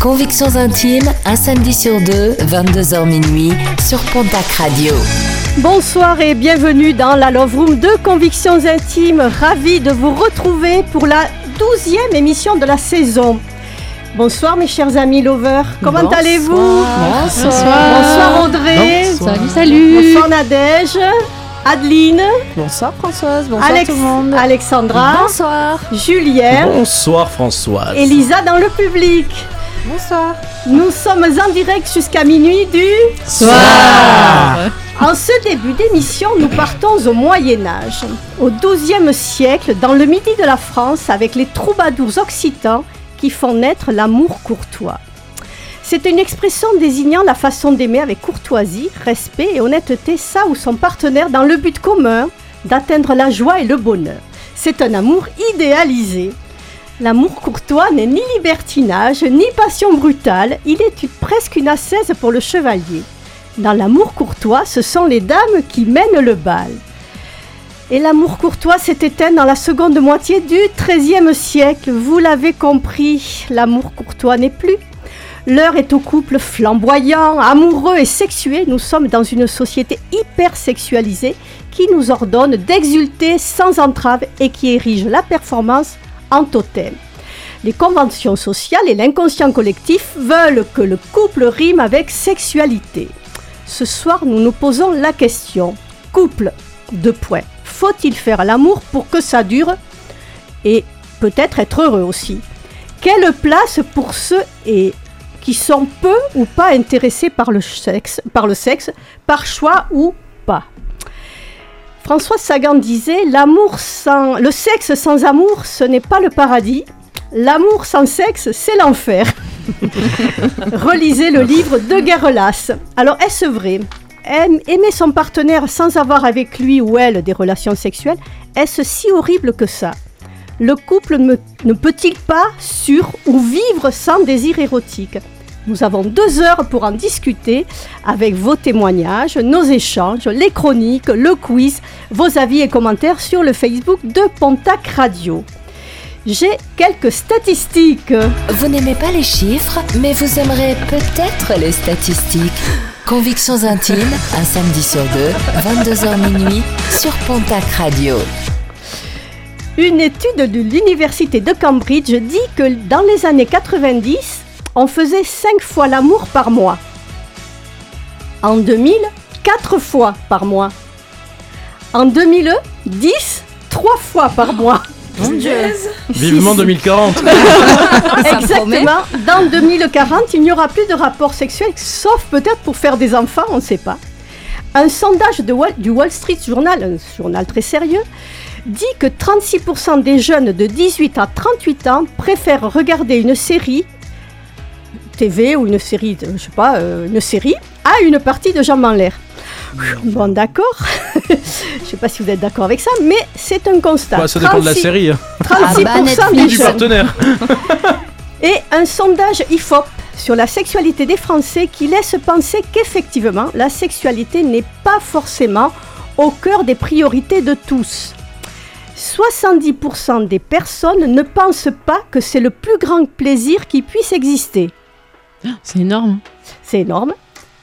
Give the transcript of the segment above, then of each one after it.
Convictions intimes, un samedi sur deux, 22h minuit, sur Pontac Radio. Bonsoir et bienvenue dans la Love Room de Convictions Intimes. Ravi de vous retrouver pour la douzième émission de la saison. Bonsoir mes chers amis lovers, comment allez-vous Bonsoir. Bonsoir Audrey. Salut, salut. Bonsoir Nadège. Adeline. Bonsoir Françoise, bonsoir Alex- tout le monde. Alexandra. Bonsoir. Julien. Bonsoir Françoise. Elisa dans le public. Bonsoir. Nous sommes en direct jusqu'à minuit du Soir. En ce début d'émission, nous partons au Moyen Âge, au XIIe siècle, dans le midi de la France, avec les troubadours occitans qui font naître l'amour courtois. C'est une expression désignant la façon d'aimer avec courtoisie, respect et honnêteté ça ou son partenaire dans le but commun d'atteindre la joie et le bonheur. C'est un amour idéalisé. L'amour courtois n'est ni libertinage, ni passion brutale, il est presque une ascèse pour le chevalier. Dans l'amour courtois, ce sont les dames qui mènent le bal. Et l'amour courtois s'est éteint dans la seconde moitié du XIIIe siècle. Vous l'avez compris, l'amour courtois n'est plus. L'heure est au couple flamboyant, amoureux et sexué. Nous sommes dans une société hyper sexualisée qui nous ordonne d'exulter sans entrave et qui érige la performance en totem. Les conventions sociales et l'inconscient collectif veulent que le couple rime avec sexualité. Ce soir, nous nous posons la question. Couple, deux points. Faut-il faire l'amour pour que ça dure et peut-être être heureux aussi? Quelle place pour ceux et qui sont peu ou pas intéressés par le sexe, par le sexe, par choix ou pas? François Sagan disait l'amour sans le sexe sans amour, ce n'est pas le paradis. L'amour sans sexe, c'est l'enfer. Relisez le livre de Guerrelas. Alors, est-ce vrai? Aim- Aimer son partenaire sans avoir avec lui ou elle des relations sexuelles, est-ce si horrible que ça? Le couple ne peut-il pas sur ou vivre sans désir érotique? Nous avons deux heures pour en discuter avec vos témoignages, nos échanges, les chroniques, le quiz, vos avis et commentaires sur le Facebook de Pontac Radio. J'ai quelques statistiques. Vous n'aimez pas les chiffres, mais vous aimerez peut-être les statistiques. Convictions intimes, un samedi sur deux, 22h minuit, sur Pontac Radio. Une étude de l'université de Cambridge dit que dans les années 90, on faisait 5 fois l'amour par mois. En 2000, 4 fois par mois. En 2001, 10, 3 fois par mois. Vivement 2040. Exactement. Dans 2040, il n'y aura plus de rapports sexuels, sauf peut-être pour faire des enfants, on ne sait pas. Un sondage de Wall- du Wall Street Journal, un journal très sérieux, dit que 36% des jeunes de 18 à 38 ans préfèrent regarder une série TV ou une série, de- je sais pas, euh, une série à une partie de jambes en l'air. Bon, d'accord. je sais pas si vous êtes d'accord avec ça, mais c'est un constat. Ouais, ça dépend de la 36 série hein. 36% Ah bah, des du partenaire. Et un sondage IFOP sur la sexualité des Français qui laisse penser qu'effectivement, la sexualité n'est pas forcément au cœur des priorités de tous. 70% des personnes ne pensent pas que c'est le plus grand plaisir qui puisse exister. C'est énorme. C'est énorme.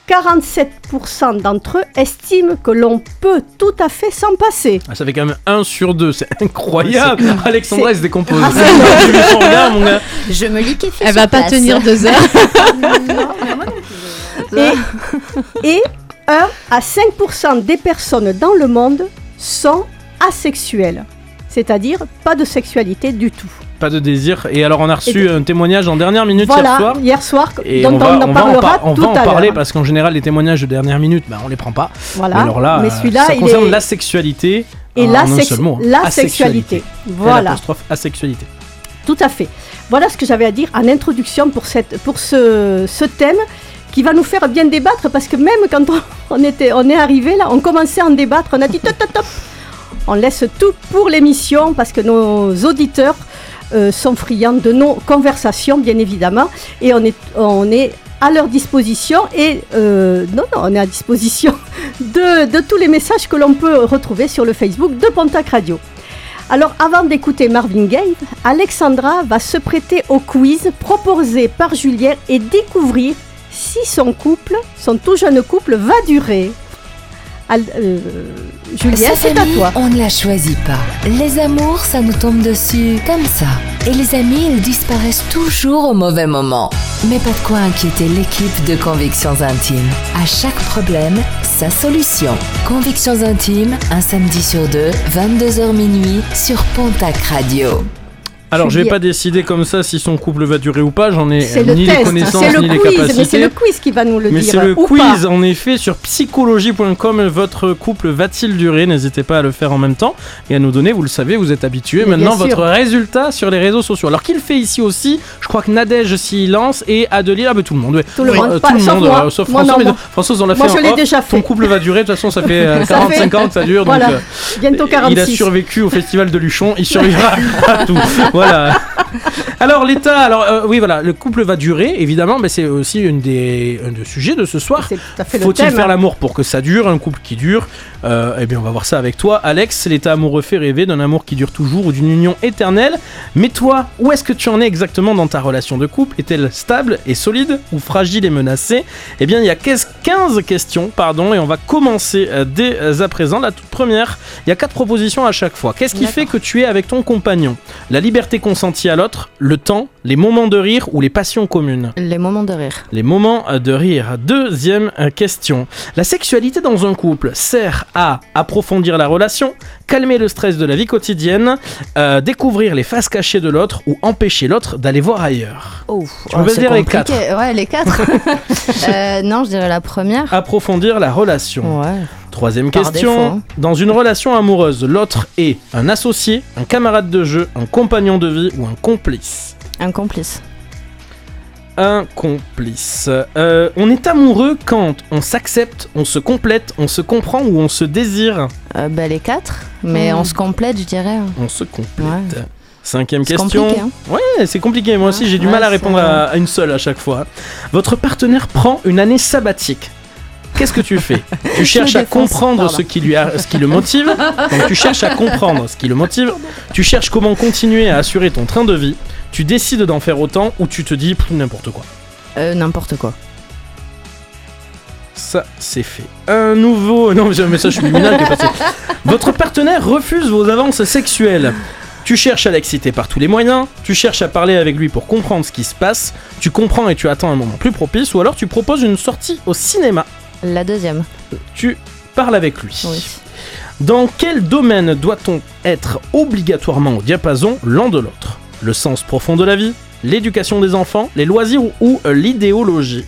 47% d'entre eux estiment que l'on peut tout à fait s'en passer. Ah, ça fait quand même 1 sur 2, c'est incroyable. Alexandra, elle se décompose. Ah. Je me liquéfie. Elle va pas place. tenir deux heures. Et, et 1 à 5% des personnes dans le monde sont asexuelles. C'est-à-dire pas de sexualité du tout. Pas de désir. Et alors, on a reçu un témoignage en dernière minute voilà, hier soir. hier Et dont on va, on en on va en, parlera par- on tout va en à parler parce qu'en général, les témoignages de dernière minute, bah, on les prend pas. Voilà. Mais alors là, Mais celui-là, ça il concerne est- la sexualité. Et la, sex- mot. la sexualité. Voilà. L'apostrophe asexualité. Tout à fait. Voilà ce que j'avais à dire en introduction pour, cette, pour ce, ce thème qui va nous faire bien débattre parce que même quand on, on, était, on est arrivé là, on commençait à en débattre, on a dit top, top, top. On laisse tout pour l'émission parce que nos auditeurs euh, sont friands de nos conversations, bien évidemment, et on est, à leur disposition et euh, non, non, on est à disposition de, de tous les messages que l'on peut retrouver sur le Facebook de Pontac Radio. Alors avant d'écouter Marvin Gaye, Alexandra va se prêter au quiz proposé par Julien et découvrir si son couple, son tout jeune couple, va durer. Al- euh, c'est à toi. on ne la choisit pas. Les amours, ça nous tombe dessus comme ça. Et les amis, ils disparaissent toujours au mauvais moment. Mais pas de quoi inquiéter l'équipe de Convictions Intimes. À chaque problème, sa solution. Convictions Intimes, un samedi sur deux, 22h minuit, sur Pontac Radio. Alors, je vais pas décider comme ça si son couple va durer ou pas. J'en ai euh, le ni les connaissances le ni les capacités. mais c'est le quiz qui va nous le Mais dire. c'est le ou quiz pas. en effet sur psychologie.com. Votre couple va-t-il durer? N'hésitez pas à le faire en même temps et à nous donner, vous le savez, vous êtes habitués, Mais maintenant votre résultat sur les réseaux sociaux. Alors qu'il fait ici aussi, je crois que Nadège s'y lance et Adelie, ah tout le monde, ouais. Tout le monde, euh, pas- tout le sauf monde, moi. euh, sauf Moi, François, non, mais moi. non, François, on l'a Moi, fait je en l'ai déjà Ton fait. couple va durer, de toute façon ça fait euh, Ça 45 fait- ans que ça dure. Bientôt 46. il a survécu au festival de Luchon, il survivra à tout. Voilà. Alors l'état, alors euh, oui voilà, le couple va durer évidemment, mais c'est aussi une des, un des sujets de ce soir. Faut-il faire l'amour pour que ça dure, un couple qui dure Euh, Eh bien, on va voir ça avec toi, Alex. L'état amoureux fait rêver d'un amour qui dure toujours ou d'une union éternelle. Mais toi, où est-ce que tu en es exactement dans ta relation de couple? Est-elle stable et solide ou fragile et menacée? Eh bien, il y a 15 questions, pardon, et on va commencer euh, dès à présent. La toute première, il y a quatre propositions à chaque fois. Qu'est-ce qui fait que tu es avec ton compagnon? La liberté consentie à l'autre, le temps, les moments de rire ou les passions communes Les moments de rire. les moments de rire. Deuxième euh, question. La sexualité dans un couple sert à approfondir la relation, calmer le stress de la vie quotidienne, euh, découvrir les faces cachées de l'autre ou empêcher l'autre d'aller voir ailleurs. Oh, Tu peux dire les compliqué. Ouais, les quatre. Euh, non, je dirais la première. Approfondir la relation. Ouais. Troisième Par question. défaut, hein. Dans une relation amoureuse, l'autre est un associé, un camarade de jeu, un compagnon de vie ou un complice Un complice. Un complice. Euh, on est amoureux quand on s'accepte, on se complète, on se comprend ou on se désire. Euh, bah, les quatre. Mais Hmm. on se complète, je dirais. On se complète. Ouais. Cinquième C'est question. compliqué, hein. Ouais, c'est compliqué. Moi aussi, j'ai du Ouais, mal à c'est répondre à, à une seule à chaque fois. Votre partenaire prend une année sabbatique. Qu'est-ce que tu fais Tu cherches à comprendre pardon. ce qui, lui a- ce qui le motive. Donc tu cherches à comprendre ce qui le motive. Tu cherches comment continuer à assurer ton train de vie. Tu décides d'en faire autant ou tu te dis n'importe quoi. Euh, N'importe quoi. Ça, c'est fait. Un nouveau. Non, message subliminal qui est passé. Votre partenaire refuse vos avances sexuelles. Tu cherches à l'exciter par tous les moyens, tu cherches à parler avec lui pour comprendre ce qui se passe, tu comprends et tu attends un moment plus propice, ou alors tu proposes une sortie au cinéma. La deuxième. Tu parles avec lui. Oui. Dans quel domaine doit-on être obligatoirement au diapason l'un de l'autre? Le sens profond de la vie, l'éducation des enfants, les loisirs ou, ou, euh, l'idéologie?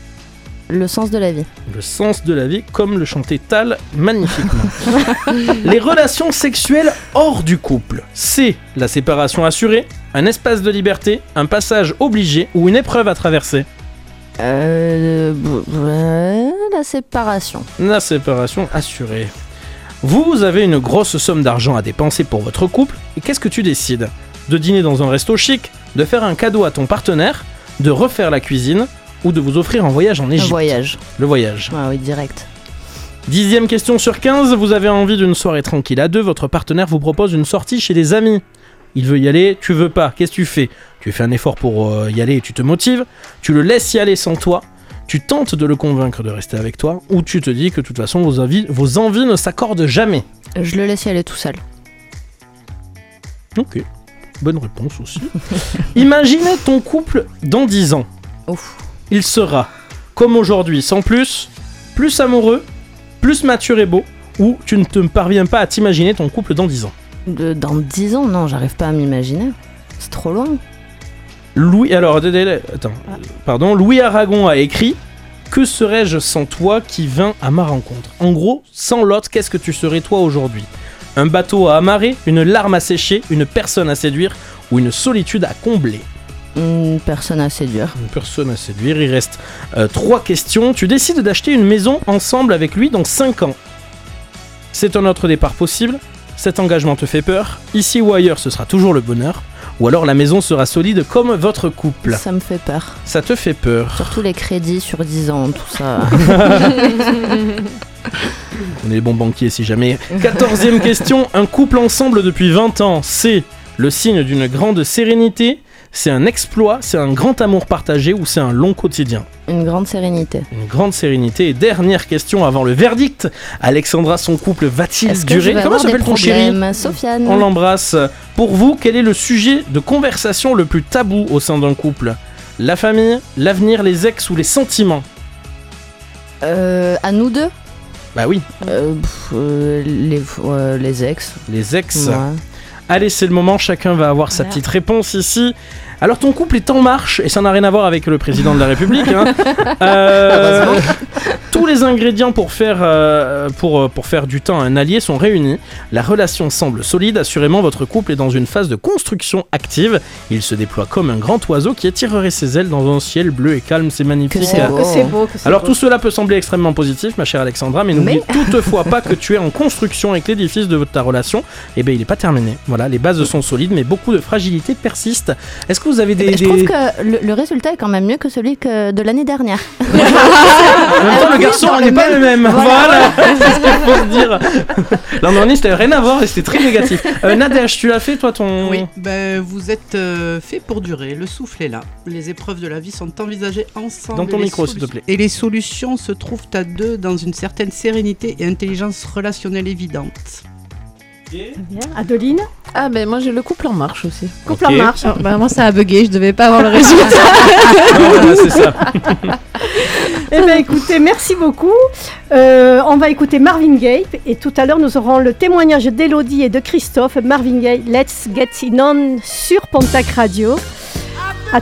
Le sens de la vie. le sens de la vie, comme le chantait Tal magnifiquement. Les relations sexuelles hors du couple, c'est la séparation assurée, un espace de liberté, un passage obligé ou une épreuve à traverser. Euh, ouais, la séparation. La séparation assurée. Vous avez une grosse somme d'argent à dépenser pour votre couple, et qu'est-ce que tu décides? De dîner dans un resto chic, de faire un cadeau à ton partenaire, de refaire la cuisine, ou de vous offrir un voyage en Égypte? voyage. Le voyage. Ah oui, direct. Dixième question sur 15, vous avez envie d'une soirée tranquille à deux, votre partenaire vous propose une sortie chez des amis. Il veut y aller, tu veux pas, qu'est-ce que tu fais? Tu fais un effort pour euh, y aller et tu te motives, tu le laisses y aller sans toi, tu tentes de le convaincre de rester avec toi, ou tu te dis que de toute façon vos envies, vos envies ne s'accordent jamais. Je le laisse y aller tout seul. Ok, bonne réponse aussi. Imaginez ton couple dans 10 ans. Ouf. Il sera, comme aujourd'hui, sans plus, plus amoureux, plus mature et beau, ou tu ne te parviens pas à t'imaginer ton couple dans 10 ans. De- dans 10 ans, non, j'arrive pas à m'imaginer. C'est trop loin. Louis, alors, attends, pardon, Louis Aragon a écrit Que serais-je sans toi qui vint à ma rencontre? En gros, sans l'autre, qu'est-ce que tu serais toi aujourd'hui? Un bateau à amarrer, une larme à sécher, une personne à séduire ou une solitude à combler? Une personne à séduire. Une personne à séduire. Il reste euh, trois questions. Tu décides d'acheter une maison ensemble avec lui dans 5 ans. C'est un autre départ possible. Cet engagement te fait peur. Ici ou ailleurs, ce sera toujours le bonheur. Ou alors la maison sera solide comme votre couple. Ça me fait peur. Ça te fait peur. Surtout les crédits sur 10 ans, tout ça. On est les bons banquiers si jamais. Quatorzième question. Un couple ensemble depuis 20 ans, c'est le signe d'une grande sérénité c'est un exploit, c'est un grand amour partagé ou c'est un long quotidien Une grande sérénité. Une grande sérénité. Et dernière question avant le verdict. Alexandra, son couple va-t-il durer Comment s'appelle ton chéri Sofiane? On l'embrasse. Pour vous, quel est le sujet de conversation le plus tabou au sein d'un couple? La famille, l'avenir, les ex ou les sentiments? Euh, à nous deux? Bah oui, Euh, pff, euh, les, euh, les ex. les ex. Ouais. Allez, c'est le moment, chacun va avoir sa petite réponse ici. Alors ton couple est en marche, et ça n'a rien à voir avec le président de la République. hein. Euh, tous les ingrédients pour faire, euh, pour, euh, pour faire du temps un allié sont réunis. La relation semble solide, assurément votre couple est dans une phase de construction active. Il se déploie comme un grand oiseau qui étirerait ses ailes dans un ciel bleu et calme, c'est magnifique. Que c'est beau. que c'est beau, que c'est Alors beau. tout cela peut sembler extrêmement positif, ma chère Alexandra, mais n'oublie toutefois pas que tu es en construction avec l'édifice de ta relation. Et bien il n'est pas terminé. Voilà, les bases sont solides, mais beaucoup de fragilité persiste. Est-ce que vous avez des... Je des- trouve que le, le résultat est quand même mieux que celui que de l'année dernière. En même temps, le garçon dans n'est pas le même-. Voilà, c'est ce qu'il faut se dire. L'an dernier, c'était rien à voir et c'était très négatif. Euh, Nadège, tu l'as fait toi ton... Oui, ben, vous êtes euh, fait pour durer, le souffle est là. Les épreuves de la vie sont envisagées ensemble. Dans ton micro, s'il te plaît. Et les solutions se trouvent à deux dans une certaine sérénité et intelligence relationnelle évidente. Bien. Adeline, Ah ben moi j'ai le couple en marche aussi. couple Ok. en marche. Ah, bah, moi ça a bugué, je devais pas avoir le résultat. Voilà, c'est ça. Eh bien, écoutez, merci beaucoup. Euh, on va écouter Marvin Gaye et tout à l'heure, nous aurons le témoignage d'Elodie et de Christophe. Marvin Gaye, Let's Get It On sur Pontac Radio. À-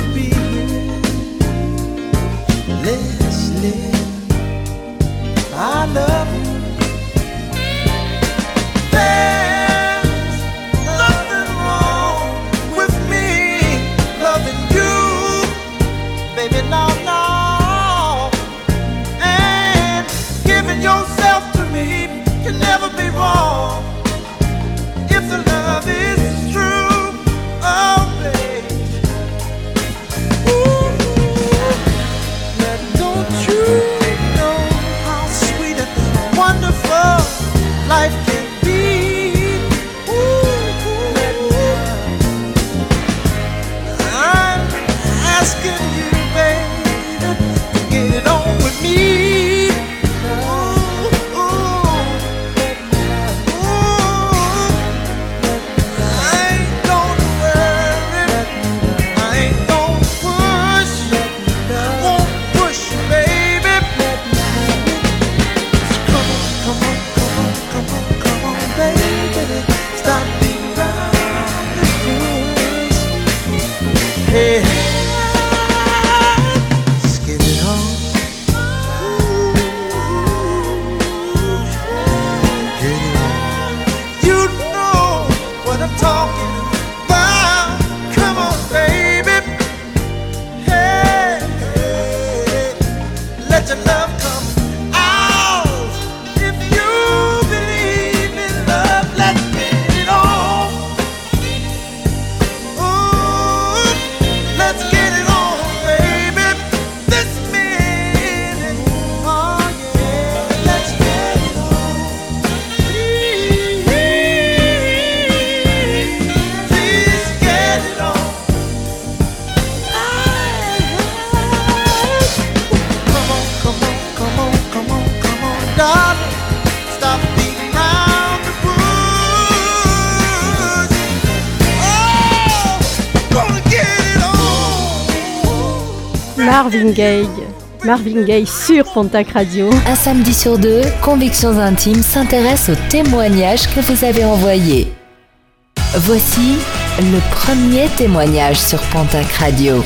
I love Marvin Gaye. Marvin Gaye sur Pontac Radio. Un samedi sur deux, Convictions Intimes s'intéresse aux témoignages que vous avez envoyés. Voici le premier témoignage sur Pontac Radio.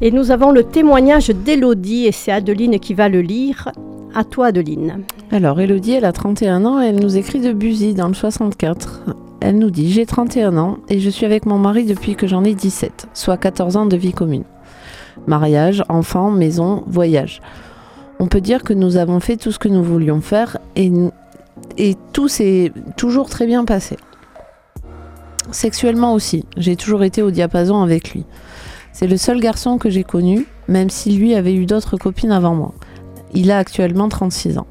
Et nous avons le témoignage d'Elodie et c'est Adeline qui va le lire. À toi Adeline. Alors, Elodie, elle a 31 ans et elle nous écrit de Buzy dans le 64. Elle nous dit J'ai 31 ans et je suis avec mon mari depuis que j'en ai 17, soit 14 ans de vie commune. Mariage, enfants, maison, voyage. On peut dire que nous avons fait tout ce que nous voulions faire et, et tout s'est toujours très bien passé. Sexuellement aussi, j'ai toujours été au diapason avec lui. C'est le seul garçon que j'ai connu, même si lui avait eu d'autres copines avant moi. Il a actuellement 36 ans.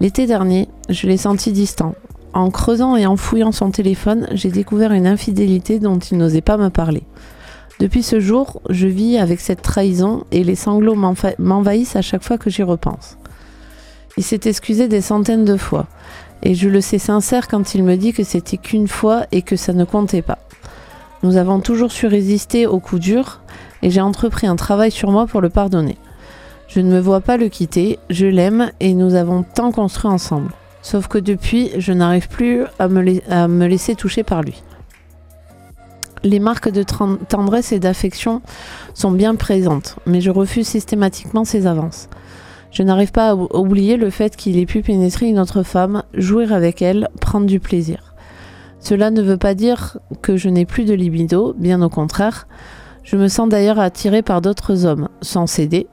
L'été dernier, je l'ai senti distant. En creusant et en fouillant son téléphone, j'ai découvert une infidélité dont il n'osait pas me parler. Depuis ce jour, je vis avec cette trahison et les sanglots m'envahissent à chaque fois que j'y repense. Il s'est excusé des centaines de fois, et je le sais sincère quand il me dit que c'était qu'une fois et que ça ne comptait pas. Nous avons toujours su résister aux coups durs, et j'ai entrepris un travail sur moi pour le pardonner. Je ne me vois pas le quitter, je l'aime et nous avons tant construit ensemble. Sauf que depuis, je n'arrive plus à me, à me laisser toucher par lui. Les marques de tendresse et d'affection sont bien présentes, mais je refuse systématiquement ses avances. Je n'arrive pas à ou- oublier le fait qu'il ait pu pénétrer une autre femme, jouir avec elle, prendre du plaisir. Cela ne veut pas dire que je n'ai plus de libido, bien au contraire. Je me sens d'ailleurs attirée par d'autres hommes, sans céder,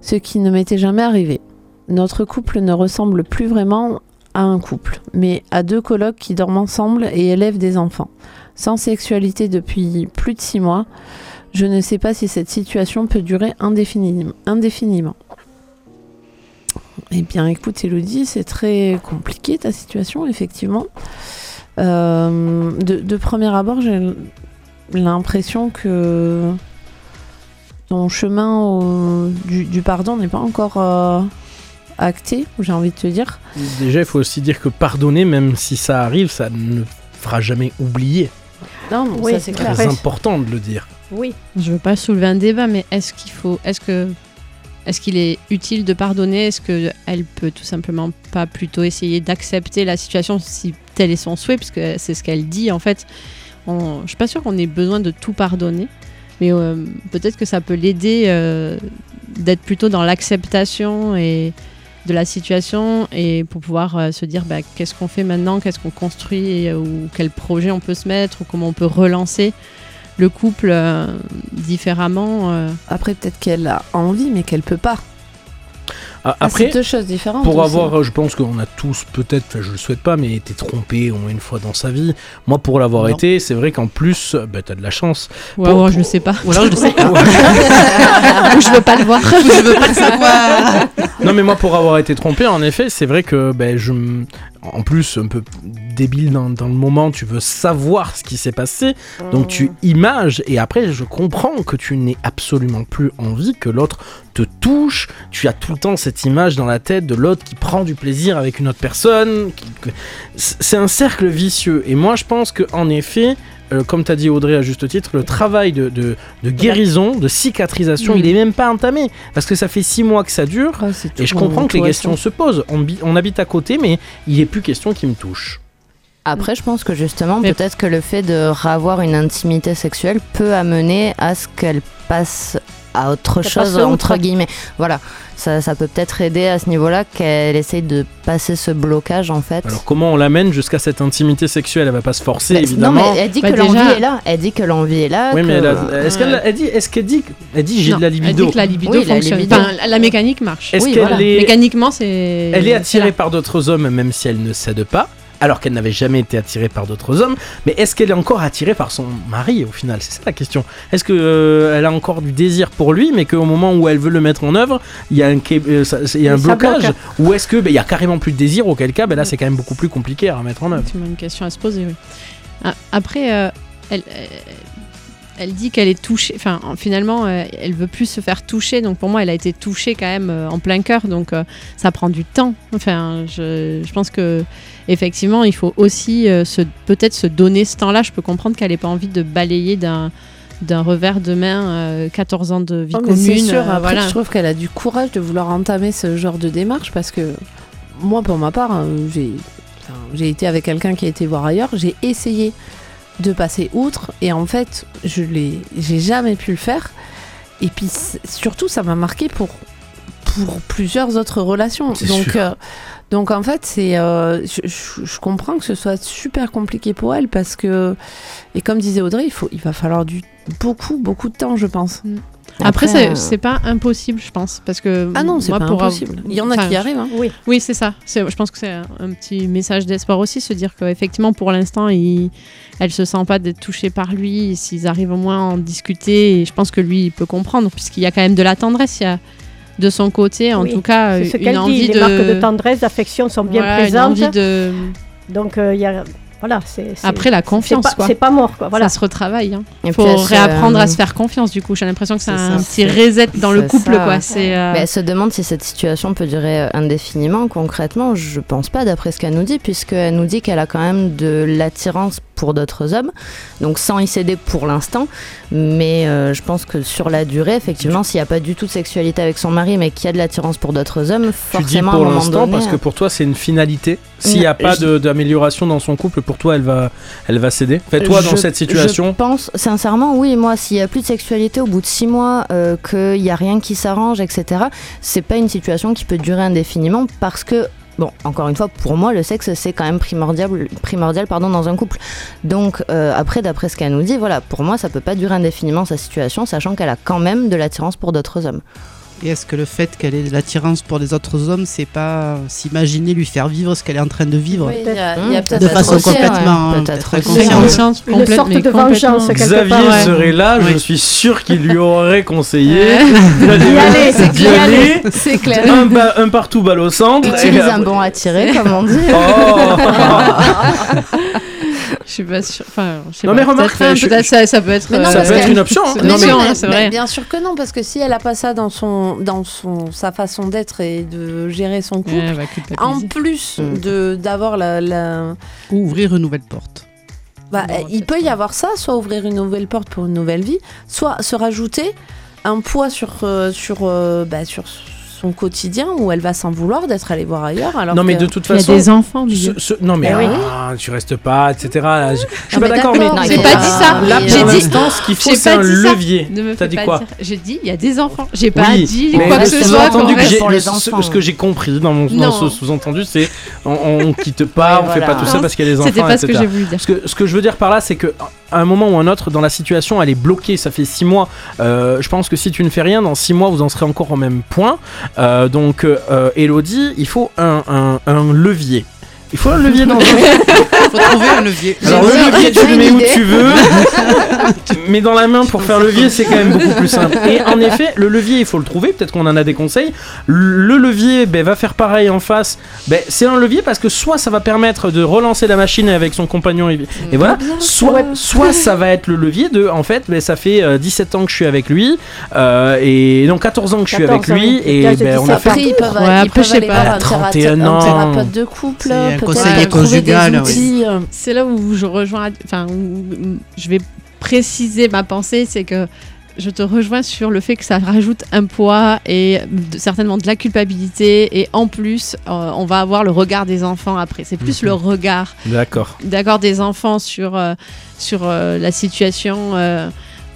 ce qui ne m'était jamais arrivé. Notre couple ne ressemble plus vraiment à un couple, mais à deux colocs qui dorment ensemble et élèvent des enfants. Sans sexualité depuis plus de six mois, je ne sais pas si cette situation peut durer indéfinim- indéfiniment. Eh bien, écoute, Elodie, c'est très compliqué ta situation, effectivement. Euh, de, premier abord, j'ai l'impression que ton chemin du pardon n'est pas encore euh, acté, j'ai envie de te dire. Déjà, il faut aussi dire que pardonner, même si ça arrive, ça ne fera jamais oublier. Non, Oui, ça c'est clair. C'est important de le dire. Oui. Je veux pas soulever un débat, mais est-ce qu'il faut, est-ce que, est-ce qu'il est utile de pardonner? Est-ce que elle peut tout simplement pas plutôt essayer d'accepter la situation si tel est son souhait, parce que c'est ce qu'elle dit en fait. On, je suis pas sûre qu'on ait besoin de tout pardonner, mais euh, peut-être que ça peut l'aider euh, d'être plutôt dans l'acceptation et de la situation et pour pouvoir euh, se dire bah, qu'est-ce qu'on fait maintenant, qu'est-ce qu'on construit et, ou quel projet on peut se mettre ou comment on peut relancer le couple euh, différemment. euh. Après, peut-être qu'elle a envie, mais qu'elle peut pas. Ah, Après, c'est deux choses différentes. Pour aussi. avoir, euh, je pense qu'on a tous peut-être, enfin, je le souhaite pas, mais été trompé au moins une fois dans sa vie. Moi, pour l'avoir été, c'est vrai qu'en plus, bah, t'as de la chance. Ou Pour- alors, pour- je sais pas. Ou alors je le sais pas. Ou je veux pas le voir. Ou je veux pas le savoir. non, mais moi, pour avoir été trompé, en effet, c'est vrai que ben, je, en plus, un peu débile dans, dans le moment, tu veux savoir ce qui s'est passé, donc tu images, et après, je comprends que tu n'aies absolument plus envie que l'autre te touche. Tu as tout le temps cette image dans la tête de l'autre qui prend du plaisir avec une autre personne. C'est un cercle vicieux, et moi, je pense que en effet. euh, comme tu as dit Audrey à juste titre, le travail de, de- de guérison, de cicatrisation, il est même pas entamé. Parce que ça fait six mois que ça dure. Ah, Et je comprends que les questions se posent. On, bi- on habite à côté, mais il n'est plus question qui me touche. Après, je pense que justement, Mais- peut-être que le fait de ravoir une intimité sexuelle peut amener à ce qu'elle passe à autre chose, entre guillemets. Voilà, ça, ça peut peut-être aider à ce niveau-là qu'elle essaye de passer ce blocage en fait. Alors comment on l'amène jusqu'à cette intimité sexuelle? Elle va pas se forcer, Bah, évidemment. Non, mais elle dit Bah, que l'envie est là. Elle dit que l'envie est là. Oui, que- mais elle a- est-ce qu'elle elle dit, est-ce qu'elle dit, elle dit j'ai Non, de la Elle libido. dit que la libido Oui, la fonctionne. libido. Enfin, la, la mécanique marche. Est-ce Oui, qu'elle voilà. est, Mécaniquement, c'est. elle est attirée par d'autres hommes, même si elle ne cède pas, alors qu'elle n'avait jamais été attirée par d'autres hommes. Mais est-ce qu'elle est encore attirée par son mari au final? C'est ça la question. Est-ce que euh, elle a encore du désir pour lui, mais qu'au moment où elle veut le mettre en œuvre, il y a un, euh, ça- il y a un Oui, ça blocage bloque. Ou est-ce que ben, il y a carrément plus de désir Auquel cas, ben là, c'est quand même beaucoup plus compliqué à remettre en œuvre? C'est une question à se poser, oui. Ah, Après, euh, elle, elle, dit qu'elle est touchée. Enfin, en- finalement, euh, elle veut plus se faire toucher. Donc, pour moi, elle a été touchée quand même euh, en plein cœur. Donc, euh, ça prend du temps. Enfin, je, je pense que effectivement, il faut aussi se- peut-être se donner ce temps-là. Je peux comprendre qu'elle n'ait pas envie de balayer d'un d'un revers de main euh, 14 ans de vie Oh, commune. c'est sûr, euh, après, voilà. je trouve qu'elle a du courage de vouloir entamer ce genre de démarche parce que moi, pour ma part, hein, j'ai été avec quelqu'un qui a été voir ailleurs, j'ai essayé de passer outre et en fait, je l'ai, j'ai jamais pu le faire. Et puis surtout, ça m'a marqué pour pour plusieurs autres relations. Donc sûr. euh, donc en fait, c'est euh, je, je- je comprends que ce soit super compliqué pour elle parce que et comme disait Audrey, il faut il va falloir du beaucoup beaucoup de temps, je pense. Après, Après, c'est euh, c'est pas impossible, je pense. Parce que Ah non, c'est pas pour impossible. Il y en a enfin, qui arrivent. hein. Oui. Oui, c'est ça. Je pense que c'est un, petit message d'espoir aussi, se dire qu'effectivement, pour l'instant, il, elle se sent pas d'être touchée par lui. S'ils arrivent au moins à en discuter, et je pense que lui, il peut comprendre, puisqu'il y a quand même de la tendresse. Il y a de son côté, en Oui, tout cas, une envie dit. de. Les marques de tendresse, d'affection sont bien Voilà, une présentes. envie de. Donc, euh, il y a. Voilà, c'est. c'est- Après, la confiance, pas- quoi. C'est pas mort, quoi. Voilà. Ça se retravaille. hein. Il faut réapprendre à se faire confiance, du coup. J'ai l'impression que c'est un ça. petit reset dans le couple, ça. quoi. C'est. euh, Mais elle se demande si cette situation peut durer euh, indéfiniment. Concrètement, je pense pas, d'après ce qu'elle nous dit, puisqu'elle nous dit qu'elle a quand même de l'attirance pour d'autres hommes, donc sans y céder pour l'instant. Mais euh, je pense que sur la durée, effectivement, s'il n'y a pas du tout de sexualité avec son mari, mais qu'il y a de l'attirance pour d'autres hommes, Tu dis forcément, à un pour l'instant parce que pour toi c'est une finalité. S'il n'y a pas d'amélioration dans son couple, pour toi elle va, elle va céder. Fais-toi dans Je- cette situation. Je pense, sincèrement, oui, moi, s'il n'y a plus de sexualité au bout de six mois, euh, qu'il n'y a rien qui s'arrange, etc., c'est pas une situation qui peut durer indéfiniment parce que. Bon, encore une fois, pour moi, le sexe, c'est quand même primordial, primordial pardon, dans un couple. Donc, euh, après, d'après ce qu'elle nous dit, voilà, pour moi, ça peut pas durer indéfiniment sa situation, sachant qu'elle a quand même de l'attirance pour d'autres hommes. Et est-ce que le fait qu'elle ait de l'attirance pour les autres hommes, c'est pas s'imaginer lui faire vivre ce qu'elle est en train de vivre Oui, il y a, il y a peut-être de façon complètement, ouais, peut-être inconsciente. Une sorte de vengeance, Xavier part, ouais. serait là, je suis sûr qu'il lui aurait conseillé d'y aller, c'est d'y clair. aller. C'est clair. un, ba- un partout balle au centre. et Utilise un bon à tirer, comme on dit. Oh Je suis pas sûre. Enfin, je sais Non, pas. mais remarque, Peut-être, je- peut-être ça, ça peut être. Mais non, euh, Ça parce peut être une option. hein. Non, mais- hein, c'est mais vrai. bien sûr que non, parce que si elle a pas ça dans son, dans son, sa façon d'être et de gérer son couple, Ouais, culpabiliser. en plus Mm. de d'avoir la, la- Ou ouvrir une nouvelle porte. bah, Bon, il peut y avoir ça, soit ouvrir une nouvelle porte pour une nouvelle vie, soit se rajouter un poids sur euh, sur euh, bah, sur son quotidien où elle va s'en vouloir d'être allée voir ailleurs. Alors Non mais que- de toute Il y a façon. des enfants, ce- Guillaume. ce- non mais Eh oui. ah, tu restes pas, etc. Là, je, je suis Non, pas d'accord, mais J'ai pas dit ça. là pour a- J'ai dit- l'instant, ce qu'il faut c'est un levier. T'as dit quoi. J'ai dit, il y a des enfants. J'ai pas Oui, dit quoi que ce soit. sous-entendu qu'on que j'ai, pour le- les ce, enfants. ce que j'ai compris dans, mon, dans Non. ce sous-entendu, c'est on, on quitte pas, on fait pas tout ça parce qu'il y a des enfants, C'était pas ce que j'ai voulu dire. Ce que, ce que je veux dire par là, c'est que un moment ou un autre, dans la situation, elle est bloquée. Ça fait six mois. Euh, je pense que si tu ne fais rien, dans six mois, vous en serez encore au même point. Euh, donc, euh, Elodie, il faut un- un levier. Il faut un levier dans un Il faut trouver un levier. Alors le levier, tu le mets où tu veux, mais dans la main pour faire levier, c'est quand même beaucoup plus simple. Et en effet, le levier, il faut le trouver. Peut-être qu'on en a des conseils. Le levier, ben, va faire pareil en face. Ben, c'est un levier parce que soit ça va permettre de relancer la machine avec son compagnon et, et voilà, soit, soit ça va être le levier de, en fait, ben, ça fait euh, 17 ans que je suis avec lui euh, et donc 14 ans que je suis 14 avec lui et ben, on a fait. Après, ils peuvent, Ouais, ils après, peuvent je sais aller pas. voir un, 31 thérapeute- un ans. thérapeute de couple, conseiller conjugal, oui. euh, C'est là où je rejoins, enfin, je vais préciser ma pensée, c'est que je te rejoins sur le fait que ça rajoute un poids et de- certainement de la culpabilité et en plus euh, on va avoir le regard des enfants après. C'est plus Mhm. le regard D'accord. d'accord des enfants sur euh, sur euh, la situation euh,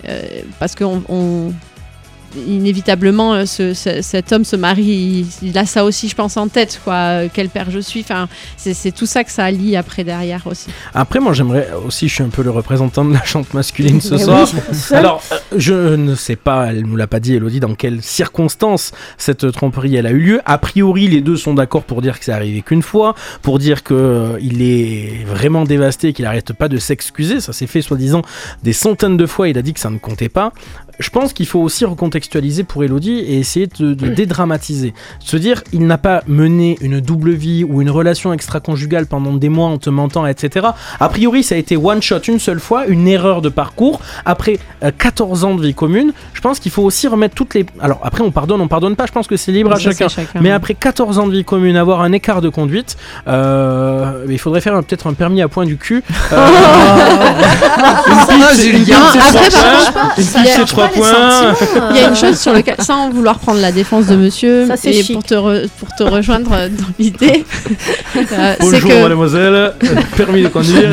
euh, parce que on, on- inévitablement euh, ce- ce- cet homme se marie il, il a ça aussi je pense en tête quoi Euh, quel père je suis enfin c'est tout ça que ça lie après derrière aussi Après, moi, j'aimerais aussi, je suis un peu le représentant de la chante masculine ce soir. oui. Alors, euh, je ne sais pas, elle nous l'a pas dit, Elodie, dans quelles circonstances cette tromperie elle a eu lieu. A priori, les deux sont d'accord pour dire que c'est arrivé qu'une fois, pour dire que il est vraiment dévasté, qu'il arrête pas de s'excuser. Ça s'est fait soi-disant des centaines de fois. Il a dit que ça ne comptait pas. Je pense qu'il faut aussi recontextualiser contextualiser pour Elodie et essayer de, de dédramatiser. Se dire, il n'a pas mené une double vie ou une relation extra-conjugale pendant des mois en te mentant, etc. A priori, ça a été one shot une seule fois, une erreur de parcours. Après euh, 14 ans de vie commune, je pense qu'il faut aussi remettre toutes les. Alors après, on pardonne, on pardonne pas. Je pense que c'est libre à chacun. Mais après 14 ans de vie commune, avoir un écart de conduite, euh, il faudrait faire peut-être un permis à point du cul. Euh, Julien. Non, c'est après, trois par contre, Une c'est change trois pas les points. sentiments. Il y a une chose sur laquelle, sans vouloir prendre la défense de monsieur, Ça, et chic. pour te, re- pour te rejoindre euh, dans l'idée, euh, Bonjour que mademoiselle, permis de conduire.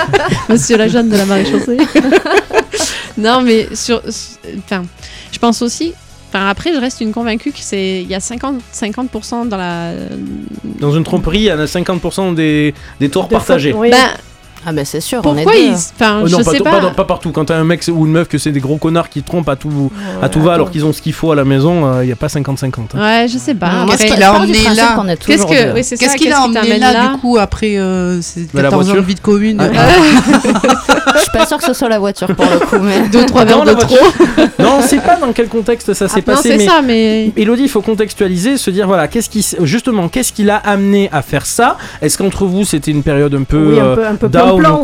monsieur la jeune de la maréchaussée. non, mais sur, sur- enfin, je pense aussi. Enfin, après, je reste une convaincue que c'est il y a 50 50% dans la. Dans une tromperie, il y en a 50% des, des torts De partagés. faute, oui. Ben, Ah bah c'est sûr, on pourquoi est deux. ils. Enfin, Oh je non, pas, sais pas. pas pas partout. Quand t'as un mec ou une meuf que c'est des gros connards qui trompent à tout, à tout va alors qu'ils ont ce qu'il faut à la maison, euh, il n'y a pas 50-50. hein. Ouais, je sais pas. Non, Moi, Après, ce qu'il je a emmené là- est Qu'est-ce que. Oui, c'est ça. Qu'est-ce qu'il a emmené là, du coup après euh, ces Mais la 14 ans de voiture vie de commune? Euh, Je suis pas sûre que ce soit la voiture pour le coup, mais Deux, trois verres Dans de la trop. non, on sait pas dans quel contexte ça s'est Ah, non, passé, c'est mais ça, mais. Elodie, il faut contextualiser, se dire voilà, qu'est-ce qui, justement, qu'est-ce qui l'a amené à faire ça? Est-ce qu'entre vous c'était une période un peu, euh, un peu,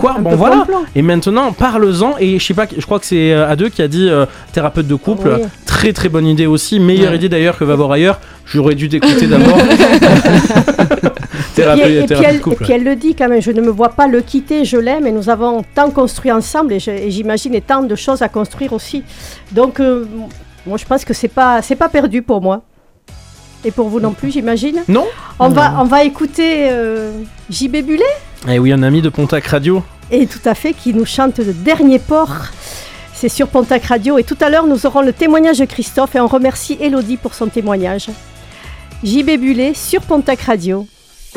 quoi Bon voilà. Et maintenant, parle-en. Et je sais pas, je crois que c'est euh, A2 qui a dit euh, thérapeute de couple. Oui. Très très bonne idée aussi. Meilleure Ouais. idée d'ailleurs que va voir ailleurs. J'aurais dû t'écouter d'abord. Et, Thérapeute, et puis elle, de couple. et puis elle le dit quand même, je ne me vois pas le quitter, je l'aime et nous avons tant construit ensemble et et j'imagine et tant de choses à construire aussi. Donc euh, moi je pense que c'est pas c'est pas perdu pour moi. Et pour vous non plus j'imagine. Non On va on va écouter euh, JB Bullet Eh oui, un ami de Pontac Radio. et tout à fait qui nous chante le dernier port. C'est sur Pontac Radio et tout à l'heure nous aurons le témoignage de Christophe et on remercie Elodie pour son témoignage. JB Bullet sur Pontac Radio.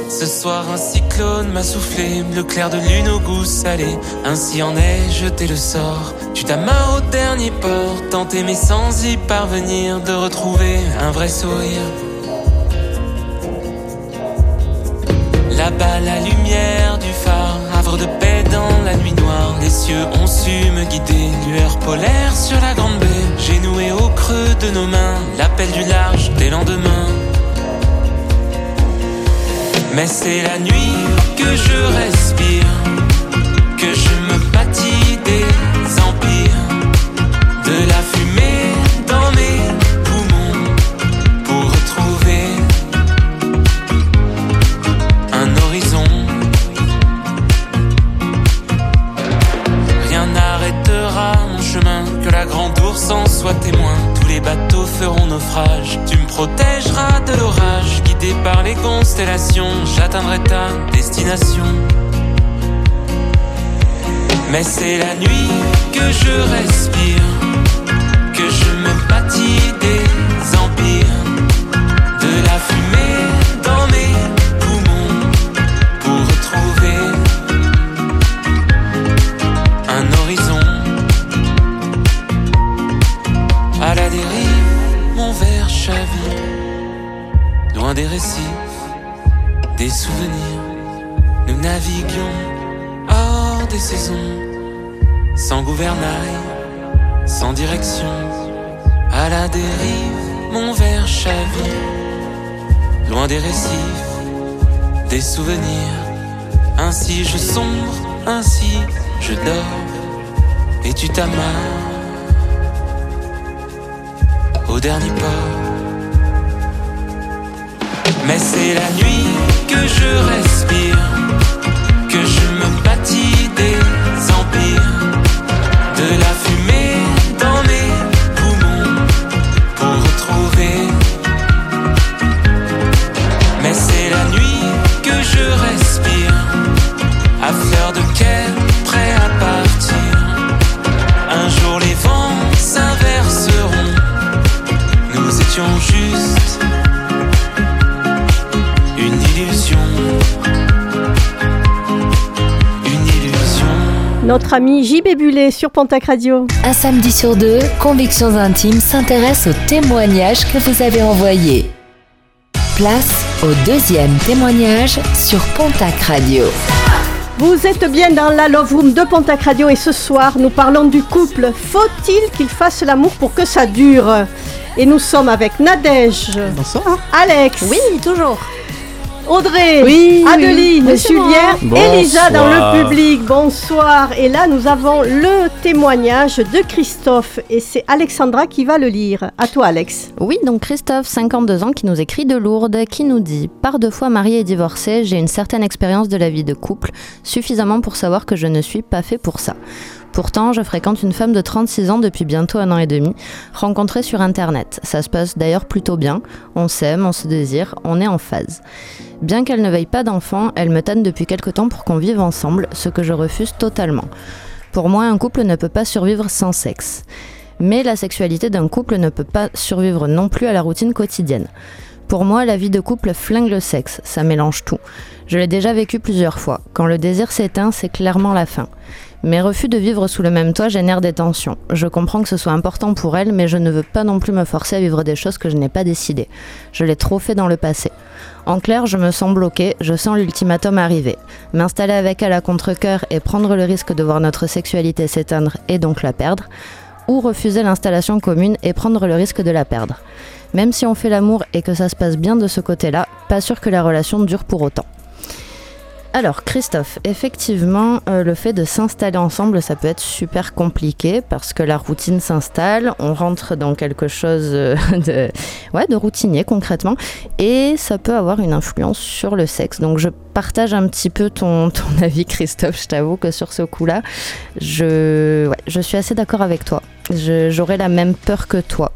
Ce soir un cyclone m'a soufflé, le clair de lune au goût salé. Ainsi en est jeté le sort. Tu t'amarres au dernier port, tant aimer sans y parvenir, de retrouver un vrai sourire. Là-bas la lumière du phare, havre de paix dans la nuit noire. Les cieux ont su me guider, lueur polaire sur la grande baie. J'ai noué au creux de nos mains l'appel du large des lendemains. Mais c'est la nuit que je respire, que je me bâtis des empires, de la fumée tu me protégeras de l'orage. Guidé par les constellations, j'atteindrai ta destination. Mais c'est la nuit que je respire, que je me bâtis des empires, des récifs, des souvenirs. Nous naviguions hors des saisons, sans gouvernail, sans direction. À la dérive, mon verre chavire, loin des récifs, des souvenirs. Ainsi je sombre, ainsi je dors, et tu t'amarres au dernier port. Mais c'est la nuit que je respire, que je me bâtis des Notre ami JB Bullet sur Pontac Radio. Un samedi sur deux, Convictions Intimes s'intéresse aux témoignages que vous avez envoyés. Place au deuxième témoignage sur Pontac Radio. Vous êtes bien dans la Love Room de Pontac Radio et ce soir nous parlons du couple. Faut-il qu'il fasse l'amour pour que ça dure? Et nous sommes avec Nadège, Bonsoir. Alex, Oui, toujours. Audrey, Oui, Adeline, oui, Julien. Elisa dans le public. Bonsoir. Et là, nous avons le témoignage de Christophe et c'est Alexandra qui va le lire. À toi, Alex. Oui, donc Christophe, 52 ans, qui nous écrit de Lourdes, qui nous dit Par deux fois marié et divorcé, j'ai une certaine expérience de la vie de couple, suffisamment pour savoir que je ne suis pas fait pour ça. Pourtant, je fréquente une femme de 36 ans depuis bientôt un an et demi, rencontrée sur Internet. Ça se passe d'ailleurs plutôt bien. On s'aime, on se désire, on est en phase. Bien qu'elle ne veuille pas d'enfant, elle me tanne depuis quelque temps pour qu'on vive ensemble, ce que je refuse totalement. Pour moi, un couple ne peut pas survivre sans sexe. Mais la sexualité d'un couple ne peut pas survivre non plus à la routine quotidienne. Pour moi, la vie de couple flingue le sexe, ça mélange tout. Je l'ai déjà vécu plusieurs fois. Quand le désir s'éteint, c'est clairement la fin. Mes refus de vivre sous le même toit génèrent des tensions. Je comprends que ce soit important pour elle, mais je ne veux pas non plus me forcer à vivre des choses que je n'ai pas décidées. Je l'ai trop fait dans le passé. En clair, je me sens bloquée, je sens l'ultimatum arriver. M'installer avec elle à contre-coeur et prendre le risque de voir notre sexualité s'éteindre et donc la perdre, ou refuser l'installation commune et prendre le risque de la perdre. Même si on fait l'amour et que ça se passe bien de ce côté-là, pas sûr que la relation dure pour autant. Alors Christophe, effectivement, euh, le fait de s'installer ensemble, ça peut être super compliqué parce que la routine s'installe, on rentre dans quelque chose euh, de, ouais, de routinier concrètement, et ça peut avoir une influence sur le sexe. Donc je partage un petit peu ton, ton avis Christophe, je t'avoue que sur ce coup-là, je, je suis assez d'accord avec toi. J'aurais la même peur que toi.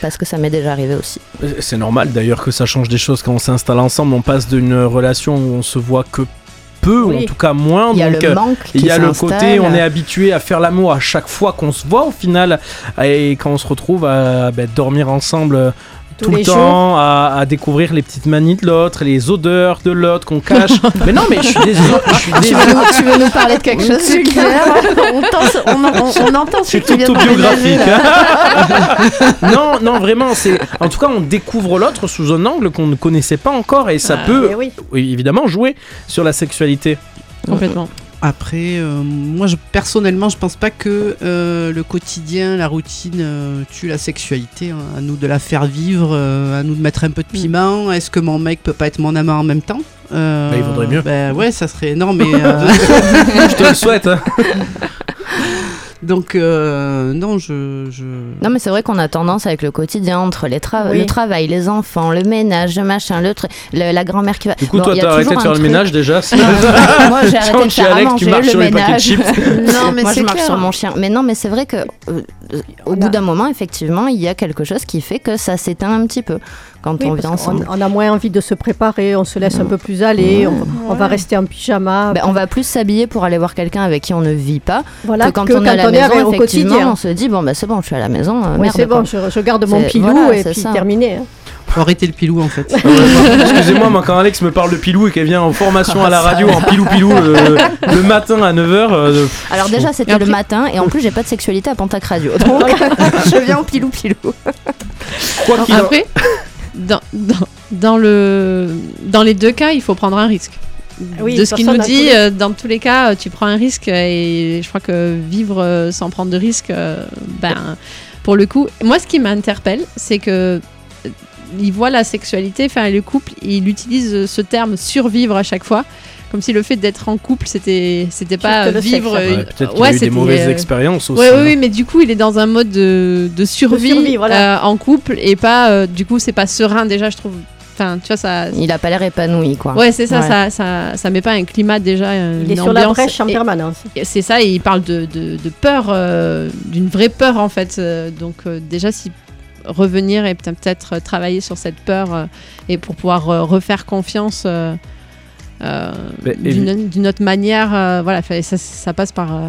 Parce que ça m'est déjà arrivé aussi. C'est normal d'ailleurs que ça change des choses quand on s'installe ensemble. On passe d'une relation où on se voit que peu, ou en tout cas moins. Il y a donc, le euh, manque il y a le côté, on est habitué à faire l'amour à chaque fois qu'on se voit au final, et quand on se retrouve à ben, dormir ensemble euh, tout le temps, à, à découvrir les petites manies de l'autre, les odeurs de l'autre qu'on cache. mais non, mais je suis désolé. Je suis Tu veux, nous, tu veux nous parler de quelque chose C'est clair. on, on, on- on entend ce C'est de autobiographique. t'emménager. non, non, vraiment, c'est. En tout cas, on découvre l'autre sous un angle qu'on ne connaissait pas encore, et ça Ah, peut, oui, évidemment, jouer sur la sexualité. Complètement. Après, euh, moi, je, personnellement, je pense pas que euh, le quotidien, la routine euh, tue la sexualité. hein. À nous de la faire vivre, euh, à nous de mettre un peu de piment. Est-ce que mon mec peut pas être mon amant en même temps? Euh, Bah, il vaudrait mieux. Ben ouais, ça serait énorme. Mais euh, Je te le souhaite. hein. donc euh, non, je, je... Non, mais c'est vrai qu'on a tendance avec le quotidien, entre les tra- Oui. le travail, les enfants, le ménage, le machin, le truc, le- la grand-mère qui va. Du coup, Bon, toi, t'as arrêté de toujours faire le ménage déjà. Moi, j'ai arrêté Quand de chez faire à Alex, tu manger, marches le sur les paquets de ménage. chips. Non, mais Moi, c'est je marche clair. sur mon chien. Mais non, mais c'est vrai que euh, au bout d'un moment, effectivement, il y a quelque chose qui fait que ça s'éteint un petit peu quand Oui, on qu'on- ensemble. on a moins envie de se préparer, on se laisse un peu plus aller, on, on va rester en pyjama. Ben, on va plus s'habiller pour aller voir quelqu'un avec qui on ne vit pas voilà, que quand on est à la avec- maison, au effectivement, quotidien. on se dit bon bah c'est bon, je suis à la maison. euh, Oui, c'est bon, je, je garde mon pilou voilà, et c'est puis ça. terminé. hein. faut arrêter le pilou en fait. Ah moi, Excusez-moi, moi, quand Alex me parle de pilou et qu'elle vient en formation à la radio en pilou-pilou le, le matin à 9h, Alors déjà c'était le matin et en plus j'ai pas de sexualité à Pontac Radio. Donc je viens au pilou pilou. quoi qu'il en- Après, dans, dans, dans le, dans les deux cas, il faut prendre un risque. Oui, de ce qu'il nous dit, euh, dans tous les cas, euh, tu prends un risque et je crois que vivre euh, sans prendre de risque, euh, ben, pour le coup, moi ce qui m'interpelle, c'est que il voit la sexualité, enfin le couple, il utilise ce terme survivre à chaque fois, comme si le fait d'être en couple, c'était c'était pas vivre. sexe, euh, Ouais, Peut-être qu'il ouais, a eu des mauvaises euh, expériences aussi. Ouais, oui, oui, mais du coup, il est dans un mode de, de survie, survie, voilà. euh, en couple et pas, euh, du coup, c'est pas serein déjà, je trouve. Enfin, tu vois, ça. Il a pas l'air épanoui quoi. Ouais, c'est ça, Ouais. ça, ça, ça met pas un climat déjà. Il est sur la brèche en Et- permanence. C'est ça, et il parle de, de, de peur, euh, d'une vraie peur en fait. Donc, euh, déjà, si revenir et peut- peut-être travailler sur cette peur euh, et pour pouvoir euh, refaire confiance d'une d'une autre manière, euh, voilà, ça, ça passe par. euh,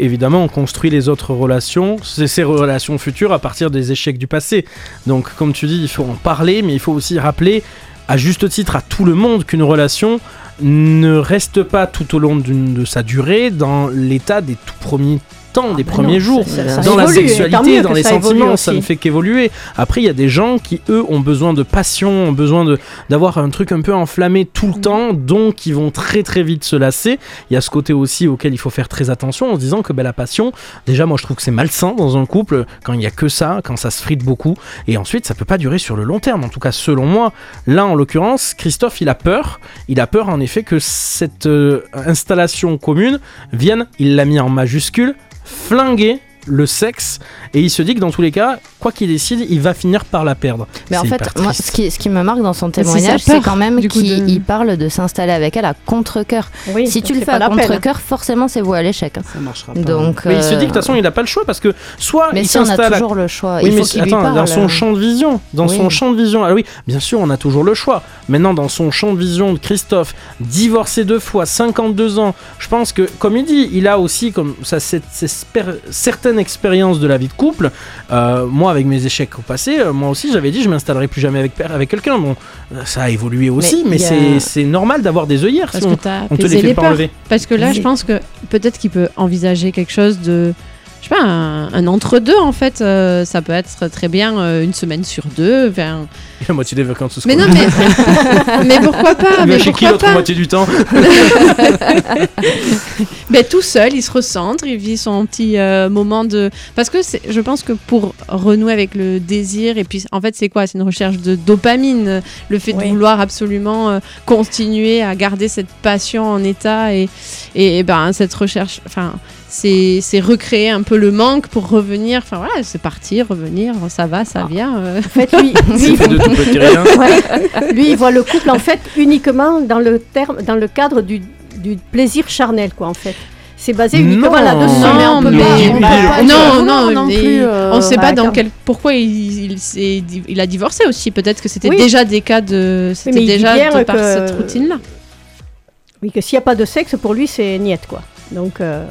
Évidemment, on construit les autres relations, ces relations futures à partir des échecs du passé. Donc, comme tu dis, il faut en parler, mais il faut aussi rappeler, à juste titre, à tout le monde qu'une relation ne reste pas tout au long de sa durée dans l'état des tout premiers temps, des bah premiers non, jours. ça- ça- ça dans la évolue, sexualité, dans les sentiments, ça ne fait qu'évoluer. Après, il y a des gens qui, eux, ont besoin de passion, ont besoin d'avoir un truc un peu enflammé tout le temps, donc ils vont très très vite se lasser. Il y a ce côté aussi auquel il faut faire très attention en se disant que ben, la passion, déjà moi je trouve que c'est malsain dans un couple quand il y a que ça, quand ça se frite beaucoup, et ensuite ça peut pas durer sur le long terme. En tout cas, selon moi, là en l'occurrence, Christophe il a peur. Il a peur en effet que cette euh, installation commune vienne, il l'a mis en majuscule, flinguer le sexe. Et il se dit que dans tous les cas, quoi qu'il décide, il va finir par la perdre. Mais en fait, moi, ce qui, ce qui me marque dans son témoignage, c'est quand même qu'il de- parle de s'installer avec elle à contre-coeur. Oui, Si tu le fais à contre-coeur, forcément, c'est voué à l'échec. hein. Ça marchera pas. Donc, Mais il se dit que de euh, toute façon, il n'a pas le choix parce que soit Mais il si on a à toujours le choix, Oui, il mais faut lui parle. dans son champ de vision, dans Oui. son champ de vision. Alors oui, bien sûr, on a toujours le choix. Maintenant, dans son champ de vision de Christophe, divorcé deux fois, 52 ans, je pense que, comme il dit, il a aussi comme ça cette, cette certaine expérience de la vie de couple. Euh, moi, avec mes échecs au passé, euh, moi aussi, j'avais dit, je m'installerai plus jamais avec avec quelqu'un. Bon, ça a évolué aussi, mais, a- c'est normal d'avoir des œillères. Parce si que on, tu as on te les fait pas enlever. Parce que là, je pense que peut-être qu'il peut envisager quelque chose de. Je sais pas, un, un entre-deux en fait. euh, ça peut être très bien euh, une semaine sur deux. enfin- La moitié des vacances Mais non, mais. mais pourquoi pas va Mais chez qui pourquoi l'autre pas moitié du temps Ben, tout seul, il se recentre, il vit son petit euh, moment de. Parce que c'est- je pense que pour renouer avec le désir, et puis en fait, c'est quoi? C'est une recherche de dopamine, le fait Oui. de vouloir absolument euh, continuer à garder cette passion en état et, et, ben, cette recherche. Enfin, c'est recréer un peu le manque pour revenir. Enfin voilà, c'est partir, revenir, ça va, ça vient. euh. En fait, lui, lui, C'est fait de tout petit rien. Ouais. Lui, il voit le couple en fait uniquement dans le terme, dans le cadre du, du plaisir charnel, quoi, en fait. C'est basé uniquement là-dessus. Non, mais non, non, non, plus, euh, on ne sait pas ouais, dans quel pourquoi il, il, a divorcé aussi. Peut-être que c'était Oui. déjà des cas de c'était déjà de par que- cette routine là. Oui, que s'il n'y a pas de sexe, pour lui, c'est niette, quoi. Donc, euh,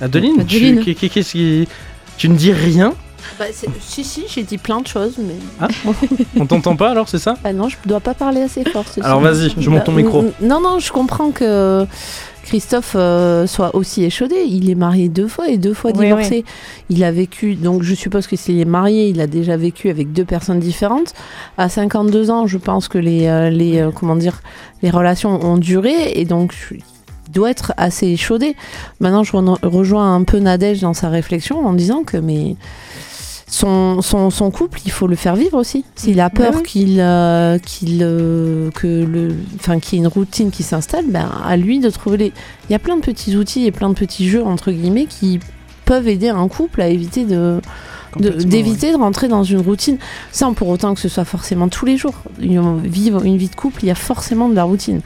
Adeline, tu, Adeline. qu'est- qu'est-ce qui- tu ne dis rien Bah, si, si, j'ai dit plein de choses, mais. On t'entend pas alors, c'est ça Ah non, je dois pas parler assez fort. ceci Alors vas-y, je monte ton Bah, micro. n- Non, non, je comprends que Christophe euh, soit aussi échaudé. Il est marié deux fois et deux fois Oui, divorcé. Il a vécu, donc je suppose que s'il est marié, il a déjà vécu avec deux personnes différentes. À 52 ans, je pense que les, euh, les euh, comment dire, les relations ont duré et donc doit être assez échaudé. Maintenant, je re- rejoins un peu Nadège dans sa réflexion en disant que mais son, son, son couple, il faut le faire vivre aussi. S'il a peur oui. qu'il euh, qu'il euh, que le enfin qu'il y ait une routine qui s'installe, ben à lui de trouver les il y a plein de petits outils et plein de petits jeux entre guillemets qui peuvent aider un couple à éviter de de- d'éviter de rentrer dans une routine. Sans pour autant que ce soit forcément tous les jours. Vivre une vie de couple il y a forcément de la routine.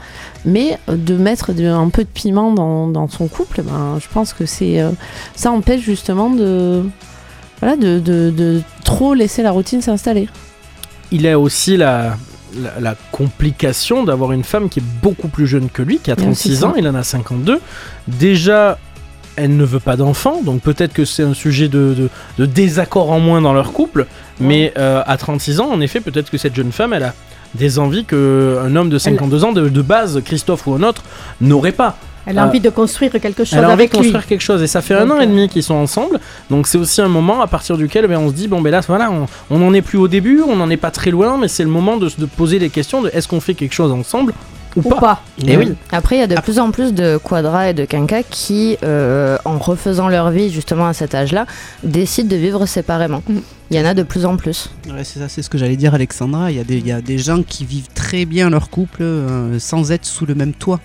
Mais euh, de mettre de- un peu de piment dans, dans son couple ben, je pense que c'est euh, ça empêche justement de voilà de, de, trop laisser la routine s'installer. Il a aussi la, la, la complication d'avoir une femme qui est beaucoup plus jeune que lui, qui a Il y a aussi 36 ça. ans, il en a 52. Déjà, elle ne veut pas d'enfant, donc peut-être que c'est un sujet de, de- de désaccord en moins dans leur couple. Mais euh, à 36 ans, en effet, peut-être que cette jeune femme, elle a des envies qu'un homme de 52 ans, de, de base, Christophe ou un autre, n'aurait pas. elle a Ah. envie de construire quelque chose Elle a envie avec de lui. construire quelque chose et ça fait un an et euh, demi qu'ils sont ensemble. Donc c'est aussi un moment à partir duquel ben, on se dit bon ben là voilà on, on en est plus au début, on n'en est pas très loin, mais c'est le moment de, se- de poser les questions de est-ce qu'on fait quelque chose ensemble ou, Ou pas. pas. Et oui. Après, il y a de Après- plus en plus de quadras et de quinquas qui, euh, en refaisant leur vie justement à cet âge-là, décident de vivre séparément. Mm. Il y en a de plus en plus. Ouais, c'est ça, c'est ce que j'allais dire, Alexandra. Il y, a des, il y a des gens qui vivent très bien leur couple euh, sans être sous le même toit.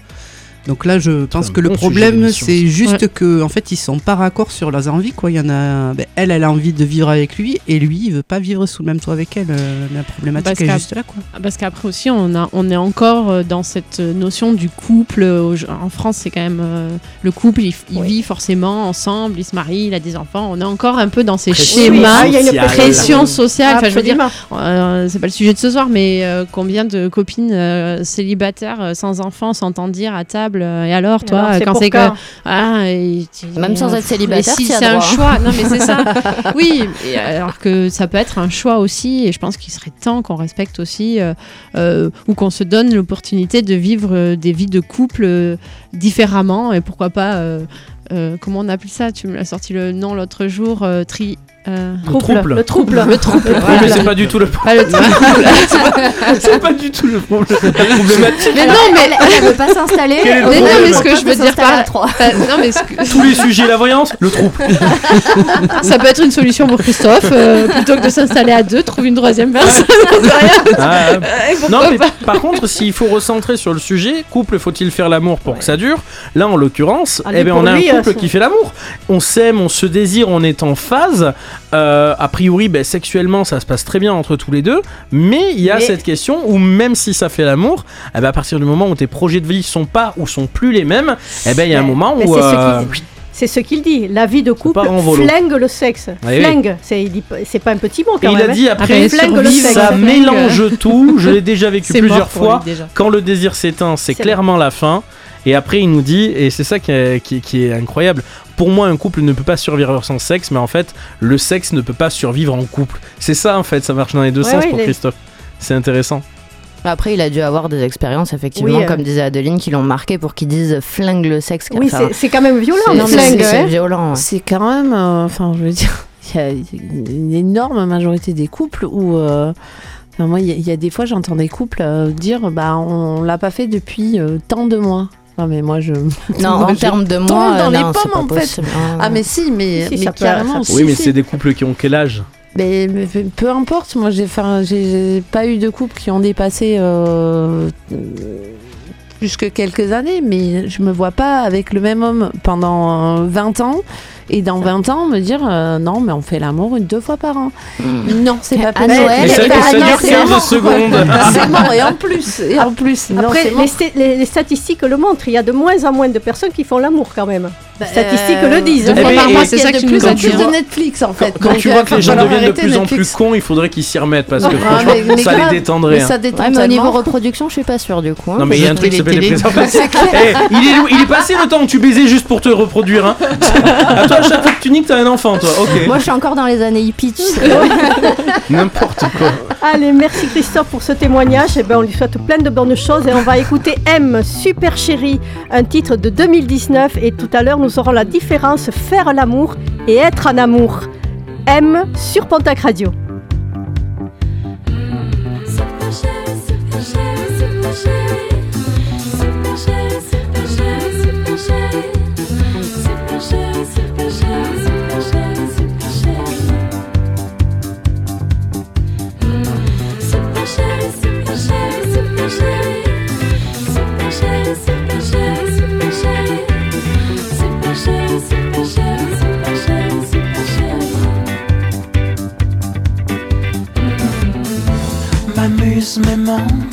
Donc là, je pense que le bon problème, c'est juste que, en fait, ils sont pas raccords sur leurs envies. Quoi. Il y en a, ben, elle, elle a envie de vivre avec lui, et lui, il veut pas vivre sous le même toit avec elle. Euh, la problématique Parce est juste là, quoi. Parce qu'après aussi, on, a, on est encore euh, dans cette notion du couple. Au- En France, c'est quand même euh, le couple, il, il Oui. vit forcément ensemble, il se marie, il a des enfants. On est encore un peu dans ces Pression schémas. Ah, il y a une sociale. Pression sociale, enfin je veux dire. Euh, c'est pas le sujet de ce soir, mais euh, combien de copines euh, célibataires euh, sans enfants s'entendent dire à table et alors toi Alors, quand c'est que ah, et Même sans être célibataire, mais si c'est un droit, choix, non mais c'est ça. oui, et alors que ça peut être un choix aussi, et je pense qu'il serait temps qu'on respecte aussi euh, euh, ou qu'on se donne l'opportunité de vivre euh, des vies de couple euh, différemment et pourquoi pas. euh, euh, comment on appelle ça? Tu me l'as sorti le nom l'autre jour. euh, tri. Euh, Le trouble. Le trouble. Le trouble. Oui, mais voilà. c'est pas du tout le trouble. c'est pas du tout le problème. La problématique. mais non, mais Elle, elle, elle veut pas s'installer. Mais non, problème mais ce que je veux dire par non, mais que- Tous les sujets, la voyance, le trouble. ça peut être une solution pour Christophe. euh, plutôt que de s'installer à deux, trouve une troisième personne. Ah, Euh, pourquoi non, mais pas par contre, s'il faut recentrer sur le sujet, couple, faut-il faire l'amour pour que ça dure? Là, en l'occurrence, Allez, eh ben, on a lui, un euh, couple ça- qui fait l'amour. On s'aime, on se désire, on est en phase. Euh, a priori, ben, sexuellement, ça se passe très bien entre tous les deux. Mais il y a Mais- cette question où même si ça fait l'amour, eh ben, à partir du moment où tes projets de vie sont pas ou sont plus les mêmes, eh ben, il y a un moment où... c'est ce euh, qu'il- C'est ce qu'il dit. La vie de couple flingue le sexe. Oui, oui. flingue. C'est il pas- c'est pas un petit mot Et quand il même. a hein. dit après, Après, flingue le sexe. ça mélange tout. Je l'ai déjà vécu plusieurs mort fois. Quand le désir s'éteint, c'est C'est clairement la fin. Et après, il nous dit, et c'est ça qui est, qui- qui est incroyable, pour moi, un couple ne peut pas survivre sans sexe, mais en fait, le sexe ne peut pas survivre en couple. C'est ça, en fait, ça marche dans les deux Ouais, sens ouais, pour Christophe. C'est intéressant. Après, il a dû avoir des expériences, effectivement, Oui, euh. comme disait Adeline, qui l'ont marqué pour qu'ils disent flingue le sexe. Oui, Enfin, c'est- c'est quand même violent. non, flingue. c'est- violent. ouais. C'est quand même, euh, enfin, je veux dire, il y a une énorme majorité des couples où, euh, enfin, moi, il y, a- il y a des fois, j'entends des couples euh, dire, bah, on l'a pas fait depuis euh, tant de mois. Non, mais moi, je. Non, moi, en termes de tombe mois, dans euh, les pommes, pas en fait. possible. hein. Ah, mais si, mais, carrément. oui, mais c'est des couples qui ont quel âge? Mais, mais peu- importe, moi j'ai pas eu de couple qui ont dépassé euh, plus que quelques années, mais je me vois pas avec le même homme pendant euh, 20 ans et dans 20 ans me dire euh, non, mais on fait l'amour une deux fois par an. Non, c'est pas possible. Ça, bah, ça dure c'est 15 mort. secondes. C'est mort, et en plus, et en plus, Après, les statistiques le montrent. Il y a de moins en moins de personnes qui font l'amour quand même. Bah, Les statistiques euh, le disent. deux Eh ben, c'est ça de que plus nous en plus de Netflix en fait. quand tu euh, vois que les gens deviennent de plus en plus cons, il faudrait qu'ils s'y remettent parce que franchement, mais- mais ça grave. les détendrait. Mais hein. ça détend Ouais, mais au niveau reproduction, je suis pas sûre du coup. hein, Non mais il y a un truc qui que s'appelle les. Eh, il, est, passé le temps où tu baisais juste pour te reproduire. Hein. à toi, à chaque fois que tu niques, t'as un enfant, toi. Ok. Moi, je suis encore dans les années hippies. N'importe quoi. Allez, merci Christophe pour ce témoignage. Et ben, on lui souhaite plein de bonnes choses. Et on va écouter M, Super Chérie, un titre de 2019. Et tout à l'heure, nous aurons la différence faire l'amour et être en amour. M sur Pontac Radio. Laisse mes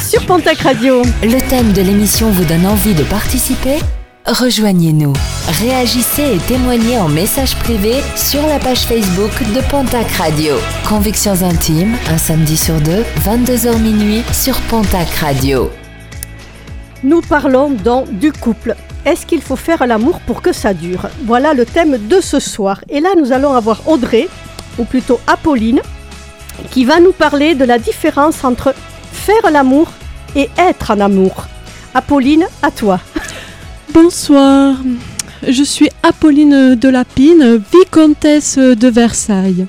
Sur Pontac Radio. Le thème de l'émission vous donne envie de participer? Rejoignez-nous. Réagissez et témoignez en message privé sur la page Facebook de Pontac Radio. Convictions intimes, un samedi sur deux, 22h minuit sur Pontac Radio. Nous parlons donc du couple. Est-ce qu'il faut faire l'amour pour que ça dure? Voilà le thème de ce soir. Et là, nous allons avoir Audrey, ou plutôt Apolline, qui va nous parler de la différence entre faire l'amour et être en amour. Apolline, à toi. Bonsoir, je suis Apolline de Lapine, vicomtesse de Versailles.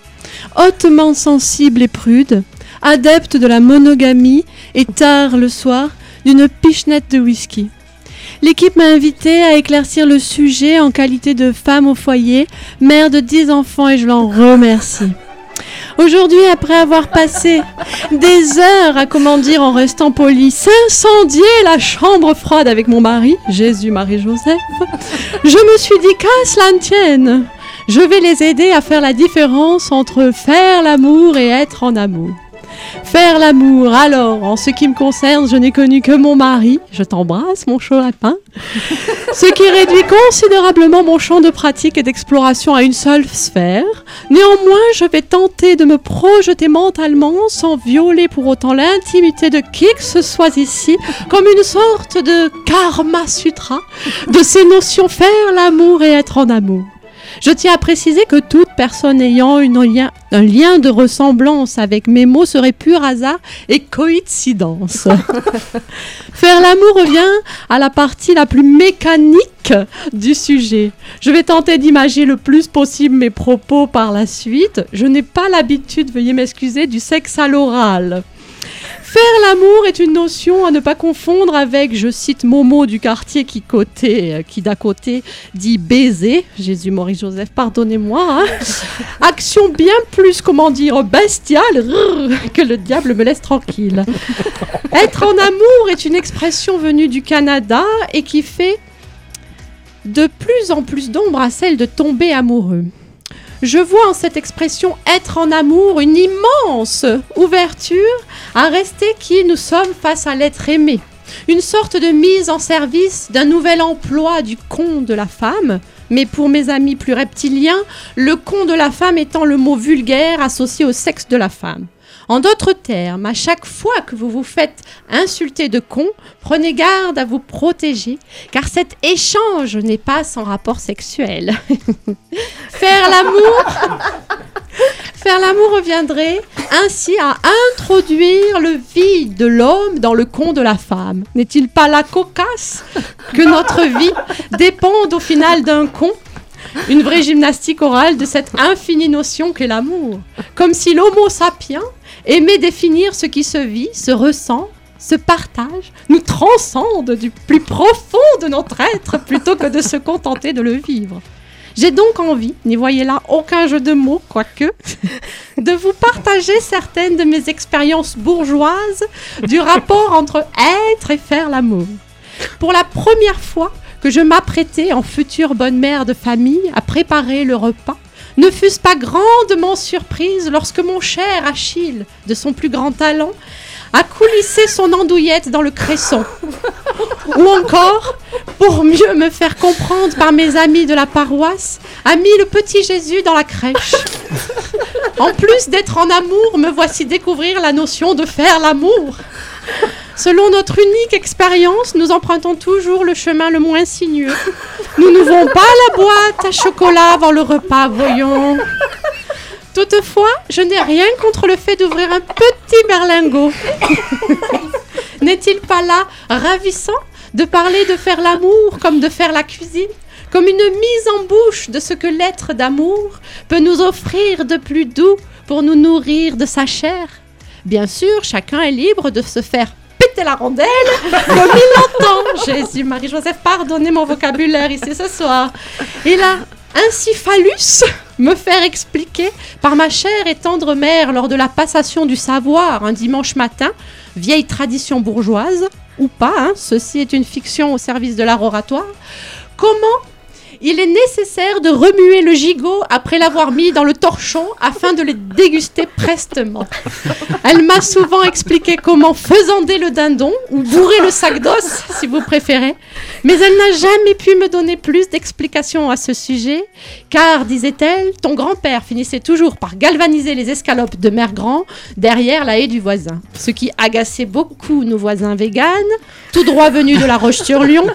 Hautement sensible et prude, adepte de la monogamie et tard le soir d'une pichenette de whisky. L'équipe m'a invitée à éclaircir le sujet en qualité de femme au foyer, mère de 10 enfants et je l'en remercie. Aujourd'hui, après avoir passé des heures à comment dire en restant poli, s'incendier la chambre froide avec mon mari, Jésus, Marie-Joseph, je me suis dit qu'à cela ne tienne, je vais les aider à faire la différence entre faire l'amour et être en amour. Faire l'amour, alors, en ce qui me concerne, je n'ai connu que mon mari, je t'embrasse mon chaud lapin, ce qui réduit considérablement mon champ de pratique et d'exploration à une seule sphère. Néanmoins, je vais tenter de me projeter mentalement sans violer pour autant l'intimité de qui que ce soit ici, comme une sorte de karma sutra de ces notions faire l'amour et être en amour. Je tiens à préciser que toute personne ayant une lien- un lien de ressemblance avec mes mots serait pur hasard et coïncidence. Faire l'amour revient à la partie la plus mécanique du sujet. Je vais tenter d'imager le plus possible mes propos par la suite. Je n'ai pas l'habitude, veuillez m'excuser, du sexe à l'oral. Faire l'amour est une notion à ne pas confondre avec, je cite Momo du quartier qui, côté, euh, qui d'à côté dit baiser. Jésus, Maurice Joseph, pardonnez-moi. hein. Action bien plus, comment dire, bestiale que le diable me laisse tranquille. Être en amour est une expression venue du Canada et qui fait de plus en plus d'ombre à celle de tomber amoureux. Je vois en cette expression être en amour une immense ouverture à rester qui nous sommes face à l'être aimé. Une sorte de mise en service d'un nouvel emploi du con de la femme, mais pour mes amis plus reptiliens, le con de la femme étant le mot vulgaire associé au sexe de la femme. En d'autres termes, à chaque fois que vous vous faites insulter de con, prenez garde à vous protéger, car cet échange n'est pas sans rapport sexuel. Faire l'amour Faire l'amour reviendrait ainsi à introduire le vide de l'homme dans le con de la femme. N'est-il pas la cocasse que notre vie dépende au final d'un con? Une vraie gymnastique orale de cette infinie notion qu'est l'amour. Comme si l'homo sapiens aimait définir ce qui se vit, se ressent, se partage, nous transcende du plus profond de notre être plutôt que de se contenter de le vivre. J'ai donc envie, n'y voyez là aucun jeu de mots, quoique, de vous partager certaines de mes expériences bourgeoises du rapport entre être et faire l'amour. Pour la première fois que je m'apprêtais en future bonne mère de famille à préparer le repas, ne fût-ce pas grandement surprise lorsque mon cher Achille, de son plus grand talent, a coulissé son andouillette dans le cresson. Ou encore, pour mieux me faire comprendre par mes amis de la paroisse, a mis le petit Jésus dans la crèche. En plus d'être en amour, me voici découvrir la notion de faire l'amour. Selon notre unique expérience, nous empruntons toujours le chemin le moins sinueux. Nous n'ouvrons pas la boîte à chocolat avant le repas, voyons. Toutefois, je n'ai rien contre le fait d'ouvrir un petit berlingot. N'est-il pas là ravissant de parler de faire l'amour comme de faire la cuisine? Comme une mise en bouche de ce que l'être d'amour peut nous offrir de plus doux pour nous nourrir de sa chair? Bien sûr, chacun est libre de se faire la rondelle il l'entend. Jésus, Marie-Joseph, pardonnez mon vocabulaire ici ce soir. Il a ainsi phallus me faire expliquer par ma chère et tendre mère lors de la passation du savoir un dimanche matin, vieille tradition bourgeoise, ou pas, hein, ceci est une fiction au service de l'art oratoire, comment il est nécessaire de remuer le gigot après l'avoir mis dans le torchon afin de le déguster prestement. Elle m'a souvent expliqué comment faisander le dindon ou bourrer le sac d'os, si vous préférez, mais elle n'a jamais pu me donner plus d'explications à ce sujet, car, disait-elle, ton grand-père finissait toujours par galvaniser les escalopes de Mère Grand derrière la haie du voisin, ce qui agaçait beaucoup nos voisins véganes, tout droit venus de la Roche-sur-Yon,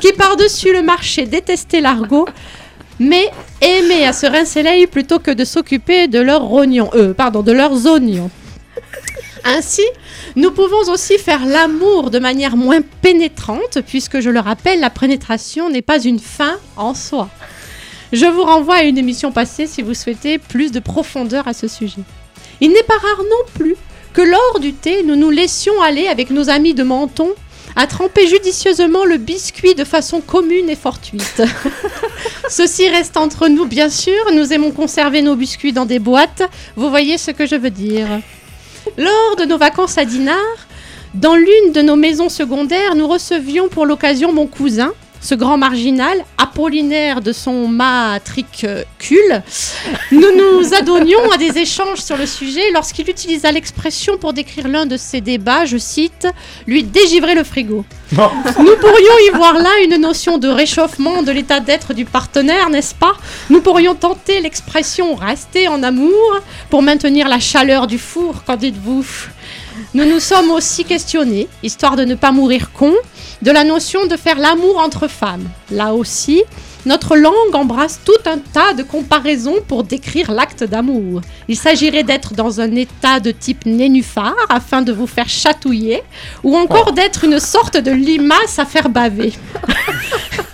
qui par-dessus le marché détestaient l'argot, mais aimaient à se rincer l'œil plutôt que de s'occuper de leurs rognons, euh, pardon, de leurs oignons. Ainsi, nous pouvons aussi faire l'amour de manière moins pénétrante, puisque je le rappelle, la pénétration n'est pas une fin en soi. Je vous renvoie à une émission passée si vous souhaitez plus de profondeur à ce sujet. Il n'est pas rare non plus que lors du thé, nous nous laissions aller avec nos amis de Menton à tremper judicieusement le biscuit de façon commune et fortuite. Ceci reste entre nous, bien sûr. Nous aimons conserver nos biscuits dans des boîtes. Vous voyez ce que je veux dire. Lors de nos vacances à Dinard, dans l'une de nos maisons secondaires, nous recevions pour l'occasion mon cousin, ce grand marginal, apollinaire de son matricule. Nous nous adonnions à des échanges sur le sujet lorsqu'il utilisa l'expression pour décrire l'un de ses débats, je cite, lui dégivrer le frigo. Nous pourrions y voir là une notion de réchauffement de l'état d'être du partenaire, n'est-ce pas? Nous pourrions tenter l'expression rester en amour pour maintenir la chaleur du four, qu'en dites-vous? Nous nous sommes aussi questionnés, histoire de ne pas mourir con, de la notion de faire l'amour entre femmes. Là aussi, notre langue embrasse tout un tas de comparaisons pour décrire l'acte d'amour. Il s'agirait d'être dans un état de type nénuphar afin de vous faire chatouiller, ou encore d'être une sorte de limace à faire baver.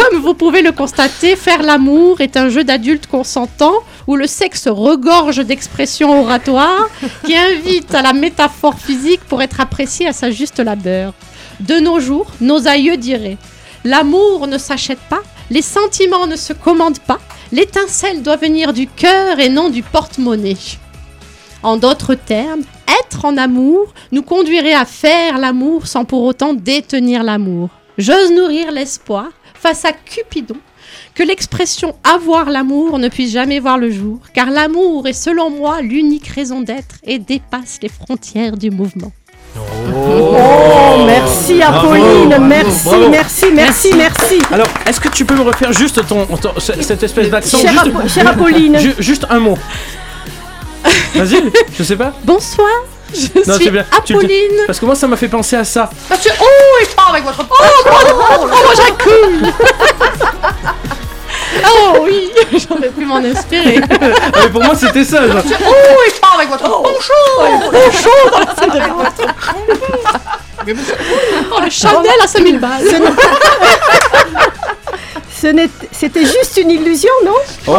Comme vous pouvez le constater, faire l'amour est un jeu d'adulte consentant où le sexe regorge d'expressions oratoires qui invitent à la métaphore physique pour être apprécié à sa juste labeur. De nos jours, nos aïeux diraient L'amour ne s'achète pas, les sentiments ne se commandent pas, l'étincelle doit venir du cœur et non du porte-monnaie. En d'autres termes, être en amour nous conduirait à faire l'amour sans pour autant détenir l'amour. J'ose nourrir l'espoir, face à Cupidon, que l'expression avoir l'amour ne puisse jamais voir le jour, car l'amour est selon moi l'unique raison d'être et dépasse les frontières du mouvement. Oh, merci Bravo, Apolline, bravo, merci, bravo. merci, merci, merci. Alors, est-ce que tu peux me refaire juste ton, ton- ce- cette espèce d'accent Chère juste, Apo- chère Apolline. Ju- juste un mot. Vas-y, je sais pas. Bonsoir, je Non, suis bien. Tu- Apolline. Parce que moi, ça m'a fait penser à ça. Monsieur Oh, il part avec votre... Oh, oh, oh, oh, moi j'accule Oh oui, j'aurais pu m'en inspirer. Mais pour moi, c'était ça. genre. Oh, il part avec votre poncho Poncho dans la. Oh, le Chanel à 5000 balles C'était juste une illusion, non Oh,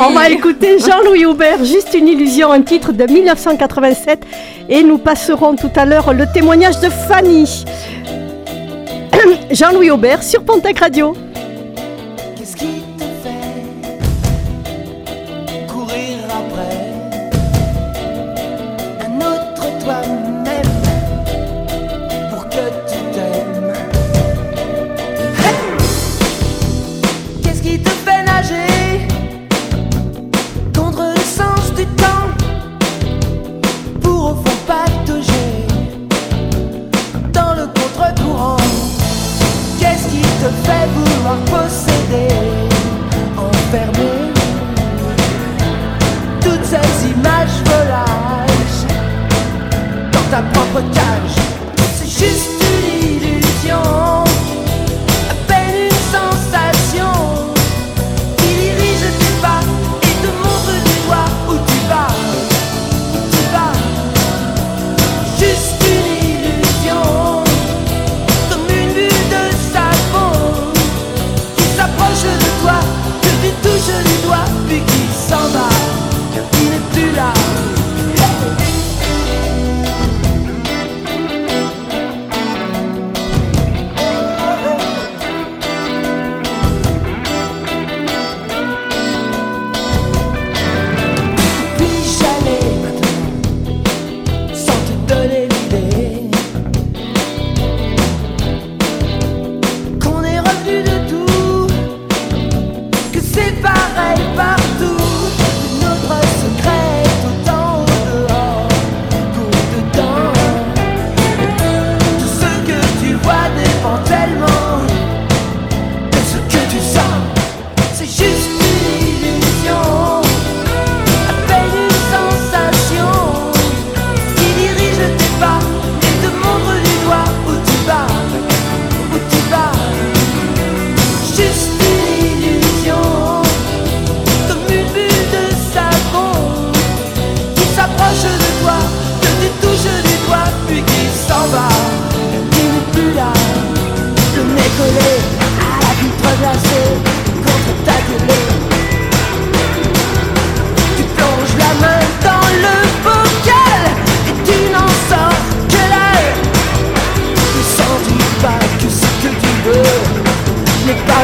On va écouter Jean-Louis Aubert, Juste une illusion, un titre de 1987. Et nous passerons tout à l'heure le témoignage de Fanny. Jean-Louis Aubert sur Pontac Radio. Te fait vouloir posséder, enfermer toutes ces images volages dans ta propre cage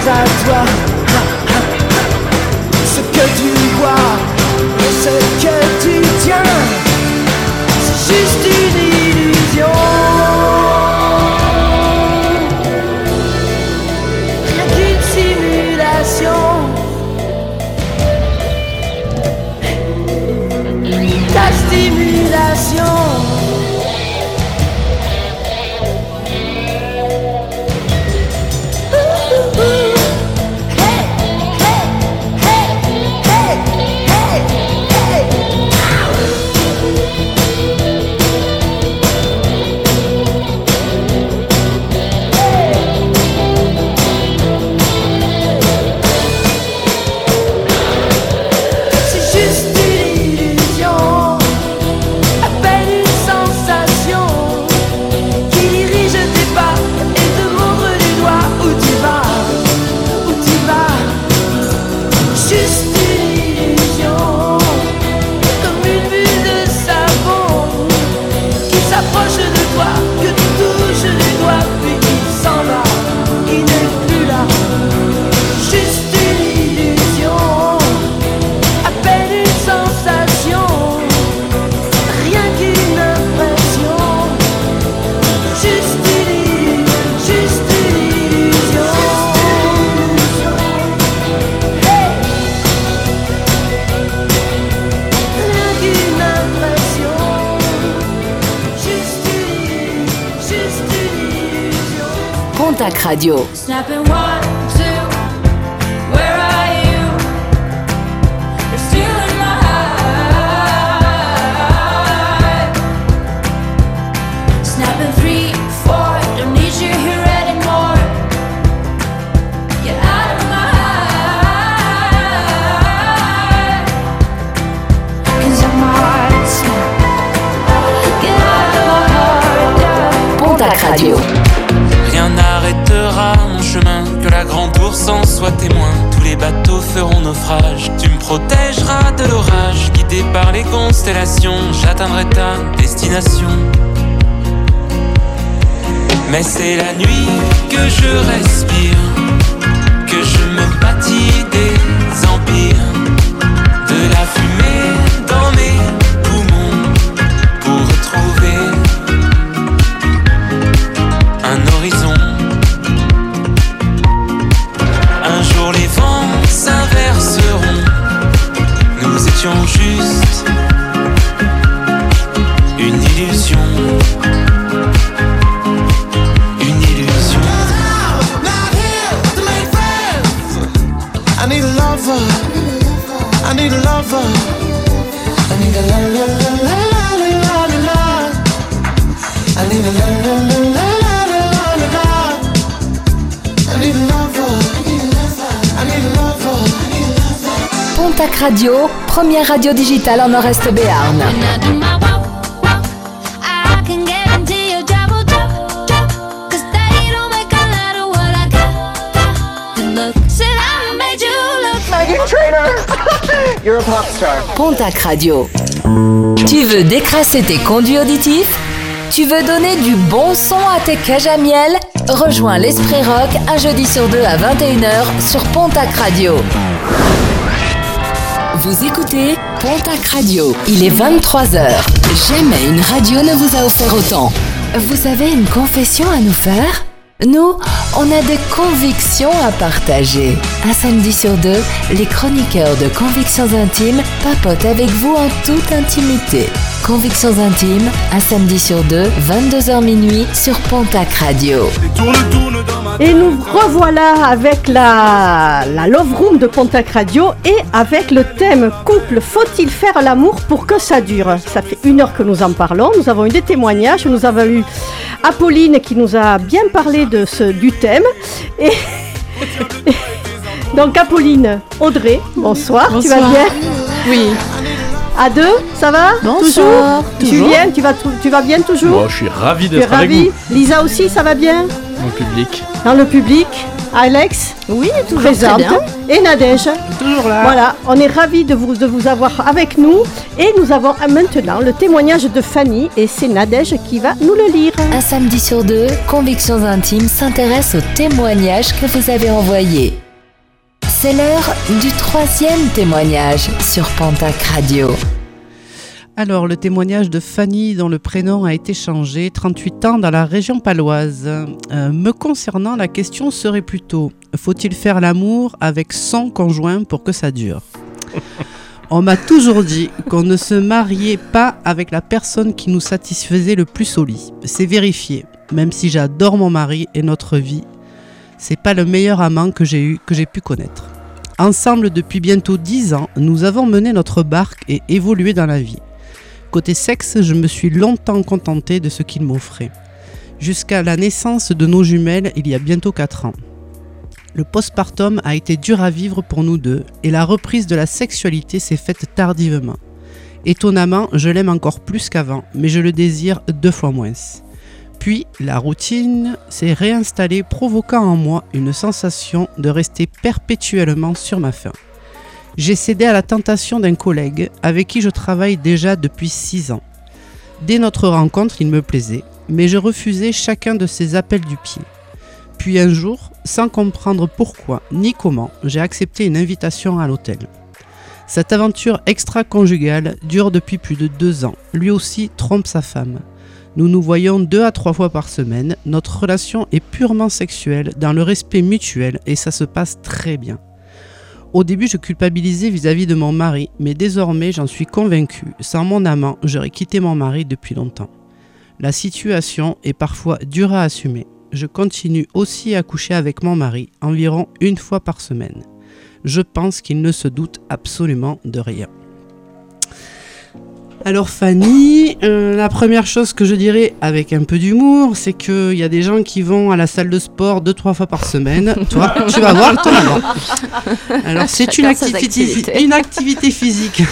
à toi. I made you look You're a pop star. Pontac Radio. Tu veux décrasser tes conduits auditifs? Tu veux donner du bon son à tes cages à miel? Rejoins l'Esprit Rock un jeudi sur deux à 21h sur Pontac Radio. Vous écoutez Pontac Radio. Il est 23h. Jamais une radio ne vous a offert autant. Vous avez une confession à nous faire? Nous, on a des convictions à partager. Un samedi sur deux, les chroniqueurs de Convictions Intimes papotent avec vous en toute intimité. Convictions Intimes, un samedi sur deux, 22h minuit sur Pontac Radio. Et nous revoilà avec la, la Love Room de Pontac Radio et avec le thème couple, faut-il faire l'amour pour que ça dure? Ça fait une heure que nous en parlons, nous avons eu des témoignages, nous avons eu Apolline qui nous a bien parlé de ce, du thème. Et, donc Apolline, Audrey, bonsoir, tu vas Bonsoir. bien? Oui. À deux, ça va Bonsoir, Toujours toujours. Julien, tu vas, tu, vas bien toujours Bon, je suis ravi Tu es d'être avec ravi vous, Lisa aussi, ça va bien mon public. Dans le public Alex Oui, toujours présente. très bien. Et Nadège. Toujours là. Voilà, on est ravis de vous, de vous avoir avec nous. Et nous avons maintenant le témoignage de Fanny. Et c'est Nadège qui va nous le lire. Un samedi sur deux, Convictions Intimes s'intéresse aux témoignages que vous avez envoyés. C'est l'heure du troisième témoignage sur Pontac Radio. Alors, le témoignage de Fanny, dont le prénom a été changé, 38 ans, dans la région paloise. Euh, me concernant, la question serait plutôt faut-il faire l'amour avec son conjoint pour que ça dure? On m'a toujours dit qu'on ne se mariait pas avec la personne qui nous satisfaisait le plus au lit. C'est vérifié. Même si j'adore mon mari et notre vie, c'est pas le meilleur amant que j'ai eu, que j'ai pu connaître. Ensemble depuis bientôt 10 ans, nous avons mené notre barque et évolué dans la vie. Côté sexe, je me suis longtemps contentée de ce qu'il m'offrait. Jusqu'à la naissance de nos jumelles il y a bientôt 4 ans. Le postpartum a été dur à vivre pour nous deux et la reprise de la sexualité s'est faite tardivement. Étonnamment, je l'aime encore plus qu'avant, mais je le désire deux fois moins. Puis, la routine s'est réinstallée, provoquant en moi une sensation de rester perpétuellement sur ma faim. J'ai cédé à la tentation d'un collègue avec qui je travaille déjà depuis 6 ans. Dès notre rencontre, il me plaisait, mais je refusais chacun de ses appels du pied. Puis un jour, sans comprendre pourquoi ni comment, j'ai accepté une invitation à l'hôtel. Cette aventure extra-conjugale dure depuis plus de deux ans. Lui aussi trompe sa femme. Nous nous voyons deux à trois fois par semaine. Notre relation est purement sexuelle, dans le respect mutuel, et ça se passe très bien. Au début, je culpabilisais vis-à-vis de mon mari, mais désormais, j'en suis convaincu. Sans mon amant, j'aurais quitté mon mari depuis longtemps. La situation est parfois dure à assumer. Je continue aussi à coucher avec mon mari environ une fois par semaine. Je pense qu'il ne se doute absolument de rien. Alors Fanny, euh, la première chose que je dirais avec un peu d'humour, c'est qu'il y a des gens qui vont à la salle de sport deux trois fois par semaine. Toi, tu vas voir ton amant. Alors c'est une activité, activités. une activité physique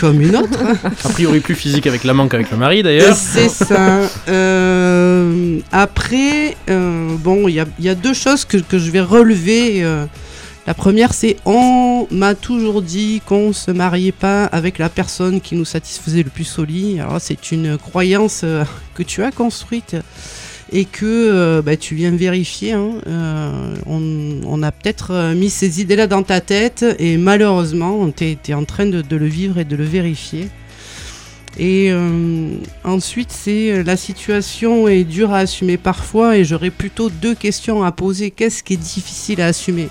comme une autre. A priori plus physique avec l'amant qu'avec le mari d'ailleurs. C'est ça. Euh, après, euh, bon, il y a, il y a deux choses que, que je vais relever. La première, c'est on m'a toujours dit qu'on se mariait pas avec la personne qui nous satisfaisait le plus au lit. Alors c'est une croyance euh, que tu as construite et que euh, bah, tu viens vérifier. hein. Euh, on, a peut-être mis ces idées-là dans ta tête et malheureusement, tu es, en train de, le vivre et de le vérifier. Et ensuite, c'est la situation est dure à assumer parfois et j'aurais plutôt deux questions à poser. Qu'est-ce qui est difficile à assumer?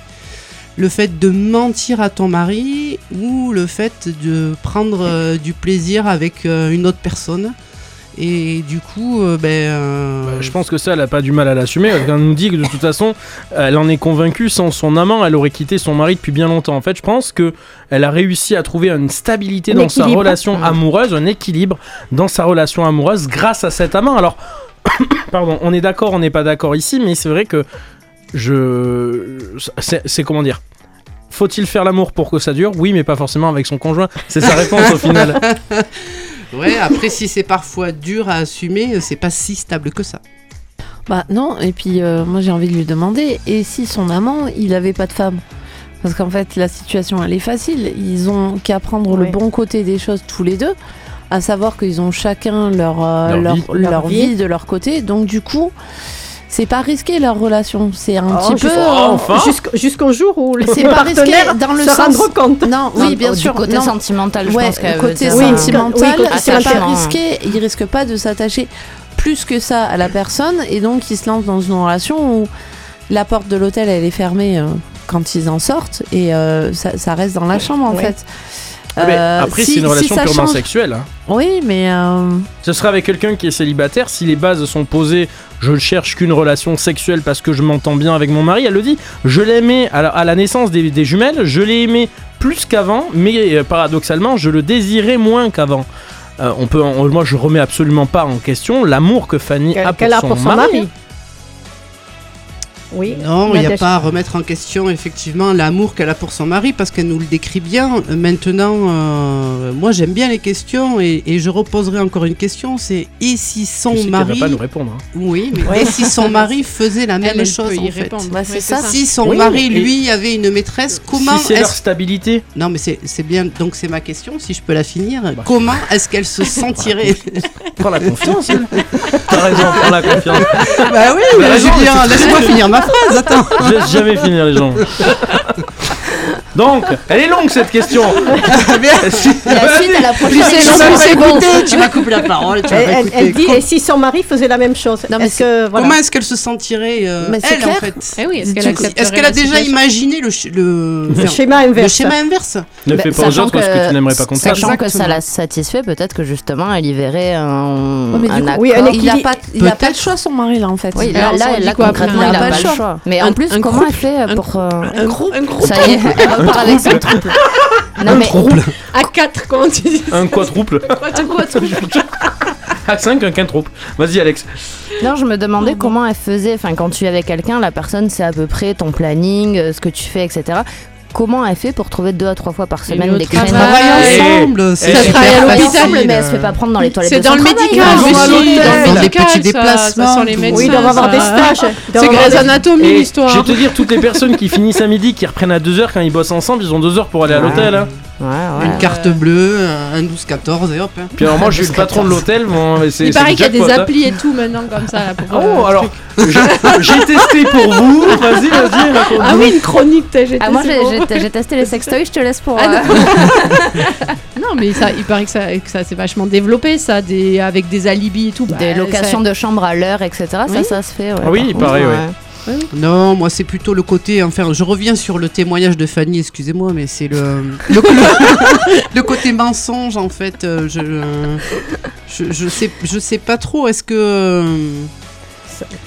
Le fait de mentir à ton mari ou le fait de prendre euh, du plaisir avec euh, une autre personne Et du coup, euh, ben. euh, Bah, Je pense que ça, elle a pas du mal à l'assumer. Elle nous dit que de toute façon, elle en est convaincue. Sans son amant, elle aurait quitté son mari depuis bien longtemps. En fait, je pense que elle a réussi à trouver une stabilité Un dans sa relation amoureuse, un équilibre dans sa relation amoureuse grâce à cet amant. Alors, pardon, on est d'accord, on n'est pas d'accord ici, mais c'est vrai que je, c'est comment dire? Faut-il faire l'amour pour que ça dure? Oui, mais pas forcément avec son conjoint. C'est sa réponse au final. Ouais, après, si c'est parfois dur à assumer, c'est pas si stable que ça. Bah non, et puis euh, moi j'ai envie de lui demander, et si son amant, il avait pas de femme? Parce qu'en fait, la situation, elle est facile. Ils ont qu'à prendre le bon côté des choses tous les deux, à savoir qu'ils ont chacun leur, euh, Leur leur, vie. leur Leur vie. vie. de leur côté. Donc du coup, c'est pas risqué leur relation. C'est un Oh, petit peu... jusqu'au- euh, enfin. Jusqu'au jour où les C'est pas risqué dans le se sens- compte. Non, Non, oui, bien du sûr. côté non. sentimental, je Ouais, pense qu'elle veut côté dire sentimental, oui, c'est pas risqué. Il risque pas de s'attacher plus que ça à la personne et donc il se lance dans une relation où la porte de l'hôtel elle est fermée euh, quand ils en sortent et euh, ça, ça reste dans la chambre en Ouais. fait. Ah, mais Euh, après, si- c'est une relation purement change- sexuelle. hein. Oui, mais euh, Ce serait avec quelqu'un qui est célibataire. Si les bases sont posées, je ne cherche qu'une relation sexuelle parce que je m'entends bien avec mon mari. Elle le dit. Je l'aimais à, la- à la naissance des, des jumelles. Je l'ai aimé plus qu'avant, mais euh, paradoxalement, je le désirais moins qu'avant. Euh, on peut, moi, je remets absolument pas en question l'amour que Fanny a pour, Qu'elle a son, pour son mari. mari. Oui. Non, il n'y a pas à remettre en question effectivement l'amour qu'elle a pour son mari parce qu'elle nous le décrit bien. Euh, Maintenant, euh, moi j'aime bien les questions et, et je reposerai encore une question, c'est et si son Tu sais mari, va pas nous répondre. hein. oui, mais et si son mari faisait la même Elle, elle chose en fait? répondre. Bah, c'est ça. Si son Oui, mari lui avait une maîtresse, comment si c'est leur est-ce stabilité, non mais c'est c'est bien donc c'est ma question si je peux la finir. Bah. Comment est-ce qu'elle se sentirait? Prends la confiance. elle. T'as raison, prends la confiance. Bah oui, Bah, Julien, mais c'est- laisse-moi finir ma phrase. Attends. Je laisse jamais finir les gens. Donc, elle est longue cette question. Si- La suite à la prochaine. Tu bon. écouter, tu vas couper la parole, tu vas Elle, elle- dit, et si son mari faisait la même chose Non, mais Est-ce que, voilà. Comment est-ce qu'elle se sentirait euh, Mais c'est elle en fait Eh oui, est-ce qu'elle accepterait Est-ce qu'elle a déjà situation imaginé le, ch- le, Le schéma le inverse. schéma inverse Ne Bah, fais pas aux autres ce que tu n'aimerais pas qu'on fasse. Sachant que ça la satisfait, peut-être que justement elle y verrait un, coup, accord. il a équilibre- pas, le choix, son mari, là, en fait. Là, concrètement, il a pas le choix. Mais en plus, comment elle fait pour. euh, Un groupe, un groupe. Ça y est, repart avec son trouble. Non, mais À 4, comment tu dis Un quadruple. À 5, un quintuple. Vas-y, Alex. non, je me demandais comment elle faisait. Enfin, quand tu es avec quelqu'un, la personne sait à peu près ton planning, euh, ce que tu fais, etc. Comment elle fait pour trouver deux à trois fois par semaine des travail. créneaux Travaille ensemble, c'est Ça super travaille à l'hôpital, mais elle se fait pas prendre dans les toilettes. C'est dans le médical, hein. l'hôtel, dans dans le des médical, petits ça- déplacements, les. Oui, il doit avoir des stages. C'est Grey's Anatomy, Et je vais l'histoire. te dire, toutes les personnes qui finissent à midi, qui reprennent à 2h quand ils bossent ensemble, ils ont 2 heures pour aller à Ouais. l'hôtel. Ouais, ouais. Une carte bleue, un 12-14 et hop. hein. Puis alors, moi, je suis le patron de l'hôtel. Bon, mais c'est- Il c'est paraît qu'il y a des hein. applis et tout maintenant comme ça. Là, pour, euh, Oh, alors, j'ai j'ai testé pour vous. Vas-y, vas-y, raconte. Ah oui, une chronique, t'as j'ai Ah, moi testé j'ai- pour- j'ai j'ai testé les sextoys, je te laisse pour. Ah, euh, Non, mais ça, il paraît que ça, que ça s'est vachement développé, ça, des, avec des alibis et tout. Bah, des locations ça- de chambres à l'heure, etc. Ça, Oui. ça se fait. ouais, Ah oui, il paraît, ouais. Non, moi c'est plutôt le côté. Enfin, je reviens sur le témoignage de Fanny, excusez-moi, mais c'est le, le, le côté mensonge en fait. euh, Je, je, je sais, je sais pas trop. Est-ce que. euh,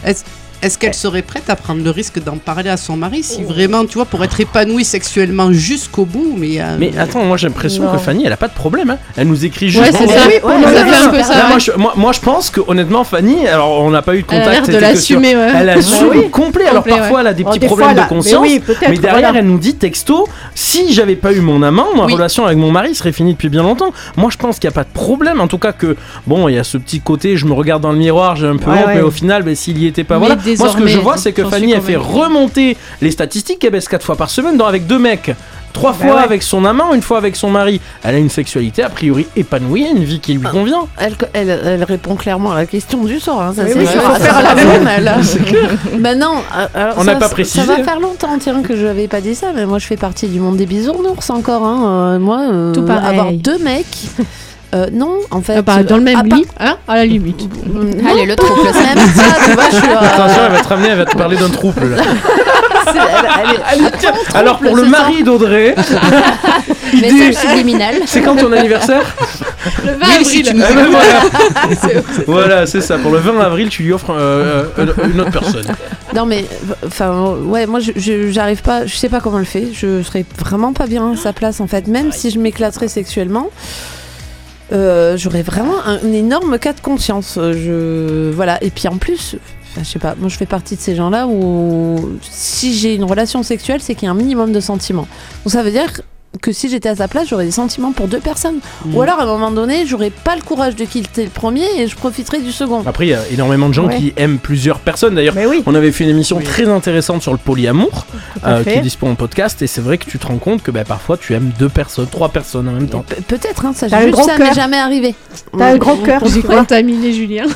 Est-ce est-ce qu'elle serait prête à prendre le risque d'en parler à son mari si vraiment, tu vois, pour être épanouie sexuellement jusqu'au bout Mais, euh, Mais attends, moi j'ai l'impression que Fanny, elle a pas de problème. hein. Elle nous écrit juste. Ouais, c'est ça. oui, Ouais, ça fait un peu Là, ça. moi, je, moi, moi, je pense que honnêtement Fanny, alors on n'a pas eu de Elle a contact, l'air de l'assumer, ouais. Elle assume oui. complet. Alors Complet, parfois elle a des Oh, petits des problèmes fois, de conscience. Mais oui, peut-être. Mais derrière, voilà. elle nous dit texto si j'avais pas eu mon amant, ma Oui. relation avec mon mari serait finie depuis bien longtemps. Moi, je pense qu'il n'y a pas de problème. En tout cas, que bon, il y a ce petit côté, je me regarde dans le miroir, j'ai un peu honte, mais au final, ben, s'il y était pas, voilà. Moi, ce que je vois, c'est que Fanny, elle fait remonter les statistiques. Elle baisse 4 fois par semaine, dans, avec deux mecs. Trois Bah fois ouais. avec son amant, une fois avec son mari. Elle a une sexualité a priori épanouie, une vie qui lui convient. Elle, elle, elle répond clairement à la question du soir. hein, ça, Oui, c'est oui, Ça, faire la même. mal, hein. Maintenant, euh, alors On ça, n'a pas précisé, Ça va faire longtemps, tiens, que je n'avais pas dit ça, mais moi je fais partie du monde des bisounours encore. Hein. Euh, moi, euh, Tout avoir deux mecs. Euh, non, en fait. Ah bah, dans le même part- lit, hein, à la limite. Non, Allez, le trouble, c'est même ça, tu vois, je suis. euh, Attention, elle va te ramener, elle va te parler d'un trouble. là. elle- elle alors pour le mari d'Audrey, Message subliminal. c'est quand ton anniversaire Le 20 Oui, si avril. tu nous- Eh ben voilà, Voilà, c'est ça. Pour le 20 avril, tu lui offres euh, euh, une autre personne. Non mais enfin ouais moi j'arrive pas je sais pas comment elle fait je serais vraiment pas bien à sa place en fait même si je m'éclaterais sexuellement euh, j'aurais vraiment un, un énorme cas de conscience euh, je voilà. Et puis en plus enfin, je sais pas moi je fais partie de ces gens là où si j'ai une relation sexuelle c'est qu'il y a un minimum de sentiments. Donc ça veut dire que si j'étais à sa place, j'aurais des sentiments pour deux personnes. Mm. Ou alors, à un moment donné, j'aurais pas le courage de quitter le premier et je profiterais du second. Après, il y a énormément de gens Ouais. qui aiment plusieurs personnes. D'ailleurs, oui. on avait fait une émission Oui. très intéressante sur le polyamour, euh, qui est dispo en podcast. Et c'est vrai que tu te rends compte que bah, parfois tu aimes deux personnes, trois personnes en même temps. Pe- Peut-être, hein, ça, juste gros ça m'est jamais arrivé. T'as un grand cœur. Vois. décontaminer Julien.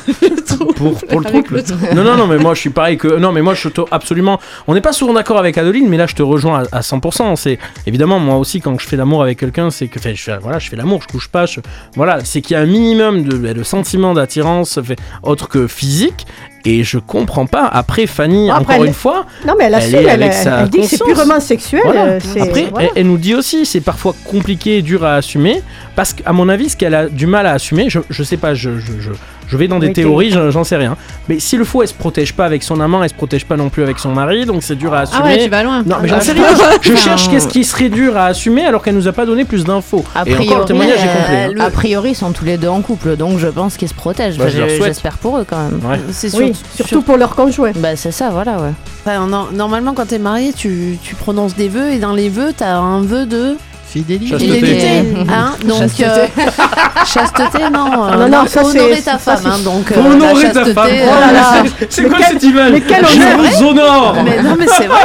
Pour, pour le trouble. trouble. Non, non, non, mais moi je suis pareil que. Non, mais moi je te absolument. On n'est pas souvent d'accord avec Adeline, mais là je te rejoins à, à 100%. C'est évidemment moi aussi quand je fais l'amour avec quelqu'un, c'est que. Je fais, voilà, je fais l'amour, je couche pas. je- voilà, c'est qu'il y a un minimum de, de sentiment d'attirance autre que physique. Et je comprends pas. Après, Fanny, après, encore elle- une fois, Non, mais elle Elle assume, elle, sa elle dit que c'est purement sexuel. Voilà. euh, Après, voilà. elle, elle nous dit aussi, c'est parfois compliqué et dur à assumer, parce qu'à mon avis, ce qu'elle a du mal à assumer, je, je sais pas, je, je, je, je vais dans des Oui, théories, j'en sais rien. Mais si le fou, elle se protège pas avec son amant, elle se protège pas non plus avec son mari, donc c'est dur à assumer. Ah ouais, tu vas loin. Non, mais j'en Ah, sais rien. Je, cherche qu'est-ce qui serait dur à assumer alors qu'elle nous a pas donné plus d'infos. A Et encore, le témoignage est complet. hein. A priori, ils sont tous les deux en couple, donc je pense qu'ils se protègent. Bah, Je-. J'espère pour eux quand même. Ouais. C'est Oui, surtout pour leur conjoint. Bah, c'est ça, voilà, ouais. Enfin, normalement, quand t'es marié, tu, tu prononces des vœux et dans les vœux, t'as un vœu de Fidélité. Chasteté. fidélité. Hein donc, Chasteté. euh, chasteté, non. euh, Non, non, ça, honorer c'est- ta femme. c'est- hein, donc, euh, honorer ta chasteté, femme. euh, Oh là là. C'est quoi Mais quel- cette image mais quel Je honneur. vous honore Mais non, mais c'est vrai.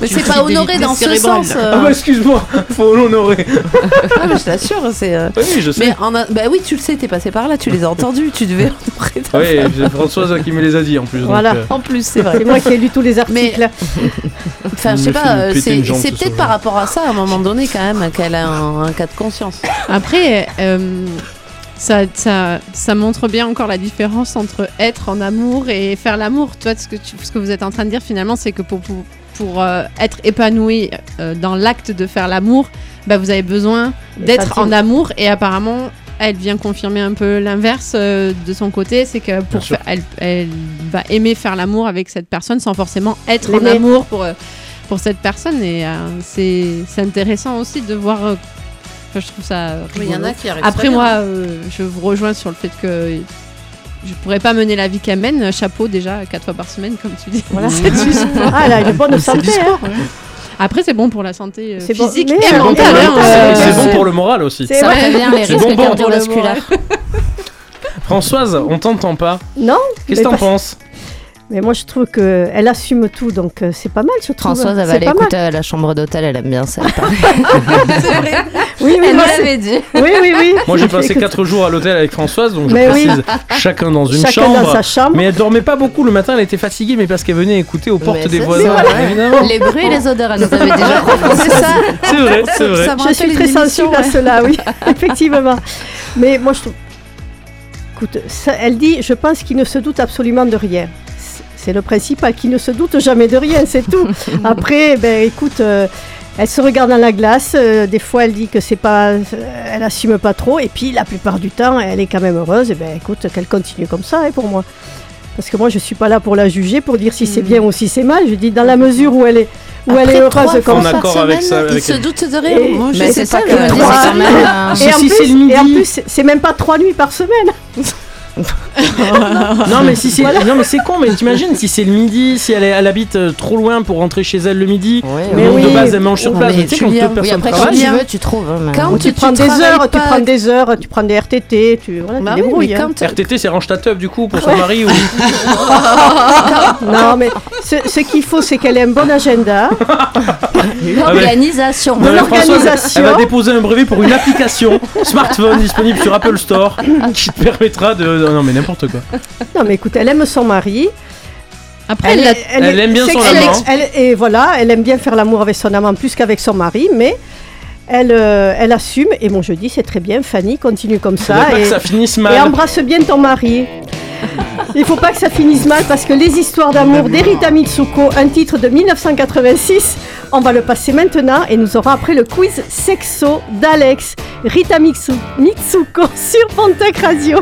Mais c'est pas honoré fidélité dans ce cérébrale. sens. euh. Ah bah excuse-moi, faut l'honorer. Ah, mais je t'assure, c'est. euh, Oui, je sais. Mais en a- bah oui, tu le sais, t'es passé par là, tu les as entendus, tu devais honorer ta Oui, femme. c'est Françoise qui me les a dit en plus. donc, Voilà. euh, En plus, c'est vrai. C'est moi qui ai lu tous les articles. Enfin, je sais pas, euh, c'est peut-être par rapport à ça, à un moment donné, quand même, qu'elle a un, un cas de conscience. Après, euh, ça, ça, ça montre bien encore la différence entre être en amour et faire l'amour. Toi, ce que, tu- ce que vous êtes en train de dire finalement, c'est que pour, pour, pour, euh, être épanoui euh, dans l'acte de faire l'amour, bah, vous avez besoin d'être en amour et apparemment. Elle vient confirmer un peu l'inverse euh, de son côté, c'est que pour elle, elle va aimer faire l'amour avec cette personne sans forcément être en amour pour, euh, pour cette personne. Et euh, c'est c'est intéressant aussi de voir. euh, enfin, je trouve ça. Il y en a qui. Après, moi, bien. euh, je vous rejoins sur le fait que je pourrais pas mener la vie qu'elle mène. Chapeau déjà, quatre fois par semaine, comme tu dis. Voilà. C'est du sport. Ah, bonne santé. hein. Après, c'est bon pour la santé euh, C'est bon, physique mais et c'est bon mentale. pour le hein, mental, euh, C'est bien bon pour le moral aussi. C'est Ça vrai. prévient les C'est risques bonbon pour le cardiovasculaires. Françoise, on t'entend pas. Non Qu'est-ce que t'en penses? Mais moi, je trouve qu'elle assume tout, donc euh, c'est pas mal, je trouve. Françoise, elle va aller mal. écouter à la chambre d'hôtel, elle aime bien ça. Oui, oui, Elle moi, me c'est- l'avait dit. oui, oui, oui. Moi j'ai passé Écoute, 4 jours à l'hôtel avec Françoise, donc je Mais oui. précise chacun dans une Chacun chambre. dans sa chambre. Mais elle dormait pas beaucoup le matin, elle était fatiguée, mais parce qu'elle venait écouter aux portes Mais des voisins, évidemment. Les bruits et les odeurs, elle nous avait déjà C'est ça. C'est vrai, c'est vrai. Ça me Je suis très sensible à cela, oui, effectivement. Mais moi, je trouve. Écoute, ça- elle dit Je pense qu'il ne se doute absolument de rien. C'est- le principal, qu'il ne se doute jamais de rien, c'est tout. Après, ben écoute. euh, elle se regarde dans la glace, euh, des fois elle dit que c'est pas, euh, elle assume pas trop, et puis la plupart du temps elle est quand même heureuse. Et ben écoute, qu'elle continue comme ça, hein, pour moi. Parce que moi je suis pas là pour la juger, pour dire si c'est bien ou si c'est mal. Je dis dans la mesure où elle est, où elle est heureuse comme ça. avec Il se doute de rien. Et- Moi, je Mais sais c'est ça que un- Et en, plus, et plus, c'est même pas trois nuits par semaine. Non mais si c'est non mais c'est con mais t'imagines si c'est le midi si elle, est- elle habite euh, trop loin pour rentrer chez elle le midi Mais donc de oui. base elle mange sur Oui, place tu sais tu quand oui, personnes après, quand tu veux, tu trouves. hein, Quand tu, tu prends des travailles heures, tu prends des heures, tu prends des RTT, tu voilà, Bah tu oui, débrouilles. mais hein. RTT c'est range ta teuf du coup pour son mari ou Non, mais ce, ce qu'il faut, c'est qu'elle ait un bon agenda. L'organisation. Non, mais Françoise, L'organisation. elle va déposer un brevet pour une application smartphone disponible sur Apple Store qui te permettra de non mais n'importe quoi Non, mais écoute, elle aime son mari. Après, elle, aime bien son amant. elle- et voilà, elle aime bien faire l'amour avec son amant plus qu'avec son mari, mais elle, euh, elle assume. Et mon je dis, c'est très bien, Fanny, continue comme ça. pas Et, que ça finisse et mal embrasse bien ton mari. Il faut pas que ça finisse mal parce que les histoires d'amour d'Erita Mitsuko, un titre de 1986, on va le passer maintenant et nous aurons après le quiz sexo d'Alex. Rita Mitsu- Mitsuko sur Pontac Radio.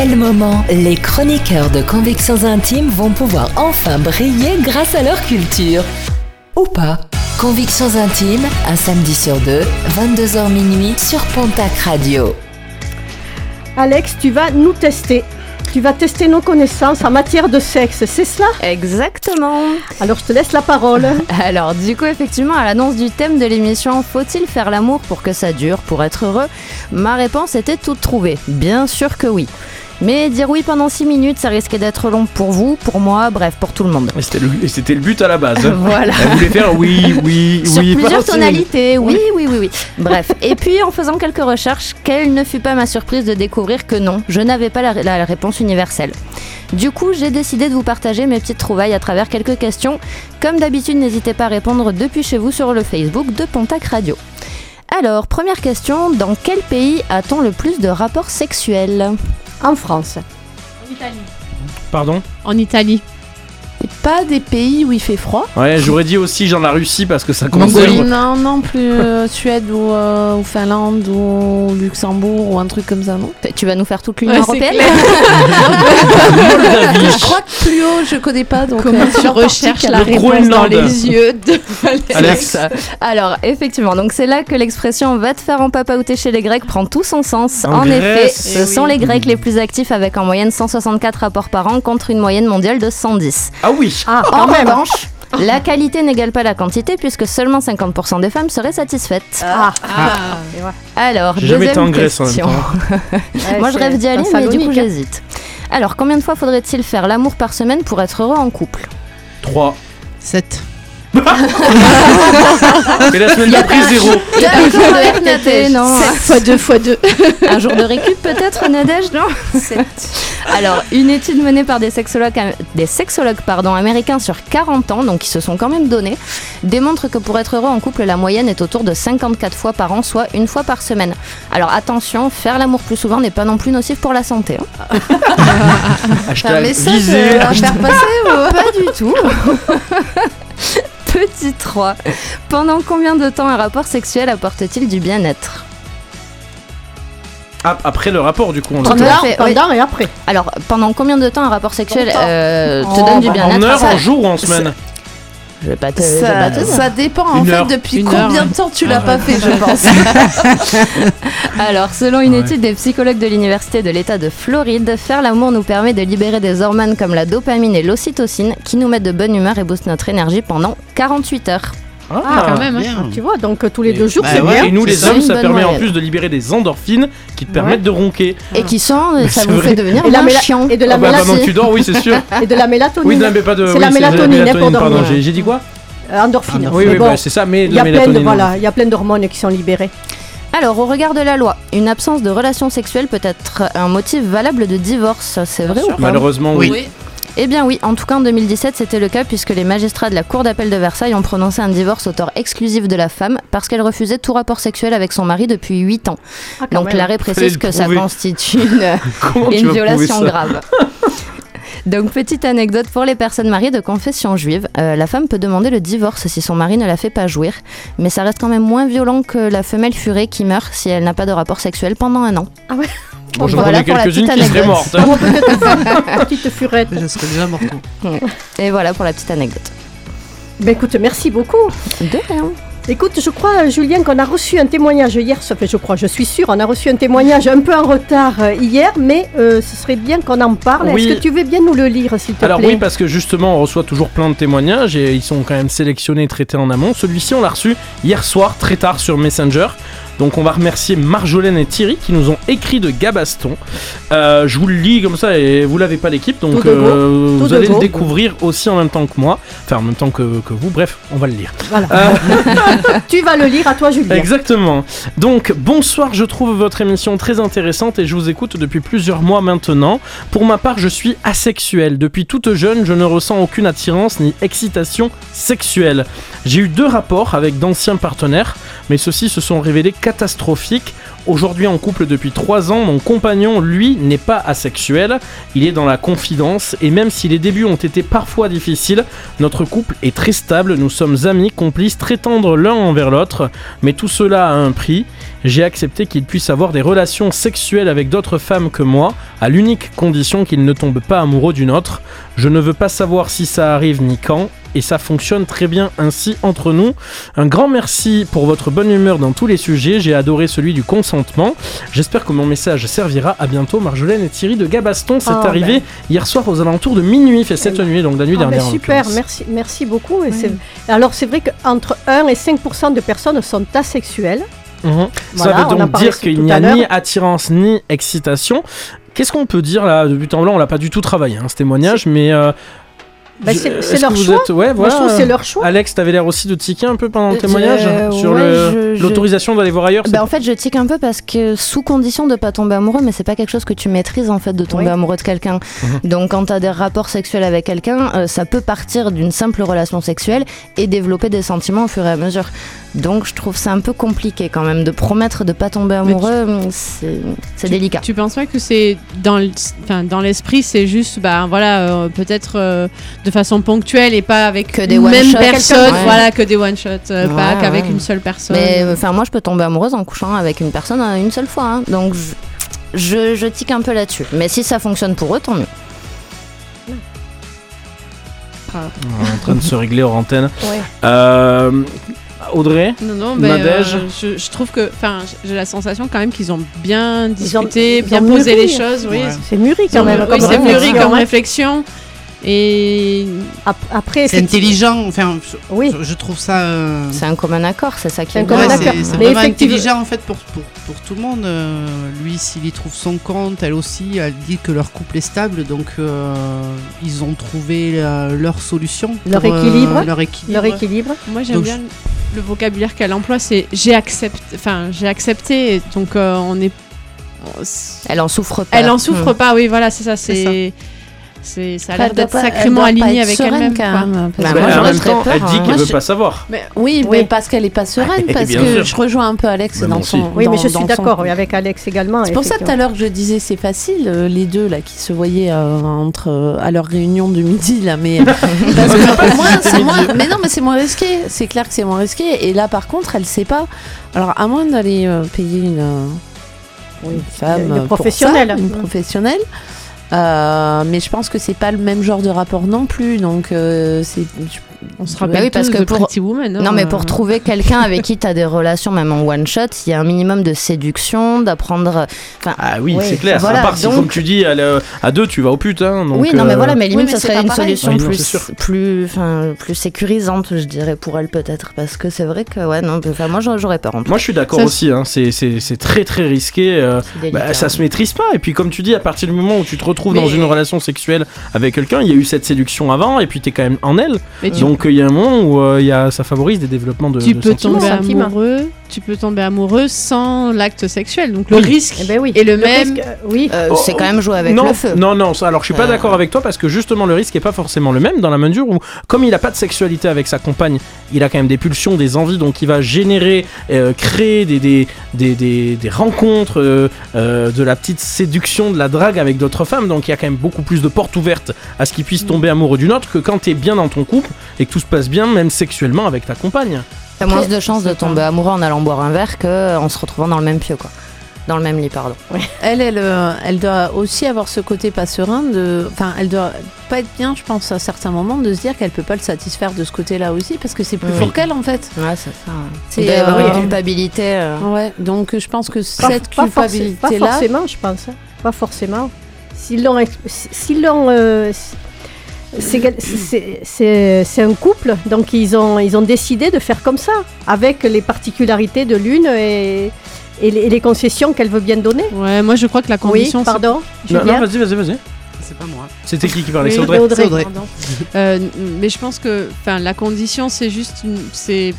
C'est le moment. Les chroniqueurs de Convictions Intimes vont pouvoir enfin briller grâce à leur culture. Ou pas. Convictions Intimes, un samedi sur deux, 22h minuit sur Pontac Radio. Alex, tu vas nous tester. Tu vas tester nos connaissances en matière de sexe, c'est cela? Exactement. Alors je te laisse la parole. Alors, du coup, effectivement, à l'annonce du thème de l'émission Faut-il faire l'amour pour que ça dure, pour être heureux? Ma réponse était toute trouvée. Bien sûr que oui. Mais dire oui pendant 6 minutes, ça risquait d'être long pour vous, pour moi, bref, pour tout le monde. Et c'était le, but à la base. Voilà. Elle voulait faire oui, oui, Sur oui. plusieurs tonalités, oui, oui, oui, oui. Bref, et puis en faisant quelques recherches, quelle ne fut pas ma surprise de découvrir que non, je n'avais pas la, la réponse universelle. Du coup, j'ai décidé de vous partager mes petites trouvailles à travers quelques questions. Comme d'habitude, n'hésitez pas à répondre depuis chez vous sur le Facebook de Pontac Radio. Alors, première question, dans quel pays a-t-on le plus de rapports sexuels? En France. En Italie. Pardon En Italie. Et pas des pays où il fait froid. Ouais, j'aurais dit aussi genre la Russie parce que ça Mongolie. concerne. Non, non, plus euh, Suède ou, euh, ou Finlande ou Luxembourg ou un truc comme ça, non Tu vas nous faire toute l'Union Ouais, européenne Je crois haut, je connais pas. Donc, Comment euh, tu recherches la réponse dans les yeux de Alex. Alors, effectivement, donc c'est là que l'expression va te faire en papaouter chez les Grecs prend tout son sens. En En, effet, ce sont les Grecs les plus actifs avec en moyenne 164 rapports par an contre une moyenne mondiale de 110. Ah oui Ah, En quand même. revanche, la qualité n'égale pas la quantité puisque seulement 50% des femmes seraient satisfaites. Ah, Alors, J'ai jamais été en deuxième Grèce en même question. temps. Moi, je rêve d'y aller, mais du coup, j'hésite. Alors, combien de fois faudrait-il faire l'amour par semaine pour être heureux en couple? 3. 7. Et la semaine d'après, 0. Un jour de RTT, non 7 x 2 x 2. Un jour de récup peut-être, Nadège, non Alors, une étude menée par des sexologues, des sexologues pardon, américains sur 40 ans, donc qui se sont quand même donnés, démontre que pour être heureux en couple, la moyenne est autour de 54 fois par an, soit une fois par semaine. Alors attention, faire l'amour plus souvent n'est pas non plus nocif pour la santé. hein. Un Hashtag message visé. euh, à faire passer ou Pas du tout. Petit 3. Pendant combien de temps un rapport sexuel apporte-t-il du bien-être Ah, après le rapport, du coup, on Pendant, fait, oui. pendant et après. Alors, pendant combien de temps un rapport sexuel euh, te Oh, donne du bah, bien-être En heure, en jour ou en semaine Je vais pas te, je vais pas ça, te dire. ça dépend en Une fait heure. depuis Une combien heure, de temps tu Ah, l'as pas fait, je pense. Alors, selon une Ouais. étude des psychologues de l'université de l'État de Floride, faire l'amour nous permet de libérer des hormones comme la dopamine et l'ocytocine qui nous mettent de bonne humeur et boostent notre énergie pendant 48 heures. Ah, quand même. hein. Bien. Tu vois, donc euh, tous les deux jours, Bah c'est ouais. bien. Et nous, les hommes, ça permet en plus de libérer des endorphines qui te permettent de ronquer. Et qui sont, Mais ça vous vrai. fait devenir Et, la chiant. et de la Ah bah, que mélatonine. tu dors, oui, c'est sûr. Et de la mélatonine. Oui, non, mais pas de. C'est oui, la mélatonine, hein, pour Pardon, dormir. j'ai dit quoi? Euh, endorphine. Oui, Mais oui, bon, bah, c'est ça, mais il de y la a plein de mélatonine. voilà, il y a plein d'hormones qui sont libérées. Alors, au regard de la loi, une absence de relation sexuelle peut être un motif valable de divorce. C'est vrai ou pas? Malheureusement, oui. Eh bien oui, en tout cas en 2017 c'était le cas puisque les magistrats de la Cour d'appel de Versailles ont prononcé un divorce au tort exclusif de la femme parce qu'elle refusait tout rapport sexuel avec son mari depuis 8 ans. Ah, Donc l'arrêt précise que ça constitue une, violation grave. Donc petite anecdote pour les personnes mariées de confession juive, euh, la femme peut demander le divorce si son mari ne la fait pas jouir, mais ça reste quand même moins violent que la femelle furée qui meurt si elle n'a pas de rapport sexuel pendant un an. Bon, j'en Voilà connais quelques-unes qui seraient mortes. hein. Petite furette. Je serais déjà morte. Et voilà pour la petite anecdote. Ben écoute, merci beaucoup. De rien. Écoute, je crois, Julien, qu'on a reçu un témoignage hier. Ça fait, je crois, je suis sûre, on a reçu un témoignage un peu en retard euh, hier, mais euh, ce serait bien qu'on en parle. Oui. Est-ce que tu veux bien nous le lire, s'il te Alors plaît oui, parce que justement, on reçoit toujours plein de témoignages et ils sont quand même sélectionnés et traités en amont. Celui-ci, on l'a reçu hier soir, très tard sur Messenger. Donc on va remercier Marjolaine et Thierry qui nous ont écrit de Gabaston. Euh, je vous le lis comme ça et vous l'avez pas l'équipe, donc euh, vous allez le découvrir aussi en même temps que moi, enfin en même temps que, que vous. Bref, on va le lire. Voilà. Euh, tu vas le lire à toi, Julien. Exactement. Donc, bonsoir, je trouve votre émission très intéressante et je vous écoute depuis plusieurs mois maintenant. Pour ma part, je suis asexuel. Depuis toute jeune, je ne ressens aucune attirance ni excitation sexuelle. J'ai eu deux rapports avec d'anciens partenaires, mais ceux-ci se sont révélés catastrophiques. Aujourd'hui en couple depuis 3 ans, mon compagnon, lui, n'est pas asexuel, il est dans la confidence, et même si les débuts ont été parfois difficiles, notre couple est très stable, nous sommes amis, complices, très tendres l'un envers l'autre, mais tout cela a un prix. J'ai accepté qu'il puisse avoir des relations sexuelles avec d'autres femmes que moi, à l'unique condition qu'il ne tombe pas amoureux d'une autre. Je ne veux pas savoir si ça arrive ni quand, et ça fonctionne très bien ainsi entre nous. Un grand merci pour votre bonne humeur dans tous les sujets, j'ai adoré celui du consentement. J'espère que mon message servira. À bientôt, Marjolaine et Thierry de Gabaston. C'est Ah, arrivé hier soir aux alentours de minuit, fait cette Eh ben. nuit, donc la nuit ben dernière. en super, merci, merci beaucoup. Et c'est- Alors c'est vrai qu'entre 1 et 5% de personnes sont asexuelles. Mhm. Voilà, ça on veut donc dire qu'il n'y a ni attirance ni excitation. Qu'est-ce qu'on peut dire là? De but en blanc On l'a pas du tout travaillé, hein, ce témoignage, mais. euh, C'est leur choix. êtes- Ouais, voilà. je trouve que c'est leur choix. Alex, t'avais l'air aussi de tiquer un peu pendant le Euh, témoignage euh, sur ouais, le- je- je- l'autorisation d'aller voir ailleurs. Bah, en fait, je tique un peu parce que sous condition de pas tomber amoureux, mais c'est pas quelque chose que tu maîtrises en fait de tomber Oui. amoureux de quelqu'un. Mhm. Donc, quand tu as des rapports sexuels avec quelqu'un, euh, ça peut partir d'une simple relation sexuelle et développer des sentiments au fur et à mesure. Donc, je trouve ça un peu compliqué quand même de promettre de pas tomber amoureux. C'est délicat. Tu penses pas que c'est dans l'esprit, c'est juste bah voilà euh, peut-être euh, de façon ponctuelle et pas avec Que des une même one-shots. personne, Ouais. voilà que des one shots, pas Ouais, qu'avec ouais. une seule personne. Mais euh, enfin, moi, je peux tomber amoureuse en couchant avec une personne euh, une seule fois. hein. Donc, je, je, je tique un peu là-dessus. Mais si ça fonctionne pour eux, tant mieux. On est en train de se régler hors antenne. Ouais. Euh, Audrey Non, non, mais Nadège euh, je, je trouve que, enfin, j'ai la sensation quand même qu'ils ont bien Ils ont- discuté, ils bien posé mûri. les choses, oui. Ouais. C'est mûri Ils quand ont- même. oui, comme c'est mûri comme hein. réflexion. Et Ap- Après, C'est effectivement- intelligent. Enfin, je- Oui. je, je trouve ça. euh, C'est un commun accord, c'est ça qui C'est est un commun accord. c'est c'est Mais vraiment effectivement- intelligent en fait pour, pour, pour tout le monde. Euh, lui, s'il y trouve son compte, elle aussi, elle dit que leur couple est stable, donc euh, ils ont trouvé euh, leur solution. Leur pour, euh, équilibre. leur équilibre. leur équilibre. moi j'aime Donc, bien le vocabulaire qu'elle emploie, c'est j'ai accepté, enfin j'ai accepté, donc euh, on est, on- Elle en souffre pas. elle en souffre Hmm. pas, oui voilà c'est ça, C'est c'est, ça a l'air d'être pas- sacrément aligné avec sereine, elle-même. quand même, parce Bah, que moi, en même temps, peur, elle dit qu'elle Moi, veut je- pas savoir. Mais Oui, Oui. mais parce qu'elle est pas sereine, parce que sûr. je rejoins un peu Alex Mais dans son. Oui, mais je suis son- d'accord avec Alex également. C'est pour ça tout à l'heure que je disais c'est facile, euh, les deux là qui se voyaient euh, entre euh, à leur réunion du midi là, mais parce que pour moi c'est moins, mais non mais c'est moins risqué, c'est clair que c'est moins risqué. Et là par contre elle sait pas. Alors à moins d'aller payer une, une femme une professionnelle. ça, une professionnelle. Euh, mais je pense que c'est pas le même genre de rapport non plus, donc euh, c'est. On se Bah rappelle oui, parce que pour- Pretty Woman. hein, Non, mais pour trouver quelqu'un avec qui tu as des relations, même en one shot, il y a un minimum de séduction, d'apprendre. Enfin, Ah oui, Oui, c'est clair. voilà, à part si, comme tu dis, euh, à deux, tu vas au pute. Hein, donc, oui, non, mais euh, voilà, mais limite, mais ça serait une pareil. solution Oui, plus, plus, enfin, plus sécurisante, je dirais, pour elle peut-être, parce que c'est vrai que, ouais, non, enfin, moi j'aurais- peur en tout Moi, je suis d'accord aussi. Hein, c'est- c'est c'est très très risqué. euh, délicat. Bah, ça se maîtrise pas. Et puis, comme tu dis, à partir du moment où tu te retrouves dans une relation sexuelle avec quelqu'un, il y a eu cette séduction avant, et puis t'es quand même en elle. mais tu, Donc, il y a un moment où euh, il y a, ça favorise des développements de. tu de peux sentiments. tomber amoureux tu peux tomber amoureux sans l'acte sexuel. Donc le Oui. risque Eh ben oui. est le, même. risque, euh, oui. Euh, c'est quand même jouer avec non, le feu. Non, non, alors je suis pas Euh. d'accord avec toi parce que justement le risque est pas forcément le même dans la mesure où, comme il a pas de sexualité avec sa compagne, il a quand même des pulsions, des envies, donc il va générer, euh, créer des, des, des, des, des rencontres, euh, euh, de la petite séduction, de la drague avec d'autres femmes, donc il y a quand même beaucoup plus de portes ouvertes à ce qu'il puisse tomber amoureux d'une autre que quand t'es bien dans ton couple et que tout se passe bien, même sexuellement avec ta compagne. T'as moins de chances de tomber amoureux en allant boire un verre qu'en se retrouvant dans le même pieu, quoi. Dans le même lit, pardon. Elle, elle, euh, elle doit aussi avoir ce côté pas serein de. Enfin, elle doit pas être bien, je pense, à certains moments, de se dire qu'elle peut pas le satisfaire de ce côté-là aussi, parce que c'est plus Oui. fort qu'elle, en fait. Ouais, c'est ça. C'est, euh, une culpabilité. euh. Ouais, donc je pense que Pas- cette pas, forcé- pas culpabilité-là. forcément, je pense. hein. Pas forcément. S'ils l'ont. C'est un couple, donc ils ont, ils ont décidé de faire comme ça, avec les particularités de l'une et, et les, et les concessions qu'elle veut bien donner. Ouais, moi je crois que la Oui, condition. c'est- pardon. Non, non, vas-y, vas-y, vas-y. C'est pas moi. C'était qui qui parlait? Oui, C'est Audrey. Audrey. Audrey. Euh, mais je pense que enfin, la condition, c'est juste une, c'est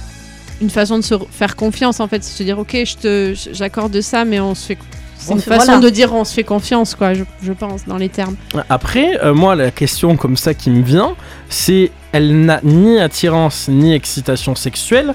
une façon de se faire confiance en fait. C'est se dire, ok, je te, j'accorde ça, mais on se fait. C'est une façon voilà. de dire on se fait confiance, quoi, je, je pense, dans les termes. Après, euh, moi, la question comme ça qui me vient, c'est elle n'a ni attirance ni excitation sexuelle,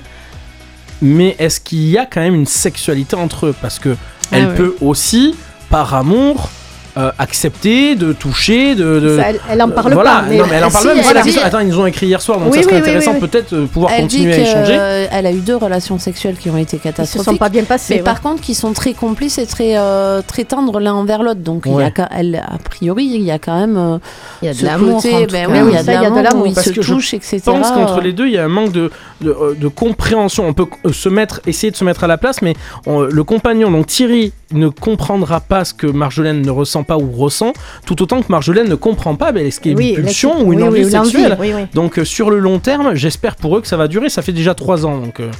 mais est-ce qu'il y a quand même une sexualité entre eux? Parce que Ah elle ouais. peut aussi, par amour, euh, accepter de toucher, de. de- Ça, elle, elle en parle voilà. pas. Mais non, mais elle en parle si, elle la dit-. Attends, ils nous ont écrit hier soir, donc Oui, ça serait oui, intéressant oui, peut-être de pouvoir Elle dit continuer à échanger. qu'elle a eu deux relations sexuelles qui ont été ils se catastrophiques. sont pas bien passés. Mais ouais. par contre, qui sont très complices et très, euh, très tendres l'un envers l'autre. Donc, il y a, elle, a priori, il y a quand même euh, Il y a de l'amour. ben oui, il y a de l'amour ils se touchent, etc. Je pense qu'entre les deux, il y a un manque de, de, euh, de compréhension. On peut euh, se mettre, essayer de se mettre à la place, mais le compagnon, donc Thierry, ne comprendra pas ce que Marjolaine ne ressent pas ou ressent, tout autant que Marjolaine ne comprend pas ben, ce qui est Oui, une pulsion ou une oui, envie oui, sexuelle. oui, oui. Donc euh, sur le long terme, j'espère pour eux que ça va durer. Ça fait déjà trois ans, donc. euh,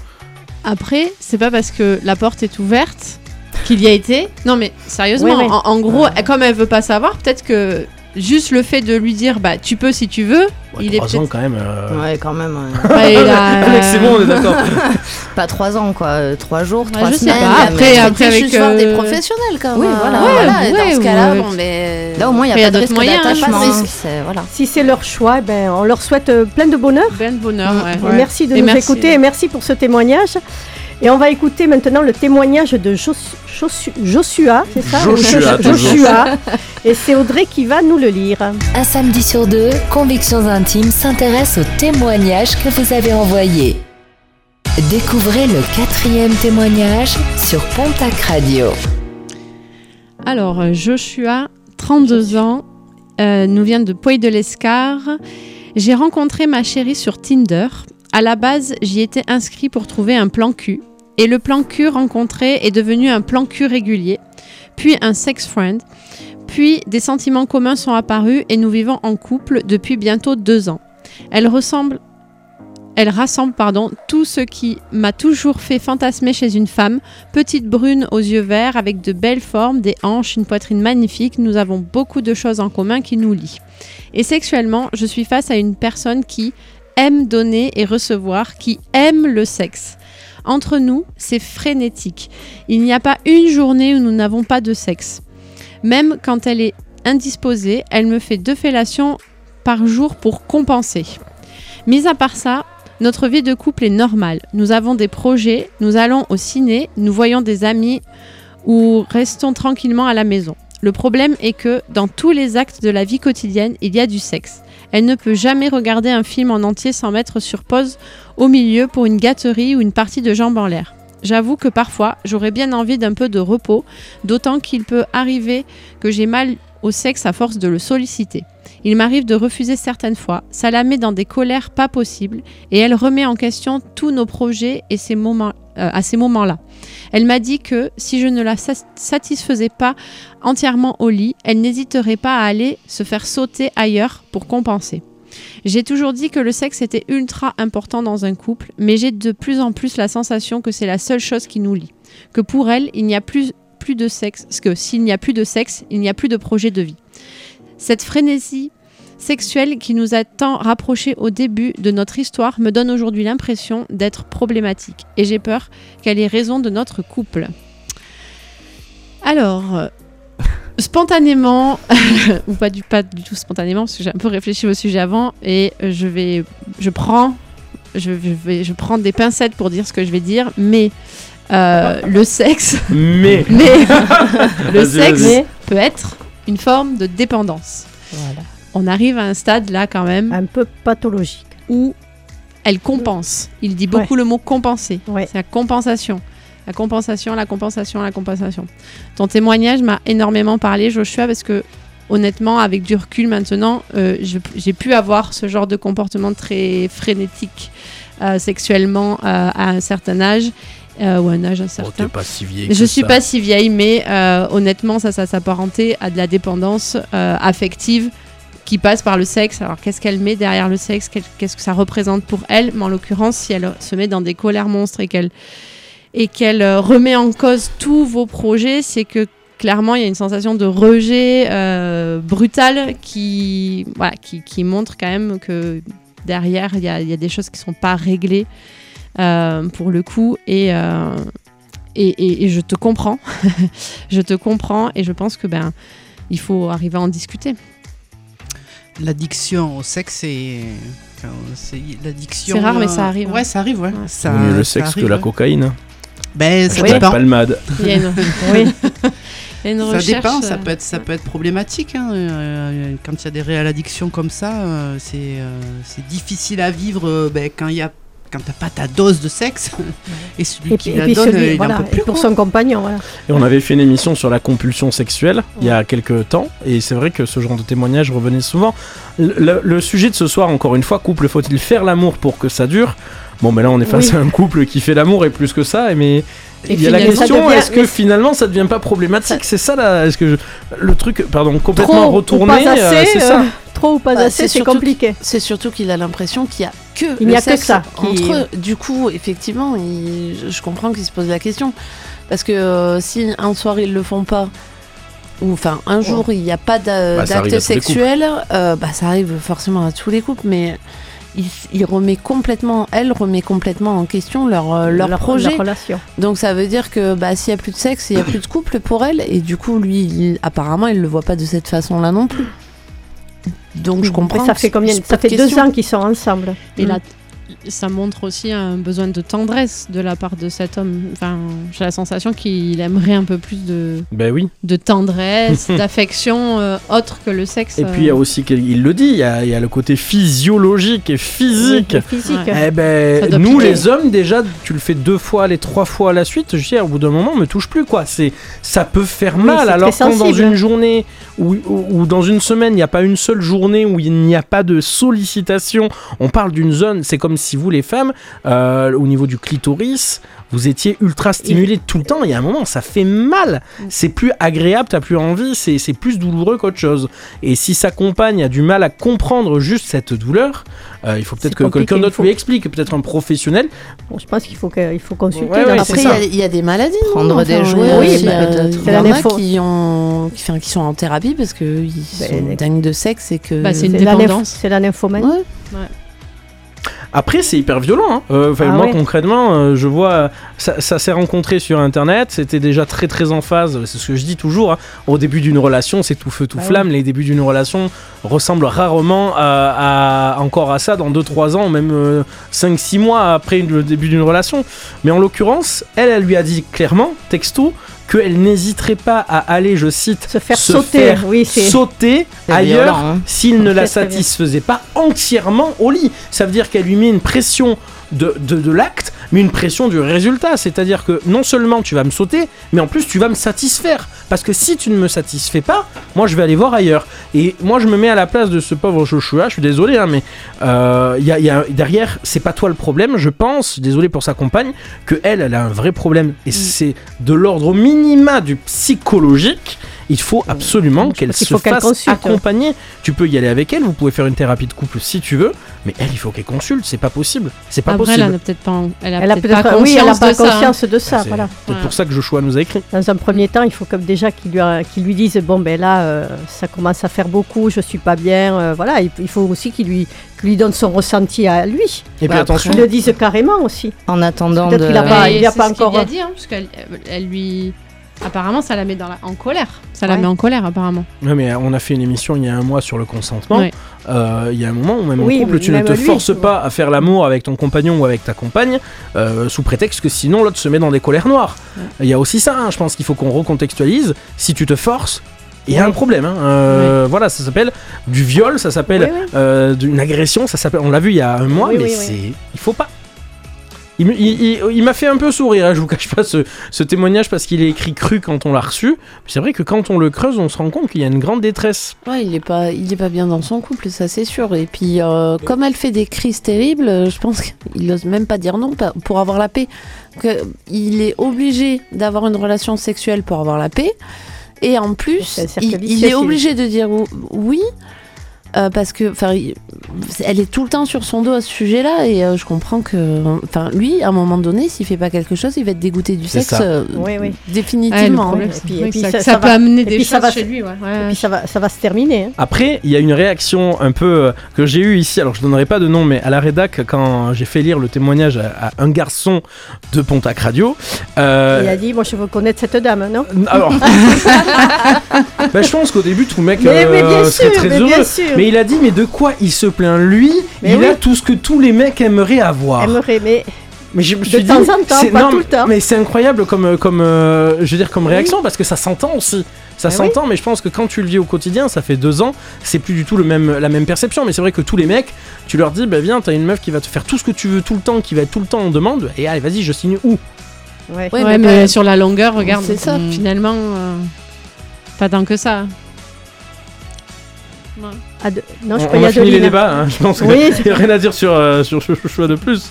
Après, c'est pas parce que la porte est ouverte qu'il y a été. Non, mais sérieusement. En, en gros, comme elle veut pas savoir, peut-être que juste le fait de lui dire, bah, tu peux si tu veux, ouais, il est trois ans quand même. euh, Ouais, quand même. ouais. Ouais, il a- Alex, c'est bon, on est d'accord. Pas trois ans, quoi. euh, Trois jours, Ouais, trois je sais semaines. pas. Après, mais- après, avec, juste voir des euh, professionnels, quand même. Oui, voilà. Ouais, Ouais, et dans ce cas-là, ouais. bon, mais... Là, au moins, il n'y a a pas de risque moyens, hein, Voilà. Si c'est leur choix, ben, on leur souhaite euh, plein de bonheur. Ben de bonheur, ouais. Merci de Et nous merci. écouter et merci pour ce témoignage. Et on va écouter maintenant le témoignage de Jos- Josu- Joshua, c'est ça Joshua. Joshua. Et c'est Audrey qui va nous le lire. Un samedi sur deux, Convictions Intimes s'intéresse aux témoignages que vous avez envoyés. Découvrez le quatrième témoignage sur Pontac Radio. Alors, euh, Joshua, 32 ans, euh, nous vient de Puy de l'Escar. J'ai rencontré ma chérie sur Tinder. À la base, j'y étais inscrit pour trouver un plan cul. Et le plan cul rencontré est devenu un plan cul régulier, puis un sex friend. Puis des sentiments communs sont apparus et nous vivons en couple depuis bientôt deux ans. Elle ressemble. Elle rassemble pardon, tout ce qui m'a toujours fait fantasmer chez une femme, petite brune aux yeux verts avec de belles formes, des hanches, une poitrine magnifique, nous avons beaucoup de choses en commun qui nous lient. Et sexuellement, je suis face à une personne qui aime donner et recevoir, qui aime le sexe. Entre nous, c'est frénétique. Il n'y a pas une journée où nous n'avons pas de sexe. Même quand elle est indisposée, elle me fait deux fellations par jour pour compenser. Mis à part ça, notre vie de couple est normale. Nous avons des projets, nous allons au ciné, nous voyons des amis ou restons tranquillement à la maison. Le problème est que dans tous les actes de la vie quotidienne, il y a du sexe. Elle ne peut jamais regarder un film en entier sans mettre sur pause au milieu pour une gâterie ou une partie de jambes en l'air. J'avoue que parfois, j'aurais bien envie d'un peu de repos, d'autant qu'il peut arriver que j'ai mal au sexe à force de le solliciter. Il m'arrive de refuser certaines fois, ça la met dans des colères pas possibles et elle remet en question tous nos projets et ces moments, euh, à ces moments-là. Elle m'a dit que si je ne la sa- satisfaisais pas entièrement au lit, elle n'hésiterait pas à aller se faire sauter ailleurs pour compenser. J'ai toujours dit que le sexe était ultra important dans un couple, mais j'ai de plus en plus la sensation que c'est la seule chose qui nous lie. Que pour elle, il n'y a plus, plus de sexe, que s'il n'y a plus de sexe, il n'y a plus de projet de vie. Cette frénésie sexuelle qui nous a tant rapprochés au début de notre histoire me donne aujourd'hui l'impression d'être problématique et j'ai peur qu'elle ait raison de notre couple. Alors, euh, spontanément, ou pas du, pas du tout spontanément, parce que j'ai un peu réfléchi au sujet avant, et je vais, je prends, je, je vais, je prends des pincettes pour dire ce que je vais dire, mais euh, le sexe, Mais. mais le sexe peut être une forme de dépendance. Voilà. On arrive à un stade là quand même Un peu pathologique. où elle compense. Il dit beaucoup le mot compenser. Ouais. C'est la compensation. La compensation, la compensation, la compensation. Ton témoignage m'a énormément parlé, Joshua, parce que honnêtement, avec du recul maintenant, euh, j'ai pu avoir ce genre de comportement très frénétique euh, sexuellement euh, à un certain âge, euh, ou à un âge Oh, incertain. t'es pas si vieille. Je suis ça. pas si vieille, mais euh, honnêtement, ça, ça s'apparentait à de la dépendance euh, affective qui passe par le sexe. Alors, qu'est-ce qu'elle met derrière le sexe? Qu'est-ce que ça représente pour elle? Mais en l'occurrence, si elle se met dans des colères monstres et qu'elle et qu'elle euh, remet en cause tous vos projets, c'est que clairement, il y a une sensation de rejet euh, brutal qui, voilà, qui, qui montre quand même que derrière, il y a, y a des choses qui sont pas réglées euh, pour le coup. Et, et, et- et je te comprends. je te comprends et je pense que ben il faut arriver à en discuter. L'addiction au sexe, c'est. enfin, c'est l'addiction. C'est rare, mais ça arrive. Ouais, ça arrive, ouais. Ouais. Ça, le ça sexe que la cocaïne. Ben, ça Hashtag dépend. palmade. Il y a une, Oui. il y a une Ça recherche. dépend, ça euh, peut être, ça peut être problématique. hein, euh, Quand il y a des réelles addictions comme ça, euh, c'est c'est difficile à vivre ben, quand il y a quand t'as pas ta dose de sexe et celui Et qui puis, et la donne, celui- euh, il voilà, en peut et plus. pour quoi. son compagnon, voilà. Et on avait fait une émission sur la compulsion sexuelle il y a quelques temps, et c'est vrai que ce genre de témoignage revenait souvent. Le, le- le sujet de ce soir, encore une fois, couple, faut-il faire l'amour pour que ça dure? Bon, ben là, on est face Oui. à un couple qui fait l'amour et plus que ça, mais. Et il y a la question, devient- est-ce que mais- finalement ça devient pas problématique? C'est ça là, est-ce que je- le truc, pardon, complètement Trop retourné, euh, c'est euh, ça. Trop ou pas Bah, assez, c'est compliqué. C'est surtout qu'il a l'impression qu'il y a que Il n'y a que ça qui- entre eux. Du coup, effectivement, il- je- comprends qu'il se pose la question. Parce que euh, si un soir ils le font pas, ou enfin un jour il n'y a pas Bah, d'acte sexuel, euh, bah, ça arrive forcément à tous les couples, mais il, il remet complètement, elle remet complètement en question leur, euh, leur, projet. leur relation. Donc ça veut dire que bah, s'il n'y a plus de sexe, il n'y a plus de couple pour elle, et du coup, lui, il- apparemment, il le voit pas de cette façon-là non plus. Donc je Mais comprends. ça fait combien Ça fait deux ans qu'ils sont ensemble. Et ça montre aussi un besoin de tendresse de la part de cet homme. Enfin, j'ai la sensation qu'il aimerait un peu plus de, Ben oui. de tendresse, d'affection euh, autre que le sexe. Et puis il y a aussi, qu'il- il le dit, il y a, il y a le côté physiologique et physique. Oui, physique. Ouais. Eh ben, nous piquer. les hommes, déjà, tu le fais deux fois, les trois fois à la suite, je dis, au bout d'un moment, me touche plus, quoi. C'est, ça peut faire mal. Alors quand dans une journée ou, ou- ou dans une semaine, il n'y a pas une seule journée où il n'y a pas de sollicitation, on parle d'une zone, c'est comme si vous, les femmes, euh, au niveau du clitoris, vous étiez ultra stimulé tout le temps. Il y a un moment, ça fait mal. C'est plus agréable, t'as plus envie, c'est c'est plus douloureux qu'autre chose. Et si sa compagne a du mal à comprendre juste cette douleur, euh, il faut peut-être C'est que quelqu'un il d'autre faut- lui explique, peut-être un professionnel. Bon, je pense qu'il faut, que- il faut consulter. Ouais, ouais, Après, il y, a- il y a des maladies. Prendre des Enfin, jouets, il y a- oui, il bah, il c'est y la en a qui, ont, qui, enfin, qui sont en thérapie parce qu'ils Ben, sont dingues de sexe et que. Bah, c'est une C'est la, nymph- dépendance. c'est la nymphomanie. Ouais. Après, c'est hyper violent. hein. Euh, Ah moi, ouais. concrètement, euh, je vois, euh, ça, ça s'est rencontré sur Internet. C'était déjà très, très en phase. C'est ce que je dis toujours. hein. Au début d'une relation, c'est tout feu, tout Bah flamme. Les débuts d'une relation ressemblent rarement à, à- encore à ça dans 2-3 ans, même 5-6 mois après le début d'une relation. Mais en l'occurrence, elle, elle lui a dit clairement, texto, qu'elle n'hésiterait pas à aller, je cite, Se faire se sauter, faire oui, c'est. sauter ailleurs hein. s'il ne la satisfaisait pas entièrement au lit. Ça veut dire qu'elle lui met une pression de, de, de l'acte, mais une pression du résultat. C'est-à-dire que non seulement tu vas me sauter, mais en plus tu vas me satisfaire. Parce que si tu ne me satisfais pas, moi je vais aller voir ailleurs. Et moi je me mets à la place de ce pauvre Joshua, je suis désolé, hein, mais euh, y a, il y a- derrière, c'est pas toi le problème, je pense, désolé pour sa compagne, que elle, elle a un vrai problème. Et c'est de l'ordre minima du psychologique. Il faut absolument qu'elle se fasse consulte, ouais. accompagner. Tu peux y aller avec elle, vous pouvez faire une thérapie de couple si tu veux, mais elle, il faut qu'elle consulte. C'est pas possible. C'est pas Après, elle possible. a peut-être pas, elle a Elle a peut-être pas peut-être, oui, elle n'a conscience pas de ça, hein. conscience de ça. C'est voilà. pour ça que Joshua nous a écrit. Dans un premier temps, il faut comme déjà qu'il lui, a- qu'il lui dise bon ben là, euh, ça commence à faire beaucoup, je suis pas bien. euh, voilà, il, il faut aussi qu'il lui, qu'il lui donne son ressenti à lui. Et puis attention, Qu'il le dise carrément aussi. En attendant Peut-être de... qu'il a pas- il a pas ce encore- a dit, hein, parce qu'elle elle lui. Apparemment, ça la met dans la- en colère. Ça la met en colère, apparemment. Ouais, mais on a fait une émission il y a un mois sur le consentement. Ouais. Euh, il y a un moment où même Oui, en couple, tu ne te lui, forces pas à faire l'amour avec ton compagnon ou avec ta compagne euh, sous prétexte que sinon l'autre se met dans des colères noires. Il y a aussi ça, hein, je pense qu'il faut qu'on recontextualise. Si tu te forces, il y a Ouais. un problème. hein. Euh, Voilà, ça s'appelle du viol, ça s'appelle Oui, oui. euh, d'une agression, ça s'appelle. On l'a vu il y a un mois, Oui, mais oui, oui. c'est, il faut pas. Il, me- il- il- il m'a fait un peu sourire, hein, je vous cache pas ce, ce témoignage parce qu'il est écrit cru quand on l'a reçu. C'est vrai que quand on le creuse, on se rend compte qu'il y a une grande détresse. Ouais, il est pas, il est pas bien dans son couple, ça c'est sûr. Et puis, euh, comme elle fait des crises terribles, je pense qu'il n'ose même pas dire non pour avoir la paix. Que il est obligé d'avoir une relation sexuelle pour avoir la paix. Et en plus, il, est obligé de dire ou- oui. Euh, parce que, enfin, elle est tout le temps sur son dos à ce sujet-là, et euh, je comprends que, enfin, lui, à un moment donné, s'il fait pas quelque chose, il va être dégoûté du sexe, ça. euh, Oui, oui. Le définitivement. Et puis- puis ça, ça- ça ça peut va- amener des choses va chez se- lui. Ouais. Et puis ça va, ça va se terminer. hein. Après, il y a une réaction un peu euh, que j'ai eue ici. Alors, je donnerai pas de nom, mais à la rédac, quand j'ai fait lire le témoignage à, à un garçon de Pontac Radio, euh, Il a dit moi je veux connaître cette dame, non? Alors, bah, je pense qu'au début, tout mec Mais, mais bien serait sûr, très mais heureux. bien sûr. Mais il a dit, mais de quoi il se plaint? Lui, Mais il oui. a tout ce que tous les mecs aimeraient avoir. Aimerait, mais Mais je me De suis dit, temps en temps, c'est- pas non, tout le temps. Mais c'est incroyable comme, comme, euh, je veux dire, comme réaction parce que ça s'entend aussi. Ça s'entend, mais je pense que quand tu le vis au quotidien, ça fait deux ans, c'est plus du tout le même, la même perception. Mais c'est vrai que tous les mecs, tu leur dis, bah viens, t'as une meuf qui va te faire tout ce que tu veux tout le temps, qui va être tout le temps en demande, et allez, vas-y, je signe où? Ouais. Mais mais, pas- sur la longueur, regarde. C'est ça. mm, Finalement, euh, pas tant que ça. Ade- Non, je On, on a fini les débats, hein, je pense qu'il Oui. n'y a rien à dire sur, euh, sur ce choix de plus.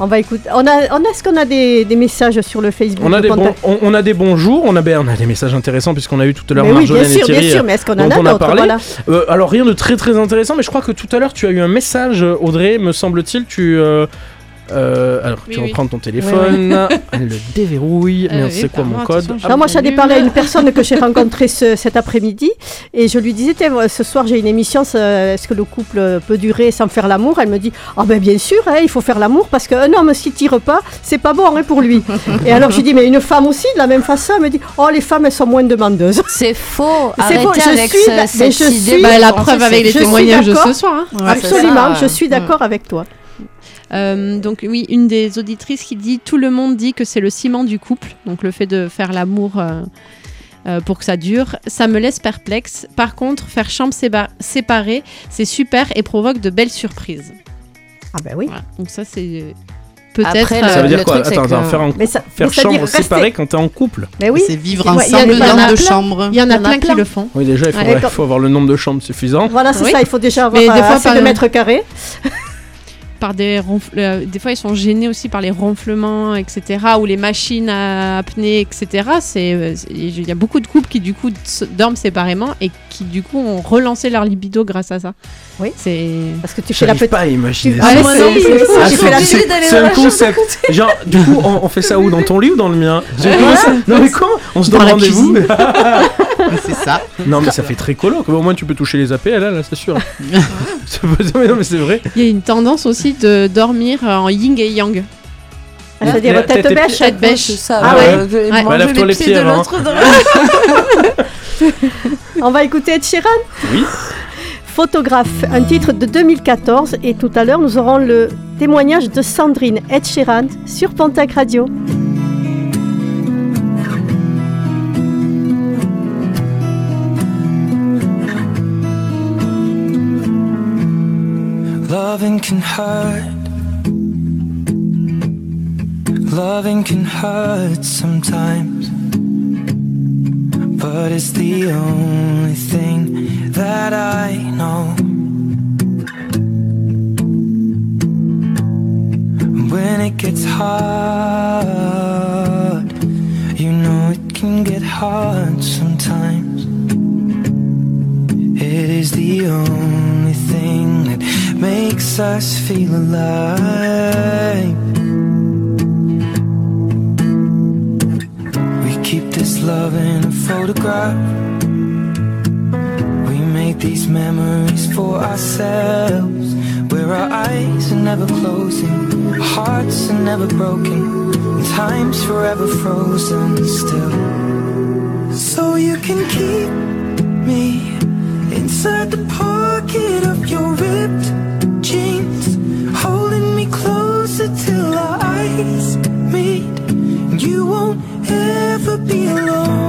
On va écouter. On a, on a, est-ce qu'on a des, des messages sur le Facebook On a, de des Pontac on, on a des bons jours, on a, ben, on a des messages intéressants puisqu'on a eu tout à l'heure Mais oui, bien Marjolaine et sûr, bien sûr, mais est-ce qu'on en a on a d'autres? parlé. voilà. Euh, alors rien de très très intéressant, mais je crois que tout à l'heure tu as eu un message, euh, Audrey, me semble-t-il. Tu euh, euh, alors Oui, tu oui. reprends ton téléphone, elle le déverrouille, Euh, mais on oui, sait quoi mon moi, code Non, moi, j'en ai parlé à une personne que j'ai rencontrée ce- cet après-midi et je lui disais ce soir j'ai une émission, est-ce que le couple peut durer sans faire l'amour? Elle me dit Ah ben bien sûr, hein, il faut faire l'amour parce qu'un homme s'il tire pas, c'est pas bon hein, pour lui. et alors je lui dis Mais une femme aussi, de la même façon, elle me dit Oh, les femmes elles sont moins demandeuses. C'est faux. C'est faux, Arrêtez je avec suis ce- cette je idée. suis- Bah, la preuve avec les témoignages de ce soir. hein. Ouais, c'est Absolument, ça. je suis d'accord avec toi. Euh, donc oui, une des auditrices qui dit tout le monde dit que c'est le ciment du couple, donc le fait de faire l'amour euh, euh, pour que ça dure, ça me laisse perplexe. Par contre, faire chambre séparée, c'est super et provoque de belles surprises. Ah ben oui. Voilà. Donc ça c'est peut-être. Ça veut dire quoi truc, Attends, attends, que- faire, en- Mais ça, faire mais ça veut chambre séparée quand t'es en couple Mais oui. C'est vivre Ouais, il y en a- ensemble il y en a dans deux plein. chambres. Il y en a plein qui le font. Oui, déjà, il faut, Ouais, ouais, quand- faut avoir le nombre de chambres suffisant. Voilà, c'est Oui. ça, il faut déjà avoir Mais des fois, assez par de le- mètres carrés. Par des ronfle- euh, des fois ils sont gênés aussi par les ronflements, etc. Ou les machines à apnée, etc. C'est, euh, c'est- il y a beaucoup de couples qui du coup dorment séparément et qui du coup ont relancé leur libido grâce à ça. Oui. C'est Parce que tu fais la petite. pas à imaginer Ah, Ah, j'ai c'est- un concept. Genre, du coup, on, on fait ça où Dans ton lit ou dans le mien? Ça? Non, mais comment? On se donne rendez-vous C'est ça. Non, mais ça fait très colo. Au moins, tu peux toucher les AP, là, là c'est sûr. Non, mais c'est vrai. Il y a une tendance aussi de dormir en yin et yang. Ah, C'est-à-dire tête tête bêche. Tête bêche. Ça. Ah euh, vais Ouais. manger Bah, lève-toi les pieds de avant. l'autre On va écouter Ed Sheeran? Oui. Photographe, un titre de 2014 et tout à l'heure nous aurons le témoignage de Sandrine Ed Sheeran sur Pontac Radio. Loving can hurt. Loving can hurt sometimes. But it's the only thing that I know. When it gets hard, you know it can get hard sometimes. it is the only thing that makes us feel alive. Keep this love in a photograph. We make these memories for ourselves. Where our eyes are never closing, hearts are never broken, and time's forever frozen still. So you can keep me inside the pocket of your ripped jeans, holding me closer till our eyes meet. You won't ever be alone.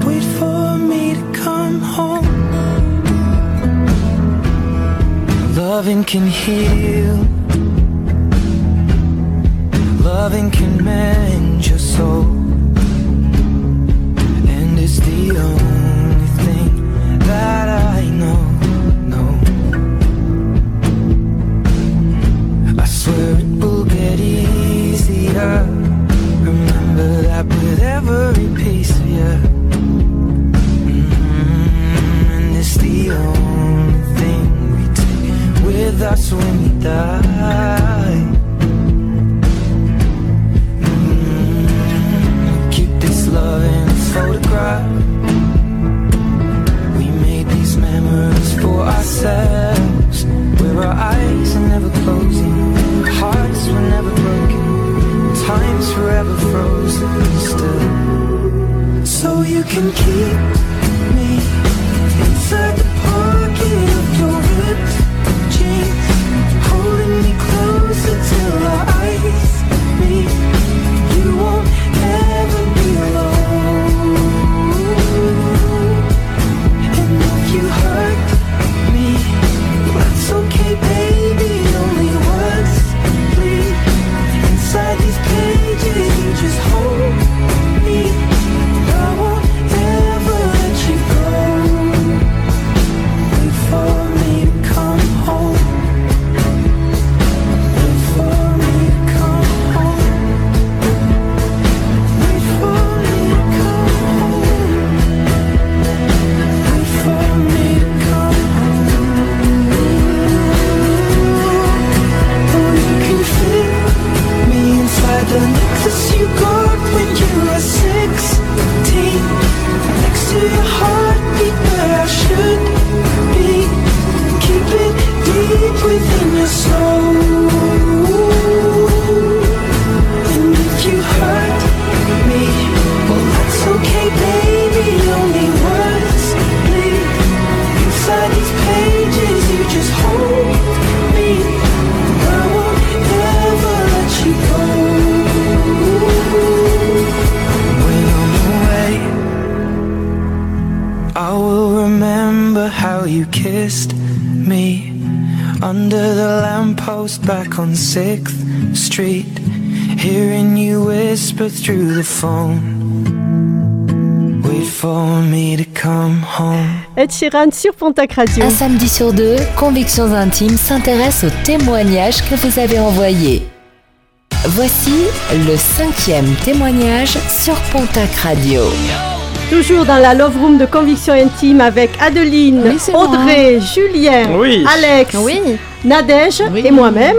Wait for me to come home. Loving can heal. Loving can mend your soul. da su mitad. Ed Sheeran sur Pontac Radio. Un samedi sur deux, Convictions Intimes s'intéresse aux témoignages que vous avez envoyés. Voici le cinquième témoignage sur Pontac Radio. Toujours dans la Love Room de Conviction Intime avec Adeline, Oui, c'est moi. Audrey, Julien, Oui. Alex, Oui, Nadège Oui. et moi-même.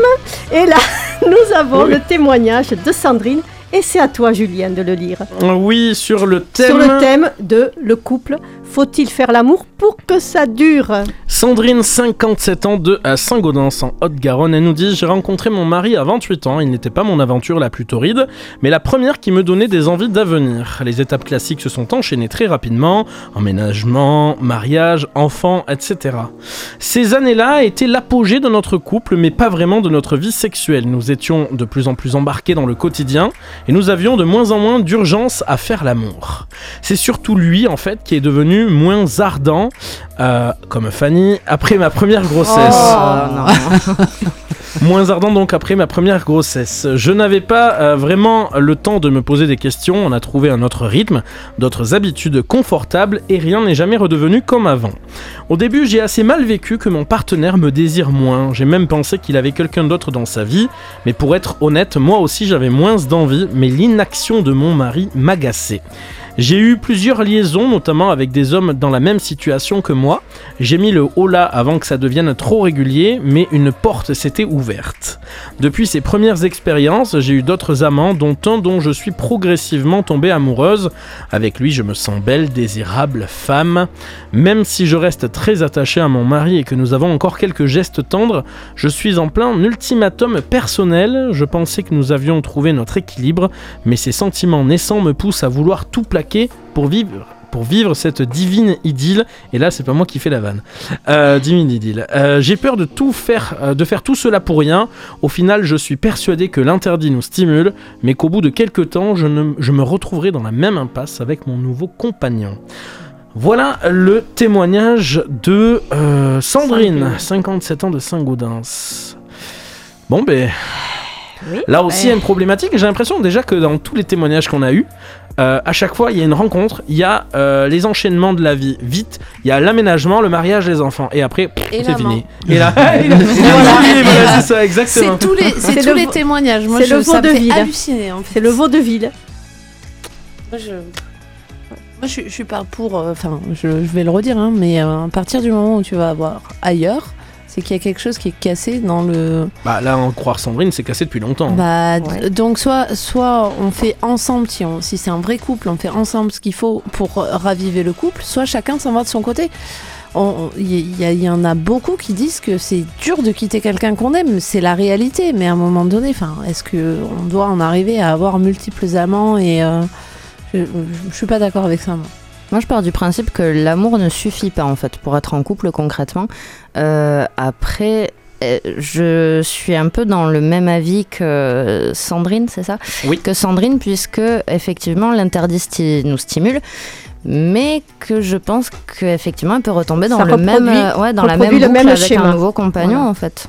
Et là, nous avons Oui. le témoignage de Sandrine. Et c'est à toi, Julien, de le lire. Oui, sur le thème. Sur le thème de le couple, faut-il faire l'amour pour que ça dure? Sandrine, 57 ans, de à Saint-Gaudens, en Haute-Garonne, elle nous dit J'ai rencontré mon mari à 28 ans. Il n'était pas mon aventure la plus torride, mais la première qui me donnait des envies d'avenir. Les étapes classiques se sont enchaînées très rapidement emménagement, mariage, enfants, etc. Ces années-là étaient l'apogée de notre couple, mais pas vraiment de notre vie sexuelle. Nous étions de plus en plus embarqués dans le quotidien et nous avions de moins en moins d'urgence à faire l'amour. C'est surtout lui, en fait, qui est devenu moins ardent, euh, comme Fanny, après ma première grossesse. Oh. Moins ardent donc après ma première grossesse. Je n'avais pas euh, vraiment le temps de me poser des questions, on a trouvé un autre rythme, d'autres habitudes confortables et rien n'est jamais redevenu comme avant. Au début j'ai assez mal vécu que mon partenaire me désire moins, j'ai même pensé qu'il avait quelqu'un d'autre dans sa vie, mais pour être honnête, moi aussi j'avais moins d'envie, mais l'inaction de mon mari m'agaçait. J'ai eu plusieurs liaisons, notamment avec des hommes dans la même situation que moi. J'ai mis le haut là avant que ça devienne trop régulier, mais une porte s'était ouverte. Depuis ces premières expériences, j'ai eu d'autres amants, dont un dont je suis progressivement tombée amoureuse. Avec lui, je me sens belle, désirable, femme. Même si je reste très attachée à mon mari et que nous avons encore quelques gestes tendres, je suis en plein ultimatum personnel. Je pensais que nous avions trouvé notre équilibre, mais ces sentiments naissants me poussent à vouloir tout plaquer pour vivre. Pour vivre cette divine idylle, et là c'est pas moi qui fais la vanne, Euh, divine idylle. Euh, J'ai peur de tout faire, euh, de faire tout cela pour rien. Au final, je suis persuadé que l'interdit nous stimule, mais qu'au bout de quelques temps, je, ne- je me retrouverai dans la même impasse avec mon nouveau compagnon. Voilà le témoignage de euh, Sandrine, 57 ans de Saint-Gaudens. Bon, ben. Oui. Là aussi, il y a une problématique. J'ai l'impression déjà que dans tous les témoignages qu'on a eus, euh, à chaque fois, il y a une rencontre, il y a euh, les enchaînements de la vie. Vite, il y a l'aménagement, le mariage, les enfants. Et après, c'est fini. Et là, voilà, c'est ça, exactement. C'est tous les, c'est C'est tous le les vo- témoignages. Moi, c'est je, le ça me fait vaudeville. halluciner. En fait. C'est le vaudeville. Moi, je... Moi, je, je suis pas pour. euh, Enfin, je, je vais le redire, hein, mais euh, à partir du moment où tu vas avoir ailleurs, c'est qu'il y a quelque chose qui est cassé dans le. Bah là, en croire Sandrine, c'est cassé depuis longtemps. Bah, Ouais. donc soit, soit on fait ensemble, si, on, si c'est un vrai couple, on fait ensemble ce qu'il faut pour raviver le couple, soit chacun s'en va de son côté. Il y, a- il y en a beaucoup qui disent que c'est dur de quitter quelqu'un qu'on aime, c'est la réalité, mais à un moment donné, enfin, est-ce que on doit en arriver à avoir multiples amants et euh, je, je suis pas d'accord avec ça. moi. Moi, je pars du principe que l'amour ne suffit pas, en fait, pour être en couple concrètement. Euh, après, euh, je suis un peu dans le même avis que Sandrine, c'est ça? Oui. Que Sandrine, puisque, effectivement, l'interdit sti- nous stimule. Mais que je pense qu'effectivement, elle peut retomber dans Ça le même, euh, ouais, dans la même boucle avec schéma. un nouveau compagnon, Voilà. en fait.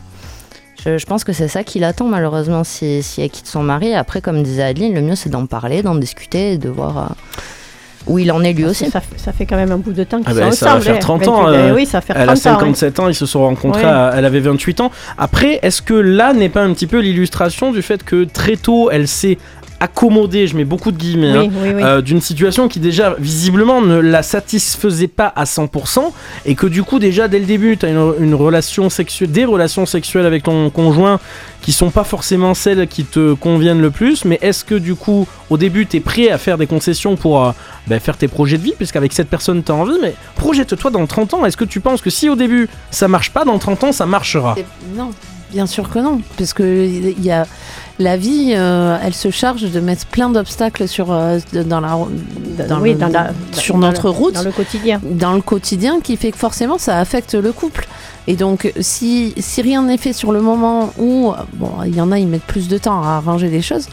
Je, je pense que c'est ça qui l'attend, malheureusement, si, si elle quitte son mari. Après, comme disait Adeline, le mieux, c'est d'en parler, d'en discuter et de voir euh, où il en est lui aussi. Ça, fait- ça fait quand même un bout de temps qu'ils Ah sont ça va ensemble. faire hein. 30 ans, 28, euh, oui, ça fait 30 Elle a ans. ouais. 57 ans, ils se sont rencontrés, Ouais. à- elle avait 28 ans. Après, est-ce que là n'est pas un petit peu l'illustration du fait que très tôt, elle s'est accommodée, je mets beaucoup de guillemets, hein, Oui, oui, oui. euh, d'une situation qui déjà visiblement ne la satisfaisait pas à 100% et que du coup déjà dès le début tu as une, une relation sexuelle des relations sexuelles avec ton conjoint qui sont pas forcément celles qui te conviennent le plus mais est-ce que du coup au début tu es prêt à faire des concessions pour euh, ben, faire tes projets de vie puisqu'avec cette personne tu as envie mais projette-toi dans 30 ans est-ce que tu penses que si au début ça marche pas dans 30 ans ça marchera? Non, bien sûr que non, parce que il y a la vie, euh, elle se charge de mettre plein d'obstacles sur euh, dans la dans oui, le- dans la- sur dans notre le- route, Dans le quotidien. dans le quotidien, qui fait que forcément ça affecte le couple. Et donc, si, si rien n'est fait sur le moment où, bon, il y en a, ils mettent plus de temps à arranger les choses,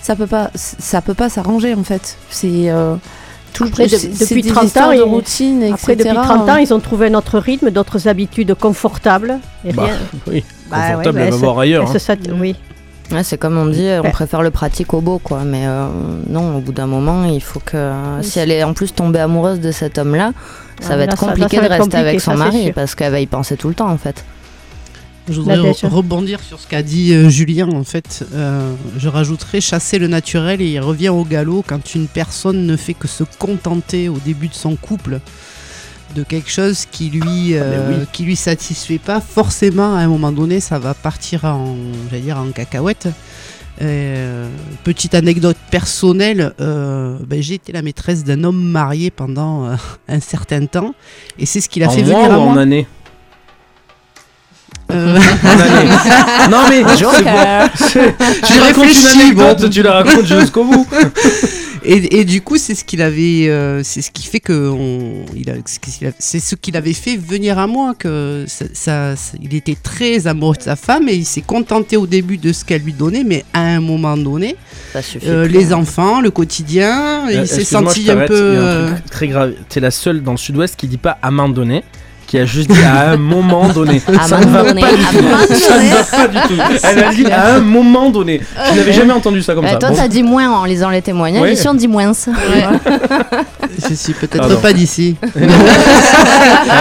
ça peut pas, ça peut pas s'arranger en fait. C'est euh, tout Après, de- depuis des 30 ans, de ils- routine, etc. Après, depuis 30 ans, ils ont trouvé un autre rythme, d'autres habitudes confortables. Et Bah, rien- oui Bah, ouais, confortable bah, ailleurs se hein. Oui. Ouais, c'est comme on dit, on Ouais. préfère le pratique au beau, quoi. Mais euh, non, au bout d'un moment, il faut que. Si elle est en plus tombée amoureuse de cet homme-là, ça va être ça- compliqué ça de rester compliqué, avec son mari sûr. parce qu'elle va y penser tout le temps, en fait. Je voudrais Nadège. re- rebondir sur ce qu'a dit euh, Julien. En fait, Euh, je rajouterais chasser le naturel et il revient au galop quand une personne ne fait que se contenter au début de son couple de quelque chose qui lui, euh, mais oui. qui lui satisfait pas. Forcément, à un moment donné, ça va partir en, j'allais dire, en cacahuète. Euh, petite anecdote personnelle, euh, ben, j'ai été la maîtresse d'un homme marié pendant euh, un certain temps et c'est ce qui l'a en fait venir à ou en moi. année Euh, En année. non mais Tu J'ai racontes une anecdote, bon. tu la racontes jusqu'au bout. Et, et du coup, c'est ce qu'il avait, euh, c'est ce qui fait que on, il a, c'est ce qu'il a- c'est ce qu'il avait fait venir à moi que ça, ça- ça- il était très amoureux de sa femme et il s'est contenté au début de ce qu'elle lui donnait, mais à un moment donné, euh, les hein. enfants, le quotidien, Euh, il s'est excuse-moi, senti un peu. il y a un euh, truc très grave. T'es la seule dans le sud-ouest qui dit pas à un moment donné, qui a juste dit à un moment donné. À Ça ne va donné, pas du tout. Ça ne va pas du tout. Elle a dit à un moment donné. Je n'avais jamais entendu ça comme Euh, ça. toi, Bon. t'as dit moins en lisant les témoignages. Ouais. Ici, on dit moins. Je suis peut-être pas d'ici.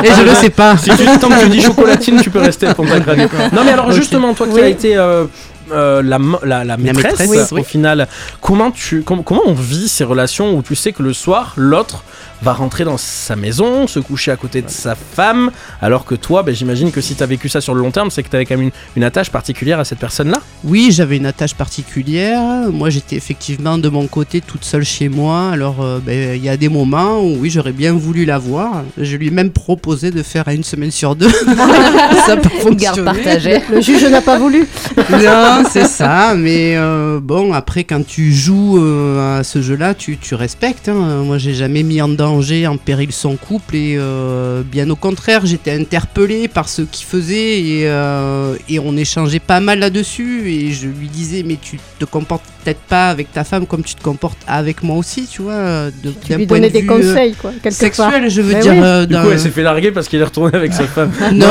Et je le sais pas. Si tu, tant que tu dis chocolatine, tu peux rester pour ta crâne. Non, mais alors justement, toi qui Oui. as été euh, euh, la, la, la maîtresse, au oui. final, comment, tu, com- comment on vit ces relations où tu sais que le soir, l'autre va rentrer dans sa maison, se coucher à côté de sa femme, alors que toi, ben, j'imagine que si tu as vécu ça sur le long terme, c'est que tu avais quand même une, une attache particulière à cette personne-là. Oui, j'avais une attache particulière. Moi, j'étais effectivement de mon côté toute seule chez moi. Alors, euh, ben, il y a des moments où, oui, j'aurais bien voulu la voir. Je lui ai même proposé de faire à une semaine sur deux. ça peut Garde fonctionner. partagée. Le juge n'a pas voulu. Non, c'est ça. Mais euh, bon, après, quand tu joues euh, à ce jeu-là, tu, tu respectes. hein. Moi, j'ai jamais mis en danger, en péril son couple. Et euh, bien au contraire, j'étais interpellé par ce qu'il faisait. Et, euh, et on échangeait pas mal là-dessus. Et je lui disais, mais tu te comportes peut-être pas avec ta femme comme tu te comportes avec moi aussi, tu vois. de- Tu lui point donnais de des vue, euh, conseils, quoi, quelque part. Sexuel, je veux Mais dire. oui. euh, Du d'un- coup, elle s'est fait larguer parce qu'il est retourné avec sa femme. non,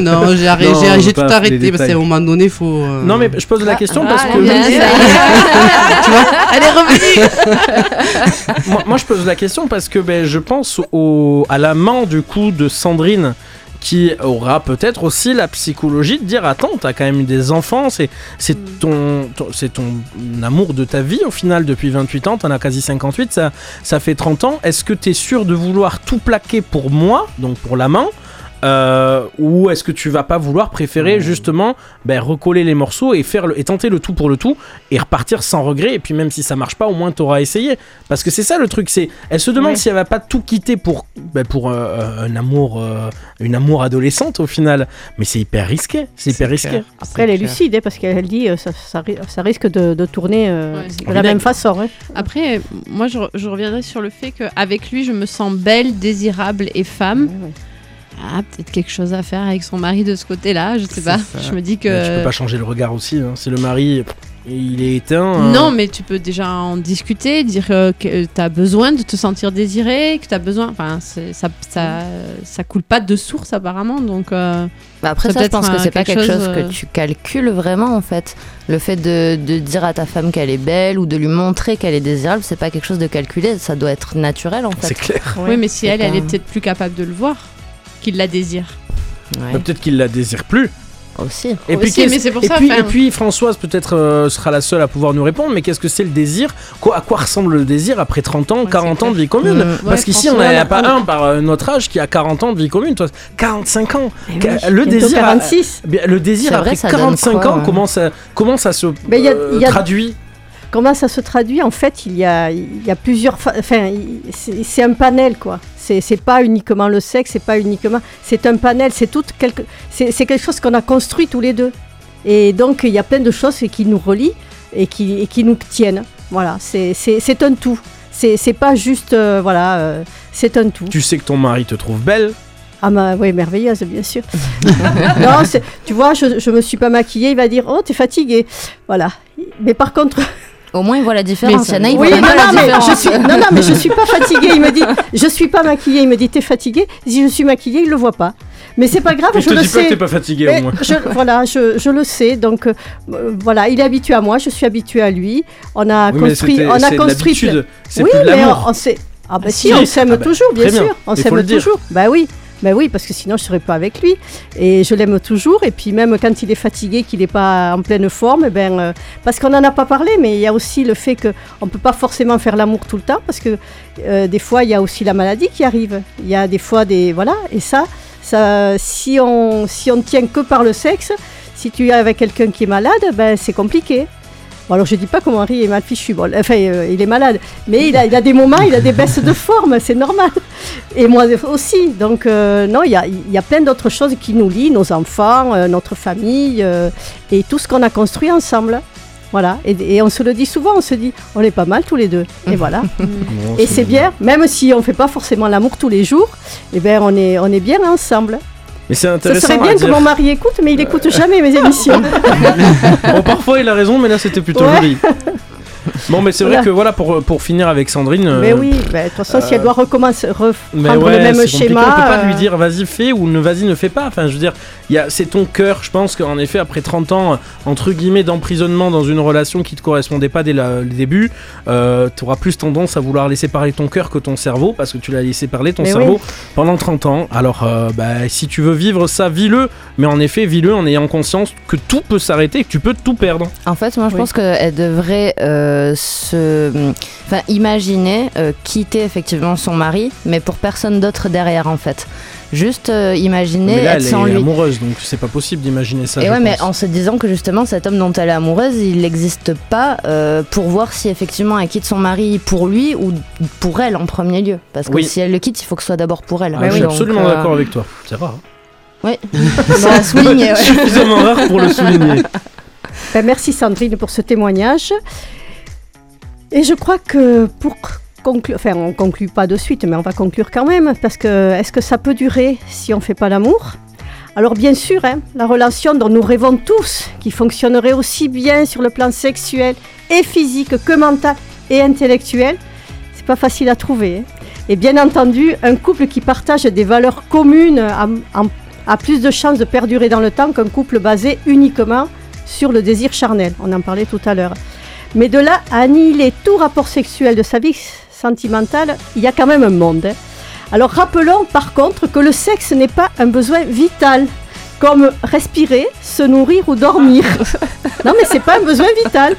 non, j'ai arrêté, Non, j'ai- j'ai pas tout arrêté parce qu'à un moment donné, faut. euh, Non, mais je pose la question parce que. bien, ça. tu vois, elle est revenue. moi, moi, je pose la question parce que ben, je pense au, à l'amant du coup de Sandrine qui aura peut-être aussi la psychologie de dire attends t'as quand même eu des enfants c'est c'est ton, ton- c'est ton amour de ta vie au final depuis 28 ans t'en as quasi 58 ça ça fait 30 ans. Est-ce que t'es sûr de vouloir tout plaquer pour moi donc pour l'amant euh, ou est-ce que tu vas pas vouloir préférer justement ben, recoller les morceaux et faire le, et tenter le tout pour le tout et repartir sans regret et puis même si ça marche pas au moins t'auras essayé parce que c'est ça le truc c'est elle se demande Ouais. si elle va pas tout quitter pour ben, pour euh, un amour euh, une amour adolescente au final mais c'est hyper risqué c'est hyper risqué clair. Après, elle est lucide, hein, parce qu'elle elle dit euh, ça, ça, ri- ça risque de, de tourner euh, Ouais, de la même façon. hein. Après, moi, je, je reviendrai sur le fait qu'avec lui, je me sens belle, désirable et femme. Ouais, ouais. Ah, peut-être quelque chose à faire avec son mari de ce côté-là, je sais C'est pas. ça. Je me dis que. Mais tu peux pas changer le regard aussi hein. c'est le mari il est éteint hein. Non, mais tu peux déjà en discuter, dire euh, que tu as besoin de te sentir désiré, que tu as besoin. Enfin, c'est- ça, ça, ça coule pas de source apparemment, donc. euh, Bah après Ça ça, je pense que c'est pas quelque chose, chose, euh, que tu calcules vraiment en fait. Le fait de, de dire à ta femme qu'elle est belle ou de lui montrer qu'elle est désirable, c'est pas quelque chose de calculé, ça doit être naturel en c'est fait. clair Oui, mais si c'est elle, elle est peut-être plus capable de le voir, qu'il la désire. Ouais, Mais peut-être qu'il la désire plus. Aussi. Et puis, Aussi, mais c'est pour et ça, puis, enfin- et puis Françoise peut-être euh, sera la seule à pouvoir nous répondre, mais qu'est-ce que c'est le désir? Quoi, À quoi ressemble le désir après 30 ans, Ouais, 40 c'est ans de vie commune? Euh, Parce ouais, qu'ici on a- pas un par euh, notre âge qui a 40 ans de vie commune, toi. 45 ans. Oui, le, désir, a- 46. bien, le désir vrai, après donne 45 quoi, ans, ouais. comment, ça, comment ça se Mais il y a- euh, il y a- traduit? Comment ça se traduit En fait, il y a, il y a plusieurs. Enfin, c'est un panel, quoi. C'est pas uniquement le sexe, c'est pas uniquement. C'est un panel, c'est tout quelque. C'est quelque chose qu'on a construit tous les deux. Et donc, il y a plein de choses qui nous relient et qui, et qui nous tiennent. Voilà, c'est un tout. C'est pas juste. euh, voilà, euh, c'est un tout. Tu sais que ton mari te trouve belle, Ah, bah, oui, merveilleuse, bien sûr. non, tu vois, je, je me suis pas maquillée, il va dire Oh, t'es fatiguée. Voilà. Mais par contre. Au moins il voit la différence. ça- Il y en a, ils Oui, voient non, pas la mais différence. je suis, non, non, mais je suis pas fatiguée. Il me dit, je suis pas maquillée. Il me dit, t'es fatiguée? Si je suis maquillée, il le voit pas. Mais c'est pas grave, mais je je te le dis pas que sais. t'es pas fatigué Mais au moins. je, voilà, je, je le sais. Donc euh, voilà, il est habitué à moi, je suis habituée à lui. On a Oui, mais construit, on a construit. c'est oui, plus de mais l'amour. on, on s'est. Ah bah Ah, si, si. on s'aime Ah bah, toujours, bien sûr. On s'aime toujours. Bah oui. Bah oui, parce que sinon je serais pas avec lui. Et je l'aime toujours. Et puis même quand il est fatigué, qu'il n'est pas en pleine forme, ben, euh, parce qu'on n'en a pas parlé, mais il y a aussi le fait qu'on ne peut pas forcément faire l'amour tout le temps, parce que euh, des fois il y a aussi la maladie qui arrive. Il y a des fois des voilà, et ça, ça, si on si on ne tient que par le sexe, si tu es avec quelqu'un qui est malade, ben c'est compliqué. Bon, alors je dis pas mon mari est mal fichu, bon, enfin euh, il est malade, mais il a, il a des moments, il a des baisses de forme, c'est normal. Et moi aussi, donc euh, non, il y a, y a plein d'autres choses qui nous lient, nos enfants, euh, notre famille et tout ce qu'on a construit ensemble. Voilà, et, et on se le dit souvent, on se dit, on est pas mal tous les deux, et voilà. Et c'est bien, même si on fait pas forcément l'amour tous les jours, et ben on est, on est bien ensemble. Mais c'est intéressant serait bien à que mon mari écoute, mais il écoute jamais mes émissions. Bon, parfois il a raison, mais là c'était plutôt Ouais. joli. Bon, mais c'est vrai Voilà. que voilà, pour, pour finir avec Sandrine. euh, Mais oui, ben, de toute façon, si elle euh, doit recommencer, reprendre Mais le ouais, même schéma. On peut pas euh, lui dire vas-y fais ou ne vas-y ne fais pas. Enfin, je veux dire, il y a- c'est ton cœur. Je pense qu'en effet, après 30 ans, entre guillemets, d'emprisonnement dans une relation qui te correspondait pas dès la- le début, tu auras plus tendance à vouloir laisser parler ton cœur que ton cerveau parce que tu l'as laissé parler ton Mais cerveau pendant 30 ans. Alors, euh, bah, si tu veux vivre ça, vis-le. Mais en effet, vis-le en ayant conscience que tout peut s'arrêter et que tu peux tout perdre. En fait, moi, je Oui. pense qu'elle devrait euh, se, enfin, imaginer euh, quitter effectivement son mari, mais pour personne d'autre derrière, en fait. Juste euh, imaginer mais là, être elle sans est lui. amoureuse, donc c'est pas possible d'imaginer ça. Et je ouais, mais en se disant que justement cet homme dont elle est amoureuse, il n'existe pas euh, pour voir si effectivement elle quitte son mari pour lui ou pour elle en premier lieu. Parce que Oui. si elle le quitte, il faut que ce soit d'abord pour elle. Ah, je suis Donc, absolument euh, d'accord avec toi. C'est rare. hein. Oui, souligner. ouais. Suffisamment rare pour le souligner. Ben, merci Sandrine pour ce témoignage. Et je crois que pour conclure, enfin on conclut pas de suite, mais on va conclure quand même, parce que est-ce que ça peut durer si on fait pas l'amour? Alors bien sûr, hein, la relation dont nous rêvons tous, qui fonctionnerait aussi bien sur le plan sexuel et physique que mental et intellectuel, c'est pas facile à trouver. hein. Et bien entendu, un couple qui partage des valeurs communes a plus de chances de perdurer dans le temps qu'un couple basé uniquement sur le désir charnel. On en parlait tout à l'heure. Mais de là à annihiler tout rapport sexuel de sa vie sentimentale, il y a quand même un monde. hein. Alors rappelons par contre que le sexe n'est pas un besoin vital, comme respirer, se nourrir ou dormir. non mais c'est pas un besoin vital.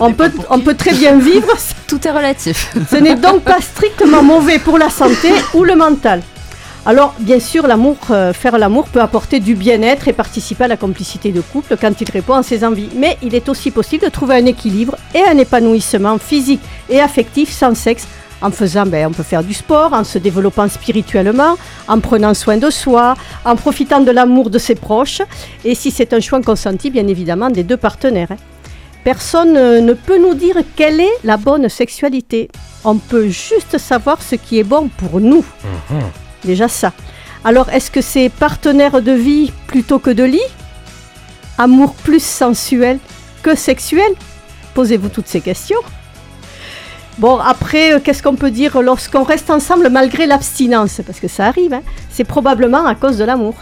On peut, on peut très bien vivre Tout est relatif. ce n'est donc pas strictement mauvais pour la santé ou le mental. Alors, bien sûr, l'amour, euh, faire l'amour peut apporter du bien-être et participer à la complicité de couple quand il répond à ses envies. Mais il est aussi possible de trouver un équilibre et un épanouissement physique et affectif sans sexe. En faisant, ben, on peut faire du sport, en se développant spirituellement, en prenant soin de soi, en profitant de l'amour de ses proches, et si c'est un choix consenti, bien évidemment, des deux partenaires. hein. Personne euh, ne peut nous dire quelle est la bonne sexualité. On peut juste savoir ce qui est bon pour nous. Déjà ça. Alors, est-ce que c'est partenaire de vie plutôt que de lit? Amour plus sensuel que sexuel? Posez-vous toutes ces questions. Bon, après, euh, qu'est-ce qu'on peut dire lorsqu'on reste ensemble malgré l'abstinence? Parce que ça arrive, hein. c'est probablement à cause de l'amour.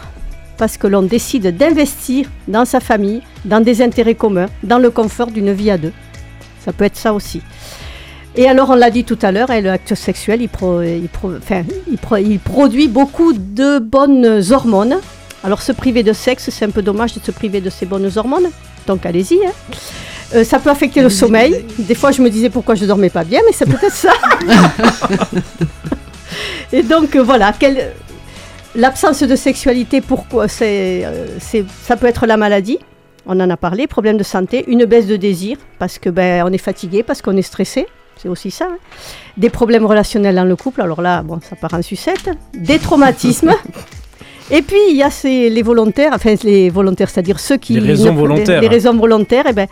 Parce que l'on décide d'investir dans sa famille, dans des intérêts communs, dans le confort d'une vie à deux. Ça peut être ça aussi. Et alors, on l'a dit tout à l'heure, hein, l'acte sexuel, il, pro- il pro- enfin, il pro- il produit beaucoup de bonnes hormones. Alors, se priver de sexe, c'est un peu dommage de se priver de ces bonnes hormones. Donc, allez-y. hein. Euh, ça peut affecter le sommeil. Des fois, je me disais pourquoi je dormais pas bien, mais c'est peut-être ça. Et donc, euh, voilà. L'absence de sexualité, pourquoi c'est, euh, Ça peut être la maladie. On en a parlé, problème de santé, une baisse de désir, parce que ben, on est fatigué, parce qu'on est stressé. C'est aussi ça. hein. Des problèmes relationnels dans le couple. Alors là, bon, ça part en sucette. Des traumatismes. Et puis, il y a ces, les volontaires, enfin les volontaires, c'est-à-dire ceux qui... Les raisons ne- volontaires. Les, les raisons volontaires, et ben,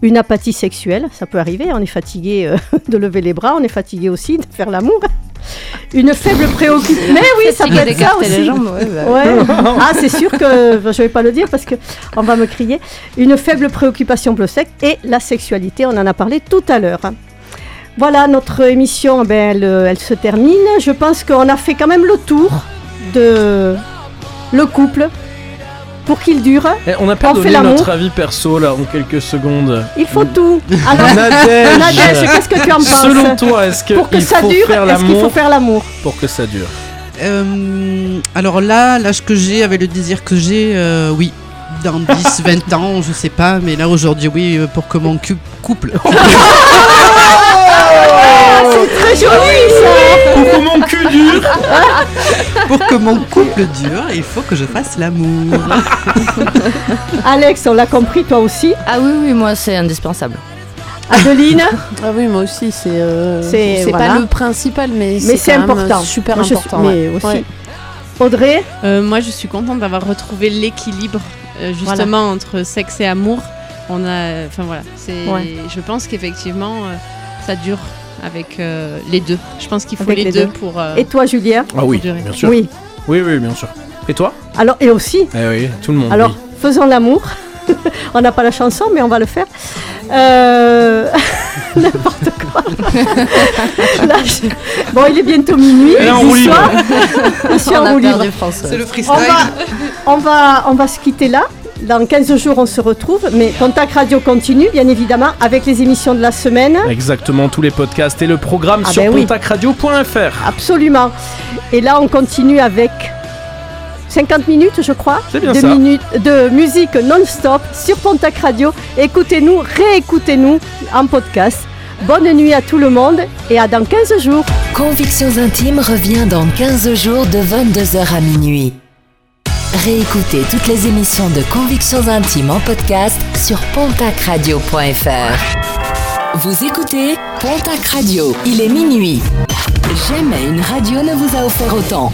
une apathie sexuelle, ça peut arriver. On est fatigué euh, de lever les bras, on est fatigué aussi de faire l'amour. Une faible préoccupation. Mais oui, ça peut être ça aussi. les jambes, ouais, bah. Ouais. Ah, c'est sûr que je vais pas le dire parce que on va me crier. Une faible préoccupation pour le sexe et la sexualité, on en a parlé tout à l'heure. Voilà, notre émission, ben, elle, elle se termine. Je pense qu'on a fait quand même le tour de le couple pour qu'il dure. Eh, on n'a pas On fait donné l'amour. notre avis perso là en quelques secondes. Il faut tout. Alors, Nadège. Nadège, qu'est-ce que tu en penses Selon toi, est-ce que Pour que il ça faut dure, est-ce qu'il faut faire l'amour pour que ça dure Euh, alors là, l'âge que j'ai, avec le désir que j'ai, euh, oui. Dans 10, 20 ans, je sais pas, mais là aujourd'hui, oui, euh, pour que mon cu- couple. C'est très joli ça Pour que mon cul dure pour que mon couple dure, il faut que je fasse l'amour. Alex, on l'a compris, toi aussi? Ah oui, oui, moi c'est indispensable. Adeline Ah oui, moi aussi, c'est euh, C'est- c'est voilà. pas le principal, mais, Mais c'est quand même important. super Moi, je suis- important. mais ouais. aussi. Ouais. Audrey? Euh, moi, je suis contente d'avoir retrouvé l'équilibre euh, justement entre sexe et amour. On a, enfin voilà, c'est. Ouais. Je pense qu'effectivement, euh, ça dure avec euh, les deux. Je pense qu'il faut Avec les, les deux, deux. pour. euh, Et toi, Julien Ah oui, bien sûr. Oui. oui, oui, bien sûr. Et toi Alors, et aussi, Eh oui, tout le monde. alors, oui. faisons l'amour. on n'a pas la chanson, mais on va le faire. Euh, N'importe quoi. Là, je- Bon, il est bientôt minuit. Et là, on soir. Je suis On en a roue libre. perdu François. C'est le On freestyle. va, on, va, on va se quitter là. Dans 15 jours, on se retrouve. Mais Contact Radio continue, bien évidemment, avec les émissions de la semaine. Exactement, tous les podcasts et le programme Ah sur ben oui. contactradio.fr. Absolument. Et là, on continue avec 50 minutes, je crois, C'est bien de, ça. minutes, de musique non-stop sur Pontac Radio. Écoutez-nous, réécoutez-nous en podcast. Bonne nuit à tout le monde et à dans 15 jours. Convictions intimes revient dans 15 jours de 22h à minuit. Réécoutez toutes les émissions de Convictions intimes en podcast sur pontacradio.fr. Vous écoutez Pontac Radio. Il est minuit. Jamais une radio ne vous a offert autant.